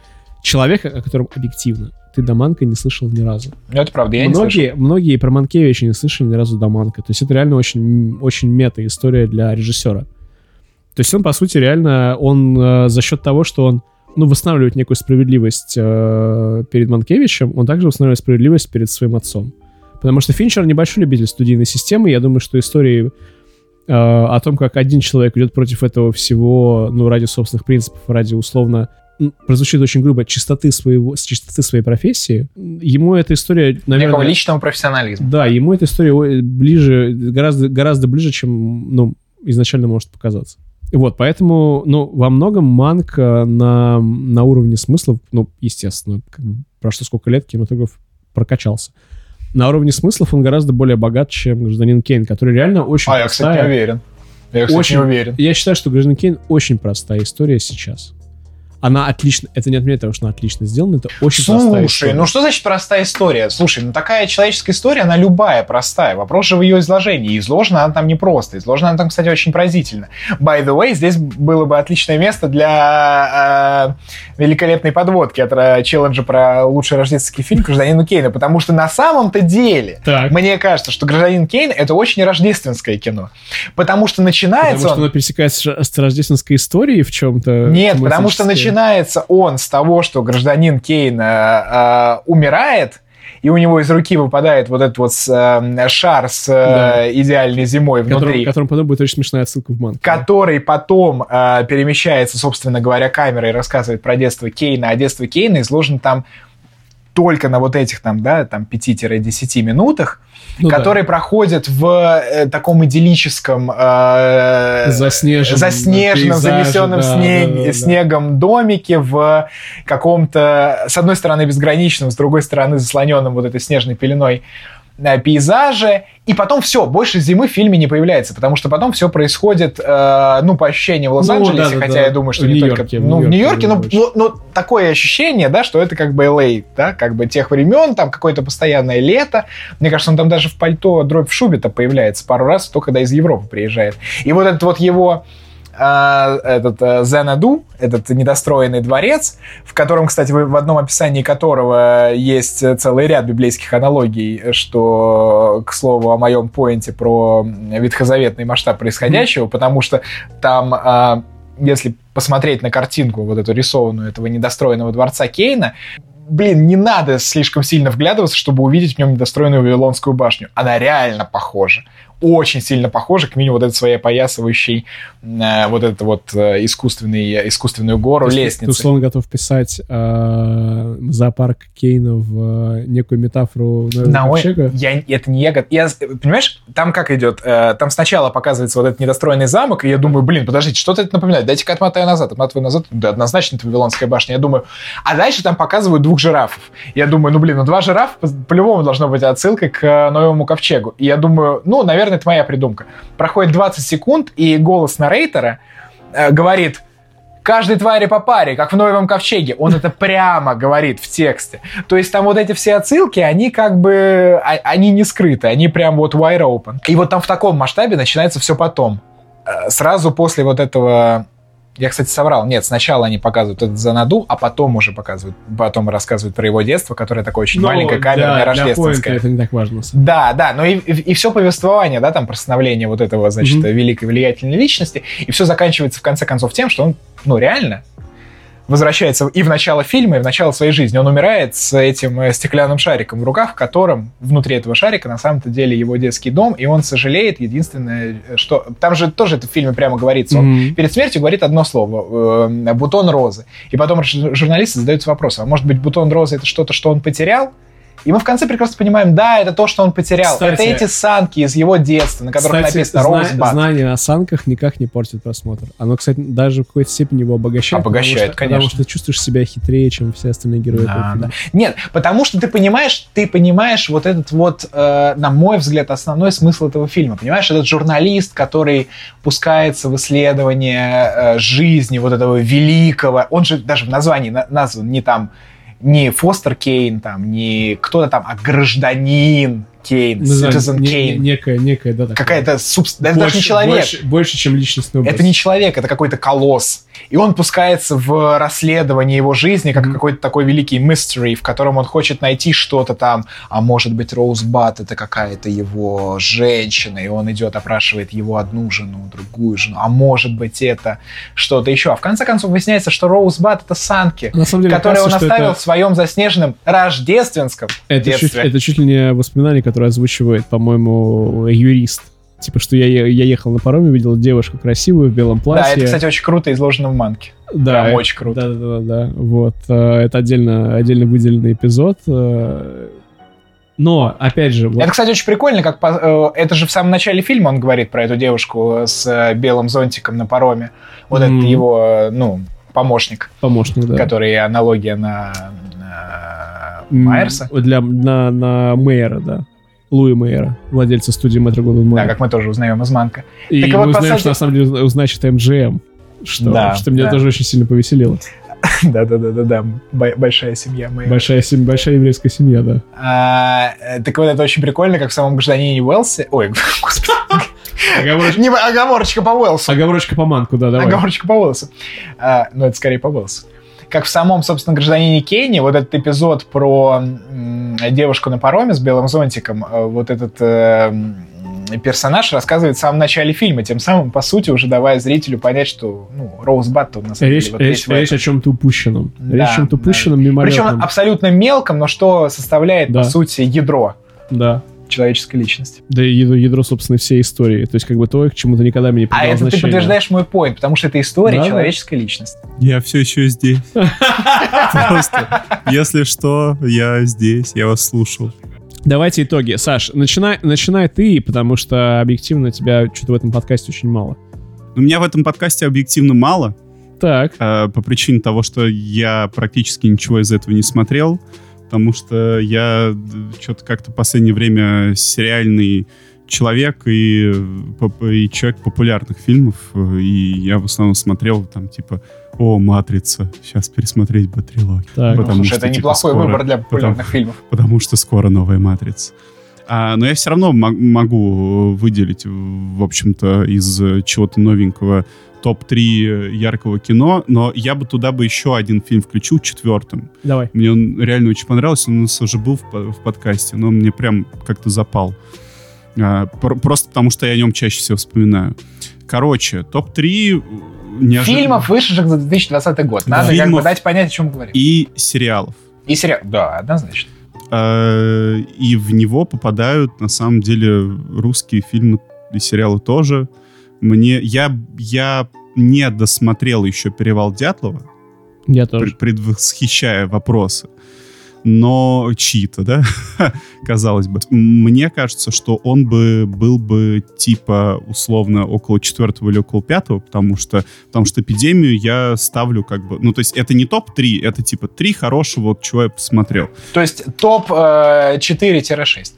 человека, о котором объективно ты до Манка не слышал ни разу. Ну, это правда, я многие, не слышал. Многие про Манкевича не слышали ни разу до Манка. То есть это реально очень, очень мета-история для режиссера. То есть он, по сути, реально, он э, за счет того, что он ну, восстанавливать некую справедливость э, перед Манкевичем, он также восстанавливает справедливость перед своим отцом. Потому что Финчер небольшой любитель студийной системы. Я думаю, что истории э, о том, как один человек идет против этого всего, ну, ради собственных принципов, ради условно прозвучит очень грубо, чистоты своего, чистоты своей профессии, ему эта история, наверное... Некого личного профессионализма. Да, ему эта история ближе, гораздо, гораздо ближе, чем, ну, изначально может показаться. Вот, поэтому, ну, во многом манк на, на уровне смыслов, ну, естественно, как бы прошло сколько лет, кинематограф прокачался. На уровне смыслов он гораздо более богат, чем гражданин Кейн, который реально очень А, простая, я, кстати, не уверен. Я, кстати, очень, не уверен. Я считаю, что гражданин Кейн очень простая история сейчас она отлично, это не отменяет того, что она отлично сделана, это очень Слушай, простая история. ну что значит простая история? Слушай, ну такая человеческая история, она любая простая. Вопрос же в ее изложении. Изложена она там не просто. Изложена она там, кстати, очень поразительно. By the way, здесь было бы отличное место для э, великолепной подводки от э, челленджа про лучший рождественский фильм «Гражданину Кейна», потому что на самом-то деле так. мне кажется, что «Гражданин Кейн» — это очень рождественское кино. Потому что начинается Потому что он... оно пересекается с рождественской историей в чем-то? Нет, потому что начинается начинается он с того, что гражданин Кейн э, э, умирает, и у него из руки выпадает вот этот вот э, шар с э, да. идеальной зимой внутри. Которым, которым потом будет очень смешная отсылка в манку. Который потом э, перемещается, собственно говоря, камерой и рассказывает про детство Кейна, а детство Кейна изложено там только на вот этих там, да, там 5-10 минутах, ну, которые да. проходят в э, таком идиллическом э, заснеженном, заснеженном пейзаже, занесенном да, снег, да, да, снегом да. домике в каком-то, с одной стороны, безграничном, с другой стороны, заслоненном вот этой снежной пеленой пейзажи, и потом все, больше зимы в фильме не появляется, потому что потом все происходит, э, ну, по ощущениям в Лос-Анджелесе, ну, да, хотя да, я думаю, что в не только... В ну, в Нью-Йорке, но, но, но такое ощущение, да, что это как бы LA, да, как бы тех времен, там какое-то постоянное лето. Мне кажется, он там даже в пальто дробь в шубе-то появляется пару раз, только когда из Европы приезжает. И вот этот вот его э, этот э, Зенаду, этот недостроенный дворец, в котором, кстати, в одном описании которого есть целый ряд библейских аналогий, что, к слову, о моем поинте про ветхозаветный масштаб происходящего, mm-hmm. потому что там э, если посмотреть на картинку вот эту рисованную этого недостроенного дворца Кейна, блин, не надо слишком сильно вглядываться, чтобы увидеть в нем недостроенную Вавилонскую башню. Она реально похожа очень сильно похожи, к минимуму вот этой своей опоясывающей э, вот это вот э, искусственный, искусственную гору, То есть лестницы. Ты условно готов писать э, зоопарк Кейна в э, некую метафору На я, это не я, я, понимаешь, там как идет, Э, там сначала показывается вот этот недостроенный замок, и я думаю, блин, подождите, что-то это напоминает, дайте-ка отмотаю назад, отмотаю назад, да, однозначно это Вавилонская башня, я думаю, а дальше там показывают двух жирафов, я думаю, ну, блин, ну, два жирафа, по- по-любому должно быть отсылкой к э, Новому ковчегу, и я думаю, ну, наверное, это моя придумка. Проходит 20 секунд, и голос нарейтера э, говорит, каждой твари по паре, как в Новом Ковчеге. Он это прямо говорит в тексте. То есть там вот эти все отсылки, они как бы, а- они не скрыты, они прям вот wide open. И вот там в таком масштабе начинается все потом. Э, Сразу после вот этого... Я, кстати, соврал. Нет, сначала они показывают этот Занаду, а потом уже показывают, потом рассказывают про его детство, которое такое очень Ну, маленькое, камерное, для- для рождественское. поинта это не так важно. Да, да, но и, все повествование, да, там про становление вот этого, значит, Мгм. великой влиятельной личности, и все заканчивается в конце концов тем, что он, ну, реально возвращается и в начало фильма, и в начало своей жизни. Он умирает с этим э, стеклянным шариком в руках, в котором внутри этого шарика на самом-то деле его детский дом, и он сожалеет. Единственное, э, что... Там же тоже это в фильме прямо говорится. Он Мгм. перед смертью говорит одно слово э, «бутон розы». И потом журналисты задаются вопросом, а может быть бутон розы это что-то, что он потерял? И мы в конце прекрасно понимаем, да, это то, что он потерял. Кстати- это эти санки из его детства, на которых Кстати, написано зна- «Роузбад». знание о санках никак не портит просмотр. Оно, кстати, даже в какой-то степени его обогащает. Обогащает, потому что, конечно. Потому что ты чувствуешь себя хитрее, чем все остальные герои этого Да, фильма. да. Нет, потому что ты понимаешь, ты понимаешь вот этот вот, э, на мой взгляд, основной смысл этого фильма. Понимаешь, этот журналист, который пускается в исследование э, жизни вот этого великого, он же даже в названии на- назван не там не Фостер Кейн, там, не кто-то там, а гражданин Кейн, Ну, Citizen не- Кейн. не- некая, некая, да. Какая-то субстанция. Это даже не человек. Больше, больше, чем личностный образ. Это не человек, это какой-то колосс. И он пускается в расследование его жизни, как Мгм. какой-то такой великий mystery, в котором он хочет найти что-то там. А может быть, Роузбат это какая-то его женщина, и он идет, опрашивает его одну жену, другую жену. А может быть, это что-то еще. А в конце концов выясняется, что Роузбат это Санки, деле, которые он кажется, оставил это- в своем заснеженном рождественском Это чуть, детстве. это чуть ли не воспоминание, которое озвучивает, по-моему, юрист. Типа, что я, я ехал на пароме, видел девушку красивую в белом Да, платье. это, кстати, очень круто изложено в манке. Да, прям очень круто. Да, да, да, да. Вот. э, Это отдельно, отдельно выделенный эпизод. э, Но, опять же, вот, Это, кстати, очень прикольно, как по- э, это же в самом начале фильма он говорит про эту девушку с белым зонтиком на пароме. Вот Мгм. это его, ну, помощник, помощник, да. который аналогия на, на Майерса. Для, на, на Мейера, да. Луи Мейера, владельца студии Метро Голден Да, как мы тоже узнаем из Манка. И Так мы вот, узнаем, сути- что на самом деле уз- значит МГМ. Что, Да, что меня да. тоже очень сильно повеселило. [laughs] Да-да-да-да, большая семья Майера. Большая, сем- большая еврейская семья, да. А, э, так вот, это очень прикольно, как в самом гражданине Уэлсе... Ой, [laughs] господи. Оговорочка, Не, оговорочка по Уэлсу. оговорочка по манку, да, давай. Оговорочка по Уэлсу. А, ну, это скорее по Уэлсу. Как в самом, собственно, гражданине Кейне, вот этот эпизод про девушку на пароме с белым зонтиком, э, вот этот э, персонаж рассказывает в самом начале фильма, тем самым, по сути, уже давая зрителю понять, что, ну, Роузбат на самом Речь, деле вот речь, речь о чем-то упущенном. Да, речь о чем-то да. упущенном, Причем мимолетном. абсолютно мелком, но что составляет, Да. по сути, ядро Да. Человеческой личности. Да и ядро, ядро, собственно, всей истории. То есть, как бы то, к чему ты никогда бы не А придал это ты значения. подтверждаешь мой поинт, потому что это история Да, да. человеческой личности. Я все еще здесь. [laughs] Просто, если что, я здесь, я вас слушал. Давайте итоги. Саш, начинай, начинай ты, потому что объективно тебя что-то в этом подкасте очень мало. У меня в этом подкасте объективно мало, Так. э, по причине того, что я практически ничего из этого не смотрел, потому что я что-то как-то в последнее время сериальный человек и, э, и человек популярных фильмов, э, и я в основном смотрел там типа «О, «Матрица», сейчас пересмотреть бы трилогию». Так. Потому Слушай, что, это типа, неплохой скоро- выбор для популярных потому- фильмов. потому что скоро новая «Матрица». А, но я все равно мо- могу выделить, в общем-то, из э, чего-то новенького топ-3 яркого кино, но я бы туда бы еще один фильм включил, четвертым. Давай. Мне он реально очень понравился, он у нас уже был в, в подкасте, но он мне прям как-то запал. А, пр- просто потому, что я о нем чаще всего вспоминаю. Короче, топ-3 неожиданно... Фильмов, вышедших за 2020 год. Надо как бы Фильмов. дать понять, о чем мы говорим. И сериалов. И сериал. Да, однозначно. Э, и в него попадают, на самом деле, русские фильмы и сериалы тоже. Мне, я, я не досмотрел еще «Перевал Дятлова», Я тоже. пред- предвосхищая вопросы. Но чьи-то, да, [laughs] казалось бы. Мне кажется, что он бы был бы типа условно около четвертого или около пятого, потому что, потому что эпидемию я ставлю как бы... Ну, то есть это не топ-3, это типа три хорошего, вот чего я посмотрел. То есть топ э, 4-6.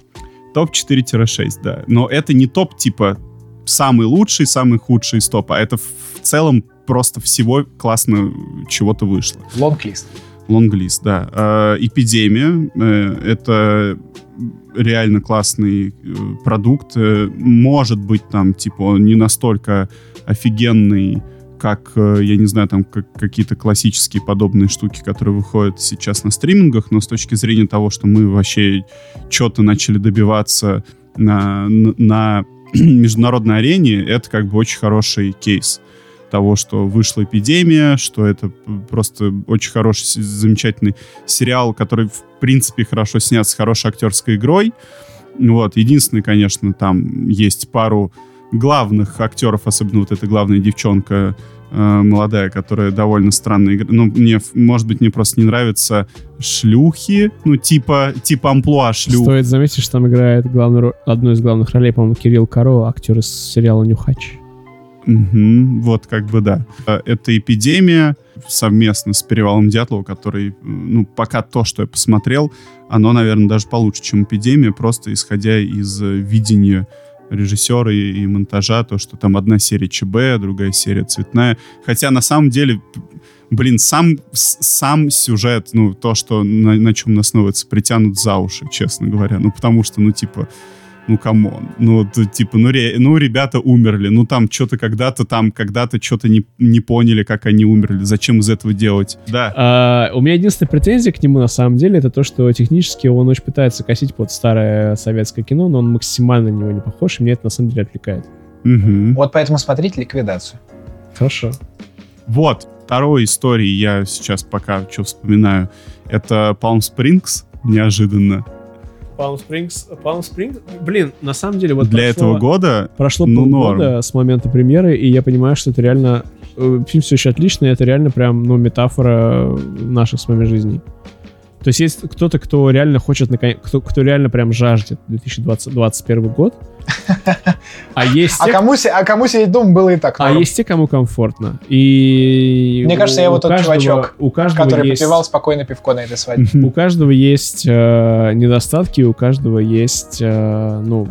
Топ 4-6, да. Но это не топ типа самый лучший, самый худший из топа, а это в целом просто всего классно чего-то вышло. Лонглист. Лонглист, да. Э, Эпидемия э, — это реально классный э, продукт. Э, Может быть, там, типа, он не настолько офигенный, как, я не знаю, там, как какие-то классические подобные штуки, которые выходят сейчас на стримингах, но с точки зрения того, что мы вообще что-то начали добиваться на, на- на [clears throat] международной арене, это как бы очень хороший кейс того, что вышла эпидемия, что это просто очень хороший, замечательный сериал, который, в принципе, хорошо снят с хорошей актерской игрой. Вот. Единственное, конечно, там есть пару главных актеров, особенно вот эта главная девчонка э, молодая, которая довольно странно играет. Ну, мне, может быть, мне просто не нравятся шлюхи, ну, типа, типа амплуа шлюх. Стоит заметить, что там играет главную одну из главных ролей, по-моему, Кирилл Каро, актер из сериала «Нюхач». Мгм, вот как бы да. Э, Это эпидемия совместно с Перевалом Дятлова, который, ну, пока то, что я посмотрел, оно, наверное, даже получше, чем эпидемия, просто исходя из э, видения режиссера и, и монтажа, то, что там одна серия ЧБ, другая серия цветная. Хотя на самом деле, блин, сам, сам сюжет, ну, то, что на, на чем он основывается, притянут за уши, честно говоря. Ну, потому что, ну, типа, ну, come on. Ну, типа, ну, ре- ну, ребята умерли. Ну, там что-то когда-то там, когда-то что-то не, не поняли, как они умерли. Зачем из этого делать? Да. А, у меня единственная претензия к нему, на самом деле, это то, что технически он очень пытается косить под старое советское кино, но он максимально на него не похож, и меня это на самом деле отвлекает. Мгм. Вот поэтому смотрите ликвидацию. Хорошо. Вот, второй истории я сейчас пока что вспоминаю. Это Palm Springs, неожиданно. Palm Springs, Palm Springs, блин, на самом деле вот Для прошло- этого года прошло ну, полгода с момента премьеры, и я понимаю, что это реально э, фильм все еще отличный, это реально прям ну метафора наших с вами жизней. То есть есть кто-то, кто реально хочет, кто, кто реально прям жаждет 2021 год, а есть А те, кому, а кому сидеть дома было и так а норм, есть те, кому комфортно. И Мне кажется, я вот тот каждого- чувачок, у каждого который есть, попивал спокойно пивко на этой свадьбе. у каждого есть э, недостатки, у каждого есть э, ну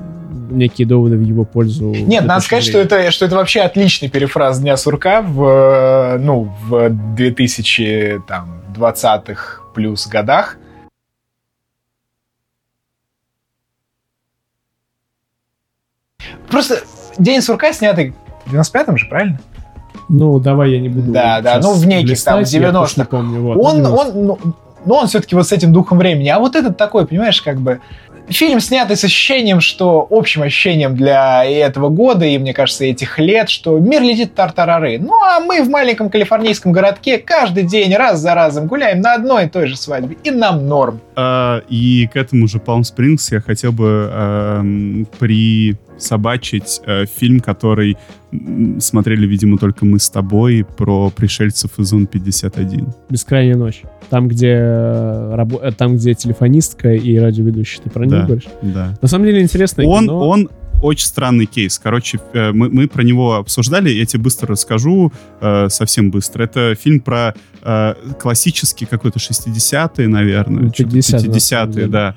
некие доводы в его пользу. Нет, надо сказать, что это, что это вообще отличный перефраз Дня сурка в, э, ну, в 2020-х плюс годах. Просто День сурка снятый в 95-м же, правильно? Ну, давай я не буду. Да, да, ну, в неких там, листать, я 90-х. точно не помню. Вот, он, ну, 90-х. он, ну, ну, он все-таки вот с этим духом времени. А вот этот такой, понимаешь, как бы фильм снятый с ощущением, что общим ощущением для этого года, и, мне кажется, этих лет, что мир летит тартарары. Ну, а мы в маленьком калифорнийском городке каждый день раз за разом гуляем на одной и той же свадьбе. И нам норм. А, и к этому же Palm Springs я хотел бы эм, присобачить э, фильм, который смотрели, видимо, только мы с тобой, про пришельцев из Зон 51. Бескрайняя ночь. Там, где, э, рабо- э, там, где телефонистка и радиоведущий. Ты про Да. него говоришь? Да. На самом деле интересно. Он, он очень странный кейс. Короче, э, мы, мы про него обсуждали, я тебе быстро расскажу, э, совсем быстро. Это фильм про э, классический какой-то 60-е, наверное. Ну, что-то 50-е, на самом 50-е, деле. да.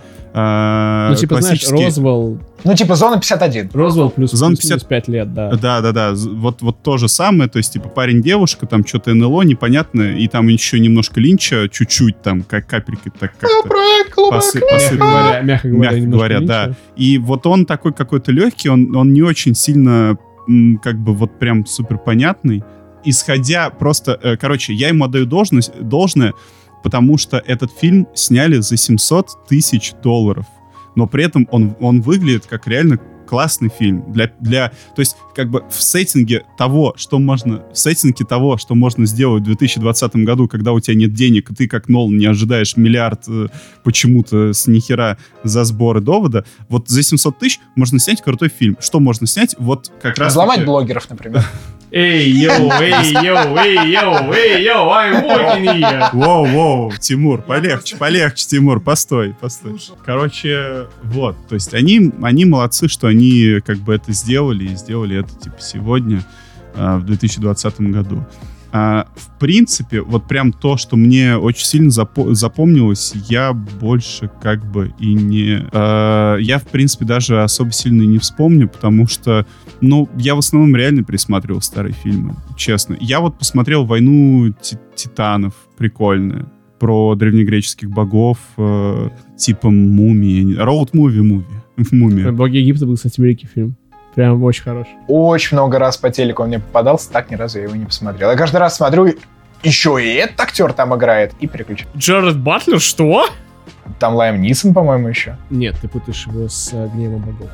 Ну, типа, знаешь, Розвелл, Ну, типа, зона 51. Розвелл плюс, Зон плюс 50 минус 5 лет, да. Да, да, да. Вот, вот то же самое. То есть, типа, парень-девушка, там что-то НЛО, непонятно, и там еще немножко линча, чуть-чуть, там, как капельки, так как-то. Проект «Голубая Посы- кровь». Мягко говоря, мягко говоря, Мягко говоря, да. И вот он такой какой-то легкий, он, он не очень сильно, как бы, вот прям супер понятный. Исходя просто, э, короче, я ему отдаю должность, должное, потому что этот фильм сняли за 700 тысяч долларов. Но при этом он, он выглядит как реально классный фильм. Для, для, то есть, как бы в сеттинге того, что можно, в сеттинге того, что можно сделать в 2020 году, когда у тебя нет денег, и ты, как Нолан, не ожидаешь миллиард э, почему-то с нихера за сборы довода, вот за 700 тысяч можно снять крутой фильм. Что можно снять? Вот как раз... Взломать блогеров, например. [laughs] [laughs] Ey, yo, ey, yo, ey, yo, ey, yo, I'm walking here. Воу, воу, Тимур, полегче, полегче, Тимур, постой, постой. Короче, вот, то есть они, они молодцы, что они как бы это сделали, и сделали это, типа, сегодня, а, в 2020 году. А, в принципе, вот прям то, что мне очень сильно запо- запомнилось, я больше как бы и не... а, я, в принципе, даже особо сильно не вспомню, потому что, ну, я в основном реально пересматривал старые фильмы, честно. Я вот посмотрел «Войну ти- титанов», прикольная, про древнегреческих богов, э, типа мумии, роуд-муви, муви, [laughs] мумия. Боги Египта был, кстати, великий фильм. Прям очень хороший. Очень много раз по телеку он мне попадался, так ни разу я его не посмотрел. Я каждый раз смотрю, еще и этот актер там играет, и переключаю. Джаред Батлер, что? Там Лайм Нисон, по-моему, еще. Нет, ты путаешь его с гневом богов.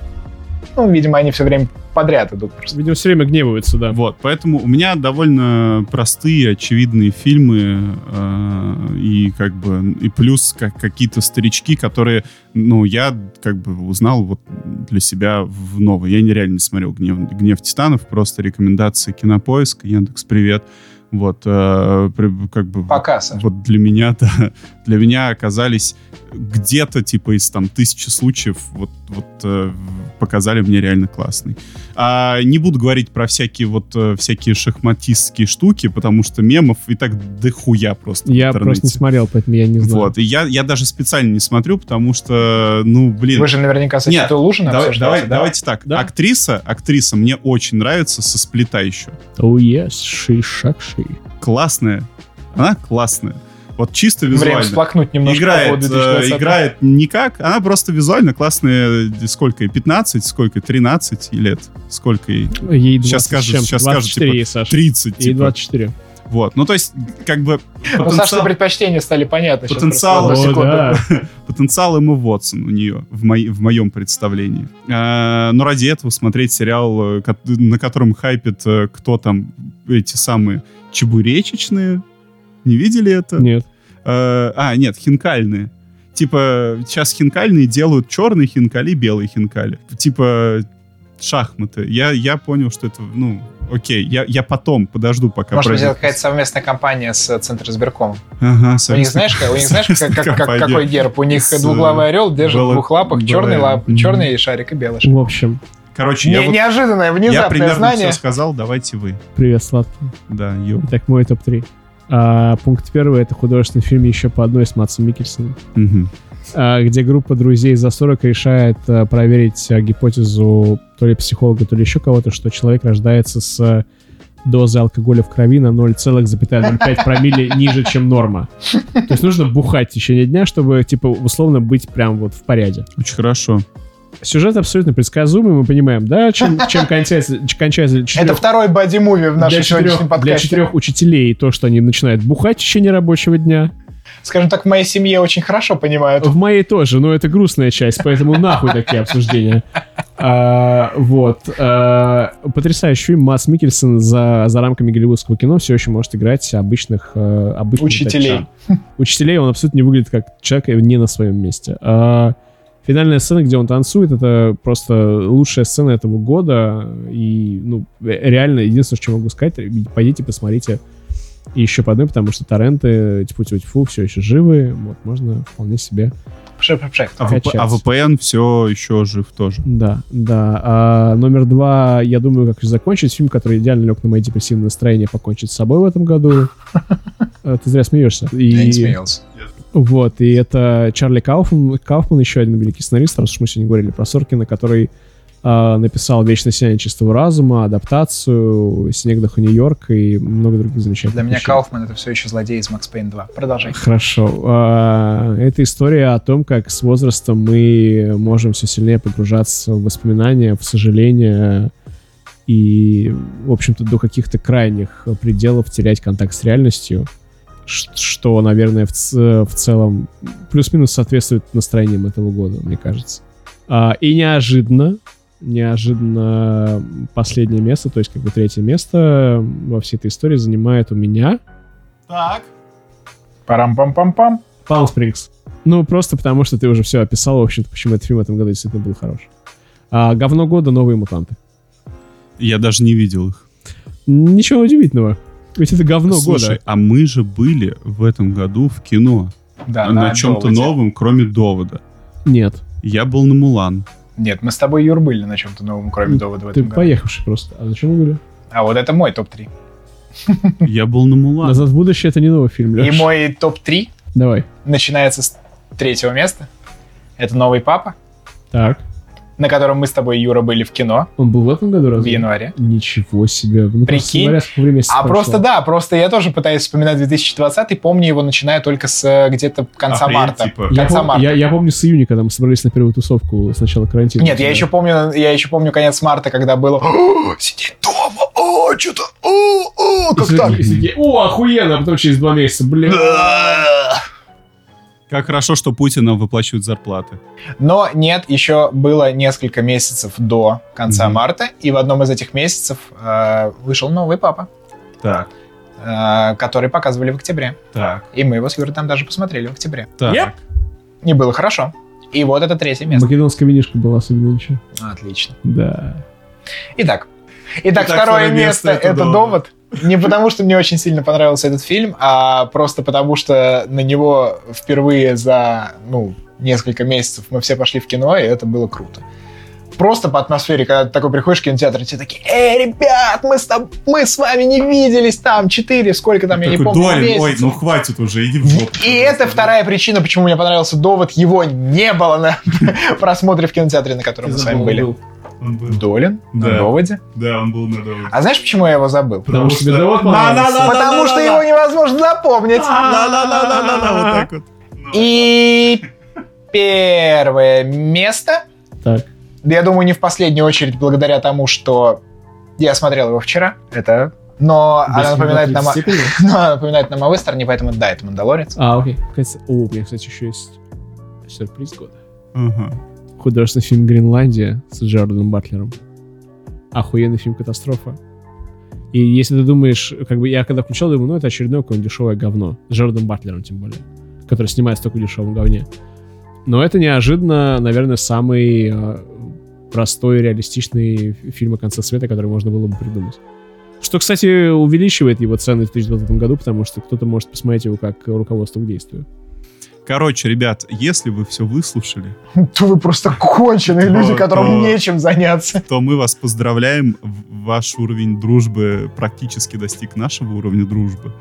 Ну, видимо, они все время подряд идут просто. Видимо, все время гневаются, да. Вот, поэтому у меня довольно простые, очевидные фильмы, э, и как бы, и плюс как, какие-то старички, которые, ну, я как бы узнал вот для себя в новый. Я нереально не смотрел «Гнев, «Гнев титанов», просто рекомендации Кинопоиск, Яндекс, привет. Вот, э, как бы... Пока, Саш. Вот для меня, [laughs] да, для меня оказались где-то, типа, из там тысячи случаев, вот, вот э, показали мне реально классный. А, не буду говорить про всякие вот, э, всякие шахматистские штуки, потому что мемов и так дохуя просто Я просто не смотрел, поэтому я не знаю. Вот, и я, я даже специально не смотрю, потому что, ну, блин... Вы же наверняка с Нет, Лужина давай- давай- да? давайте так. Да. Актриса, актриса мне очень нравится со сплита еще. Oh yes, ши шак ши. Классная. Она классная. Вот чисто Время визуально. всплакнуть немножко. играет, по э, 2020. играет никак, она просто визуально классная, сколько ей, 15, сколько, 13 лет, сколько ей, Ей 20 Сейчас скажут, сейчас скажут, 24 типа, ей, Саша. 30, Ей типа, 24. вот, ну то есть, как бы, Ну, Саша, потенциал, предпочтения стали понятны. Потенциал, О, да. [laughs] потенциал Эмма Вотсон у нее, в, мои- в моем представлении. А, но ради этого смотреть сериал, э, на котором хайпит э, кто там, эти самые чебуречечные, не видели это? Нет. Э, а, нет, хинкальные. Типа, сейчас хинкальные делают черные хинкали, белые хинкали. Типа, шахматы. Я, я понял, что это, ну, окей. Я, я потом подожду, пока... Может быть, это пройдет. какая-то совместная компания с Центр избиркомом. Ага, У них, знаешь, как, у них, знаешь, как, как- как- какой герб? У них с, двуглавый орел держит в двух лапах черный, лап, черный шарик и белый шарик. В общем, Короче, Не- я, вот- неожиданное, я внезапное примерно знание. все сказал, давайте вы. привет, сладкий. Да, йоу. Итак, мой топ-3. А, пункт первый — это художественный фильм «Еще по одной» с Матсом Микельсоном, Мгм. а, где группа друзей за 40 решает а, проверить а, гипотезу то ли психолога, то ли еще кого-то, что человек рождается с дозой алкоголя в крови на 0,05 промилле ниже, чем норма. То есть нужно бухать в течение дня, чтобы, типа, условно быть прям вот в порядке. Очень хорошо. Сюжет абсолютно предсказуемый, мы понимаем, да, чем, [laughs] чем кончается, кончается Это четырех- второй боди-муви в нашем сегодняшнем четырех, для подкасте. четырех учителей то, что они начинают бухать в течение рабочего дня. Скажем так, в моей семье очень хорошо понимают. В моей тоже, но это грустная часть, поэтому нахуй такие обсуждения. А, вот. А, потрясающий фильм. Масс Микельсон за, за рамками голливудского кино все еще может играть обычных, э, обычных Учителей. датчан. Учителей он абсолютно не выглядит как человек не на своем месте. А, финальная сцена, где он танцует, это просто лучшая сцена этого года. И, ну, э, реально, единственное, что могу сказать, пойдите посмотрите и еще по одной, потому что торренты, тьфу тьфу тьфу все еще живы. Вот, можно вполне себе. Пши, пши, пши. А, ВП- а. VPN все еще жив тоже. Да, да. А, номер два, я думаю, как закончить фильм, который идеально лег на мои депрессивные настроения, покончить с собой в этом году. А, [laughs] Ты зря смеешься. Я не смеялся. Вот, и это Чарли Кауфман, Кауфман, еще один великий сценарист, раз уж мы сегодня говорили про Соркина, который а, написал «Вечное сияние чистого разума», адаптацию, «Снег до Нью-Йорк» и много других замечательных Для меня вещей. Кауфман это все еще злодей из Макс Пейн 2. Продолжай. Хорошо. А, Это история о том, как с возрастом мы можем все сильнее погружаться в воспоминания, в сожаления и, в общем-то, до каких-то крайних пределов терять контакт с реальностью, что, наверное, в, ц- в целом плюс-минус соответствует настроениям этого года, мне кажется. А, И неожиданно, неожиданно последнее место, то есть как бы третье место во всей этой истории занимает у меня Так. Парам-пам-пам-пам. Palm Springs. Ну, просто потому, что ты уже все описал, в общем-то, почему этот фильм в этом году действительно был хорош. А, говно года «Новые мутанты». Я даже не видел их. Ничего удивительного. Ведь это говно Слушай, года. а мы же были в этом году в кино. Да, на, чем-то доводе. новом, кроме довода. Нет. Я был на Мулан. Нет, мы с тобой, Юр, были на чем-то новом, кроме довода в Ты этом году. поехавший просто. А зачем вы были? А вот это мой топ-3. [laughs] Я был на Мулан. «Назад в будущее» — это не новый фильм, И Леш. мой топ-3 Давай. начинается с третьего места. Это «Новый папа», Так. На котором мы с тобой, Юра, были в кино Он был в этом году в разве? январе. Ничего себе. Ну, просто Прикинь. смотря, сколько времени А прошло. просто да, просто я тоже пытаюсь вспоминать 2020 помню его начиная только с э, где-то конца Апрель, марта. типа. Я, Конца пом- марта. я, я помню с июня, когда мы собрались на первую тусовку с начала карантина. Нет, я еще помню, я еще помню конец марта, когда было «О, сидеть дома, о, что-то, о, о, как так? О, охуенно, а потом через два месяца, блин. Как хорошо, что Путина выплачивают зарплаты. Но нет, еще было несколько месяцев до конца Мгм. марта, и в одном из этих месяцев э, вышел новый папа, Так, э, который показывали в октябре. так, И мы его с Юрой там даже посмотрели в октябре. так. Yep. И было хорошо. И вот это третье место. Македонская винишка была особенно ничего. Отлично. Да. Итак, итак, Итак, второе место, это «Довод». довод. Не потому, что мне очень сильно понравился этот фильм, а просто потому, что на него впервые за ну, несколько месяцев мы все пошли в кино, и это было круто. Просто по атмосфере, когда ты такой приходишь в кинотеатр, и все такие, эй, ребят, мы с, тоб- мы с вами не виделись там, четыре, сколько там, я не Такой, помню, Долин, ой, месяцев». ну хватит уже, иди в жопу. И это вторая причина, почему мне понравился довод. Его не было на [laughs] просмотре в кинотеатре, на котором мы с вами были. Он был. Долин на Да. доводе. Да, он был на доводе. А знаешь, почему я его забыл? Потому что тебе довод Да, да, понравился. да, Потому да, что да, его да. невозможно запомнить. Вот так вот. И первое место, Так. я думаю, не в последнюю очередь благодаря тому, что я смотрел его вчера, это... Но она напоминает нам, но она напоминает нам о вестерне, поэтому да, это «Мандалорец». А, окей. О, у меня, кстати, еще есть сюрприз года. Ага. Художественный фильм «Гренландия» с Джорданом Батлером. Охуенный фильм «Катастрофа». И если ты думаешь, как бы я когда включал, думаю, ну это очередное какое-нибудь дешевое говно. С Джорданом Батлером, тем более. Который снимается только в дешевом говне. Но это неожиданно, наверное, самый э, простой, реалистичный фи- фильм о конце света, который можно было бы придумать. Что, кстати, увеличивает его цены в 2020 году, потому что кто-то может посмотреть его как руководство к действию. Короче, ребят, если вы все выслушали, [laughs] То вы просто конченые люди, которым нечем заняться. то мы вас поздравляем. В- Ваш уровень дружбы практически достиг нашего уровня дружбы.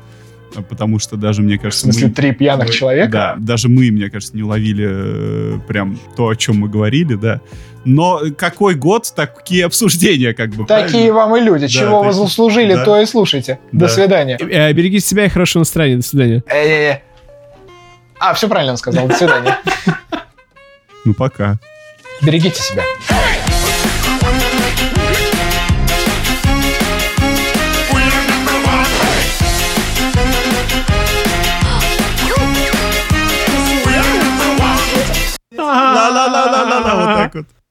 А Потому что даже, мне В кажется, смысле, мы... три пьяных мы- человека? Да, даже мы, мне кажется, не ловили э, прям то, о чем мы говорили, да. Но какой год, такие обсуждения, как бы, Такие правильно? вам и люди. Да, Чего вы такие. заслужили, Да. то и слушайте. Да. До свидания. Э, берегите себя и хорошего настроения. До свидания. Э-э-э. А, все правильно он сказал. До свидания. Ну, пока. Берегите себя. Ла-ла-ла-ла-ла-ла, вот так вот.